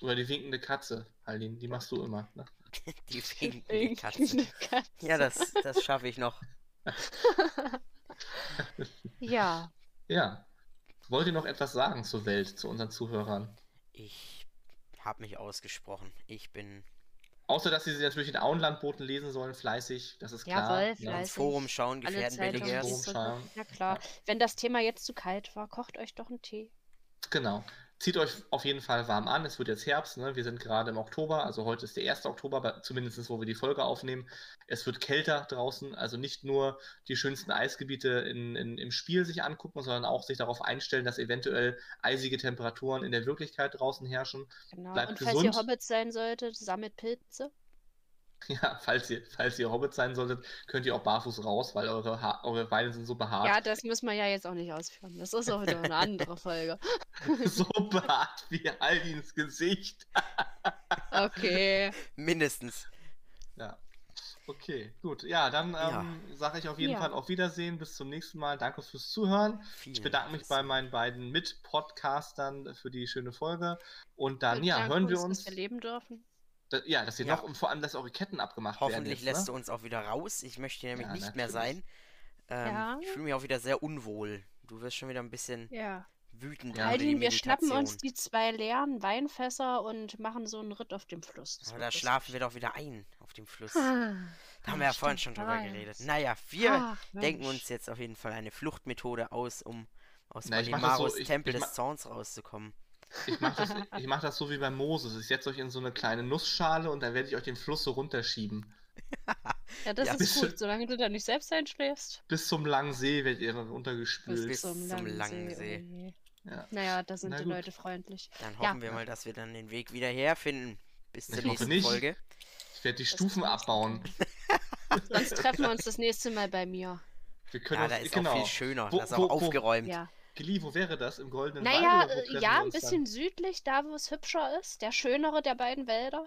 Oder die winkende Katze, Haldin, die machst du immer. Ne? Die winkende Katze. Katze. Ja, das, das schaffe ich noch. ja, Ja. Wollt ihr noch etwas sagen zur Welt, zu unseren Zuhörern? Ich habe mich ausgesprochen. Ich bin Außer, dass sie sie natürlich in Auenlandboten lesen sollen, fleißig, das ist klar. Jawohl, ne? fleißig. Forum schauen, alle gefährden Zeitungen, Belligers. Forum schauen. Ja klar. Ja. Wenn das Thema jetzt zu kalt war, kocht euch doch einen Tee. Genau. Zieht euch auf jeden Fall warm an. Es wird jetzt Herbst, ne? wir sind gerade im Oktober, also heute ist der 1. Oktober, zumindest wo wir die Folge aufnehmen. Es wird kälter draußen, also nicht nur die schönsten Eisgebiete in, in, im Spiel sich angucken, sondern auch sich darauf einstellen, dass eventuell eisige Temperaturen in der Wirklichkeit draußen herrschen. Genau. Bleibt Und falls gesund. ihr Hobbits sein solltet, sammelt Pilze. Ja, falls ihr, falls ihr Hobbit sein solltet, könnt ihr auch barfuß raus, weil eure, ha eure Beine sind so behaart. Ja, das müssen wir ja jetzt auch nicht ausführen. Das ist auch wieder eine andere Folge. so behaart wie Aldins Gesicht. Okay. Mindestens. Ja. Okay, gut. Ja, dann Ja. ähm, sage ich auf jeden Ja. Fall auf Wiedersehen. Bis zum nächsten Mal. Danke fürs Zuhören. Vielen Ich bedanke mich bei meinen beiden Mit-Podcastern für die schöne Folge. Und dann, Wir ja, hören wir dass uns. wir leben dürfen. Da, ja, dass ihr Ja. noch und vor allem, dass eure Ketten abgemacht Hoffentlich werden. jetzt, lässt ne? du uns auch wieder raus. Ich möchte hier nämlich Ja, nicht mehr sein. Ähm, Ja. Ich fühle mich auch wieder sehr unwohl. Du wirst schon wieder ein bisschen Ja. wütend Ja. Heidin, wir schnappen uns die zwei leeren Weinfässer und machen so einen Ritt auf dem Fluss. Das Aber da schlafen wir doch wieder ein auf dem Fluss. Ah, Da haben wir ja vorhin schon drüber weiß. geredet. Naja, wir Ach, denken uns jetzt auf jeden Fall eine Fluchtmethode aus, um aus Na, das so- Valimaros ich- Tempel ich des Zorns rauszukommen. Ich mache das, ich mach das so wie bei Moses. Ich setze euch in so eine kleine Nussschale und dann werde ich euch den Fluss so runterschieben. Ja, das Ja, ist gut, solange du da nicht selbst einschläfst. Bis zum langen See werdet ihr dann runtergespült. Bis zum langen See. oh. Ja. Naja, da sind Na die gut. Leute freundlich. Dann Ja. hoffen wir mal, dass wir dann den Weg wieder herfinden. Bis zur Ich hoffe nächsten nicht. Folge. Ich werde die Das Stufen abbauen. Sonst treffen wir uns das nächste Mal bei mir. Wir können Ja, uns, da ist genau. auch viel schöner. Wo- da ist auch wo- wo- aufgeräumt. Ja. Gili, wo wäre das? Im Goldenen Naja, Wald? äh, treffen ja, ein bisschen südlich, da wo es hübscher ist. Der schönere der beiden Wälder.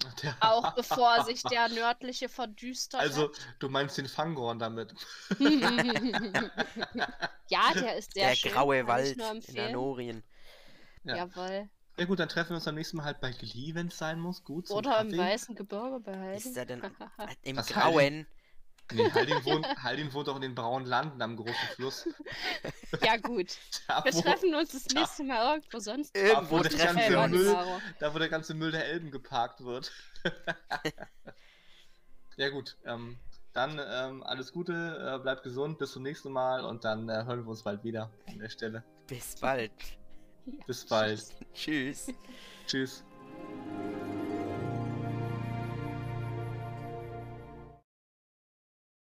Dann? Der- Auch bevor sich der nördliche verdüstert Also, hat. du meinst den Fangorn damit. ja, der ist sehr Der schön. graue kann Wald in. Anorien. Ja. Jawohl. Ja gut, dann treffen wir uns beim nächsten Mal halt bei Gili, wenn es sein muss. Gut. zum Oder im Kaffee. weißen Gebirge behalten. Ist er denn im Was, Grauen? Nee, Haldin wohnt, Haldin wohnt auch in den braunen Landen am großen Fluss. ja, gut. Da, Wir wo, treffen uns das nächste Mal irgendwo sonst. Irgendwo wo der ganze. Müll- da, wo der ganze Müll der Elben geparkt wird. ja gut, ähm, dann ähm, alles Gute, äh, bleibt gesund, bis zum nächsten Mal und dann äh, hören wir uns bald wieder an der Stelle. Bis bald. Bis bald. Tschüss. Tschüss.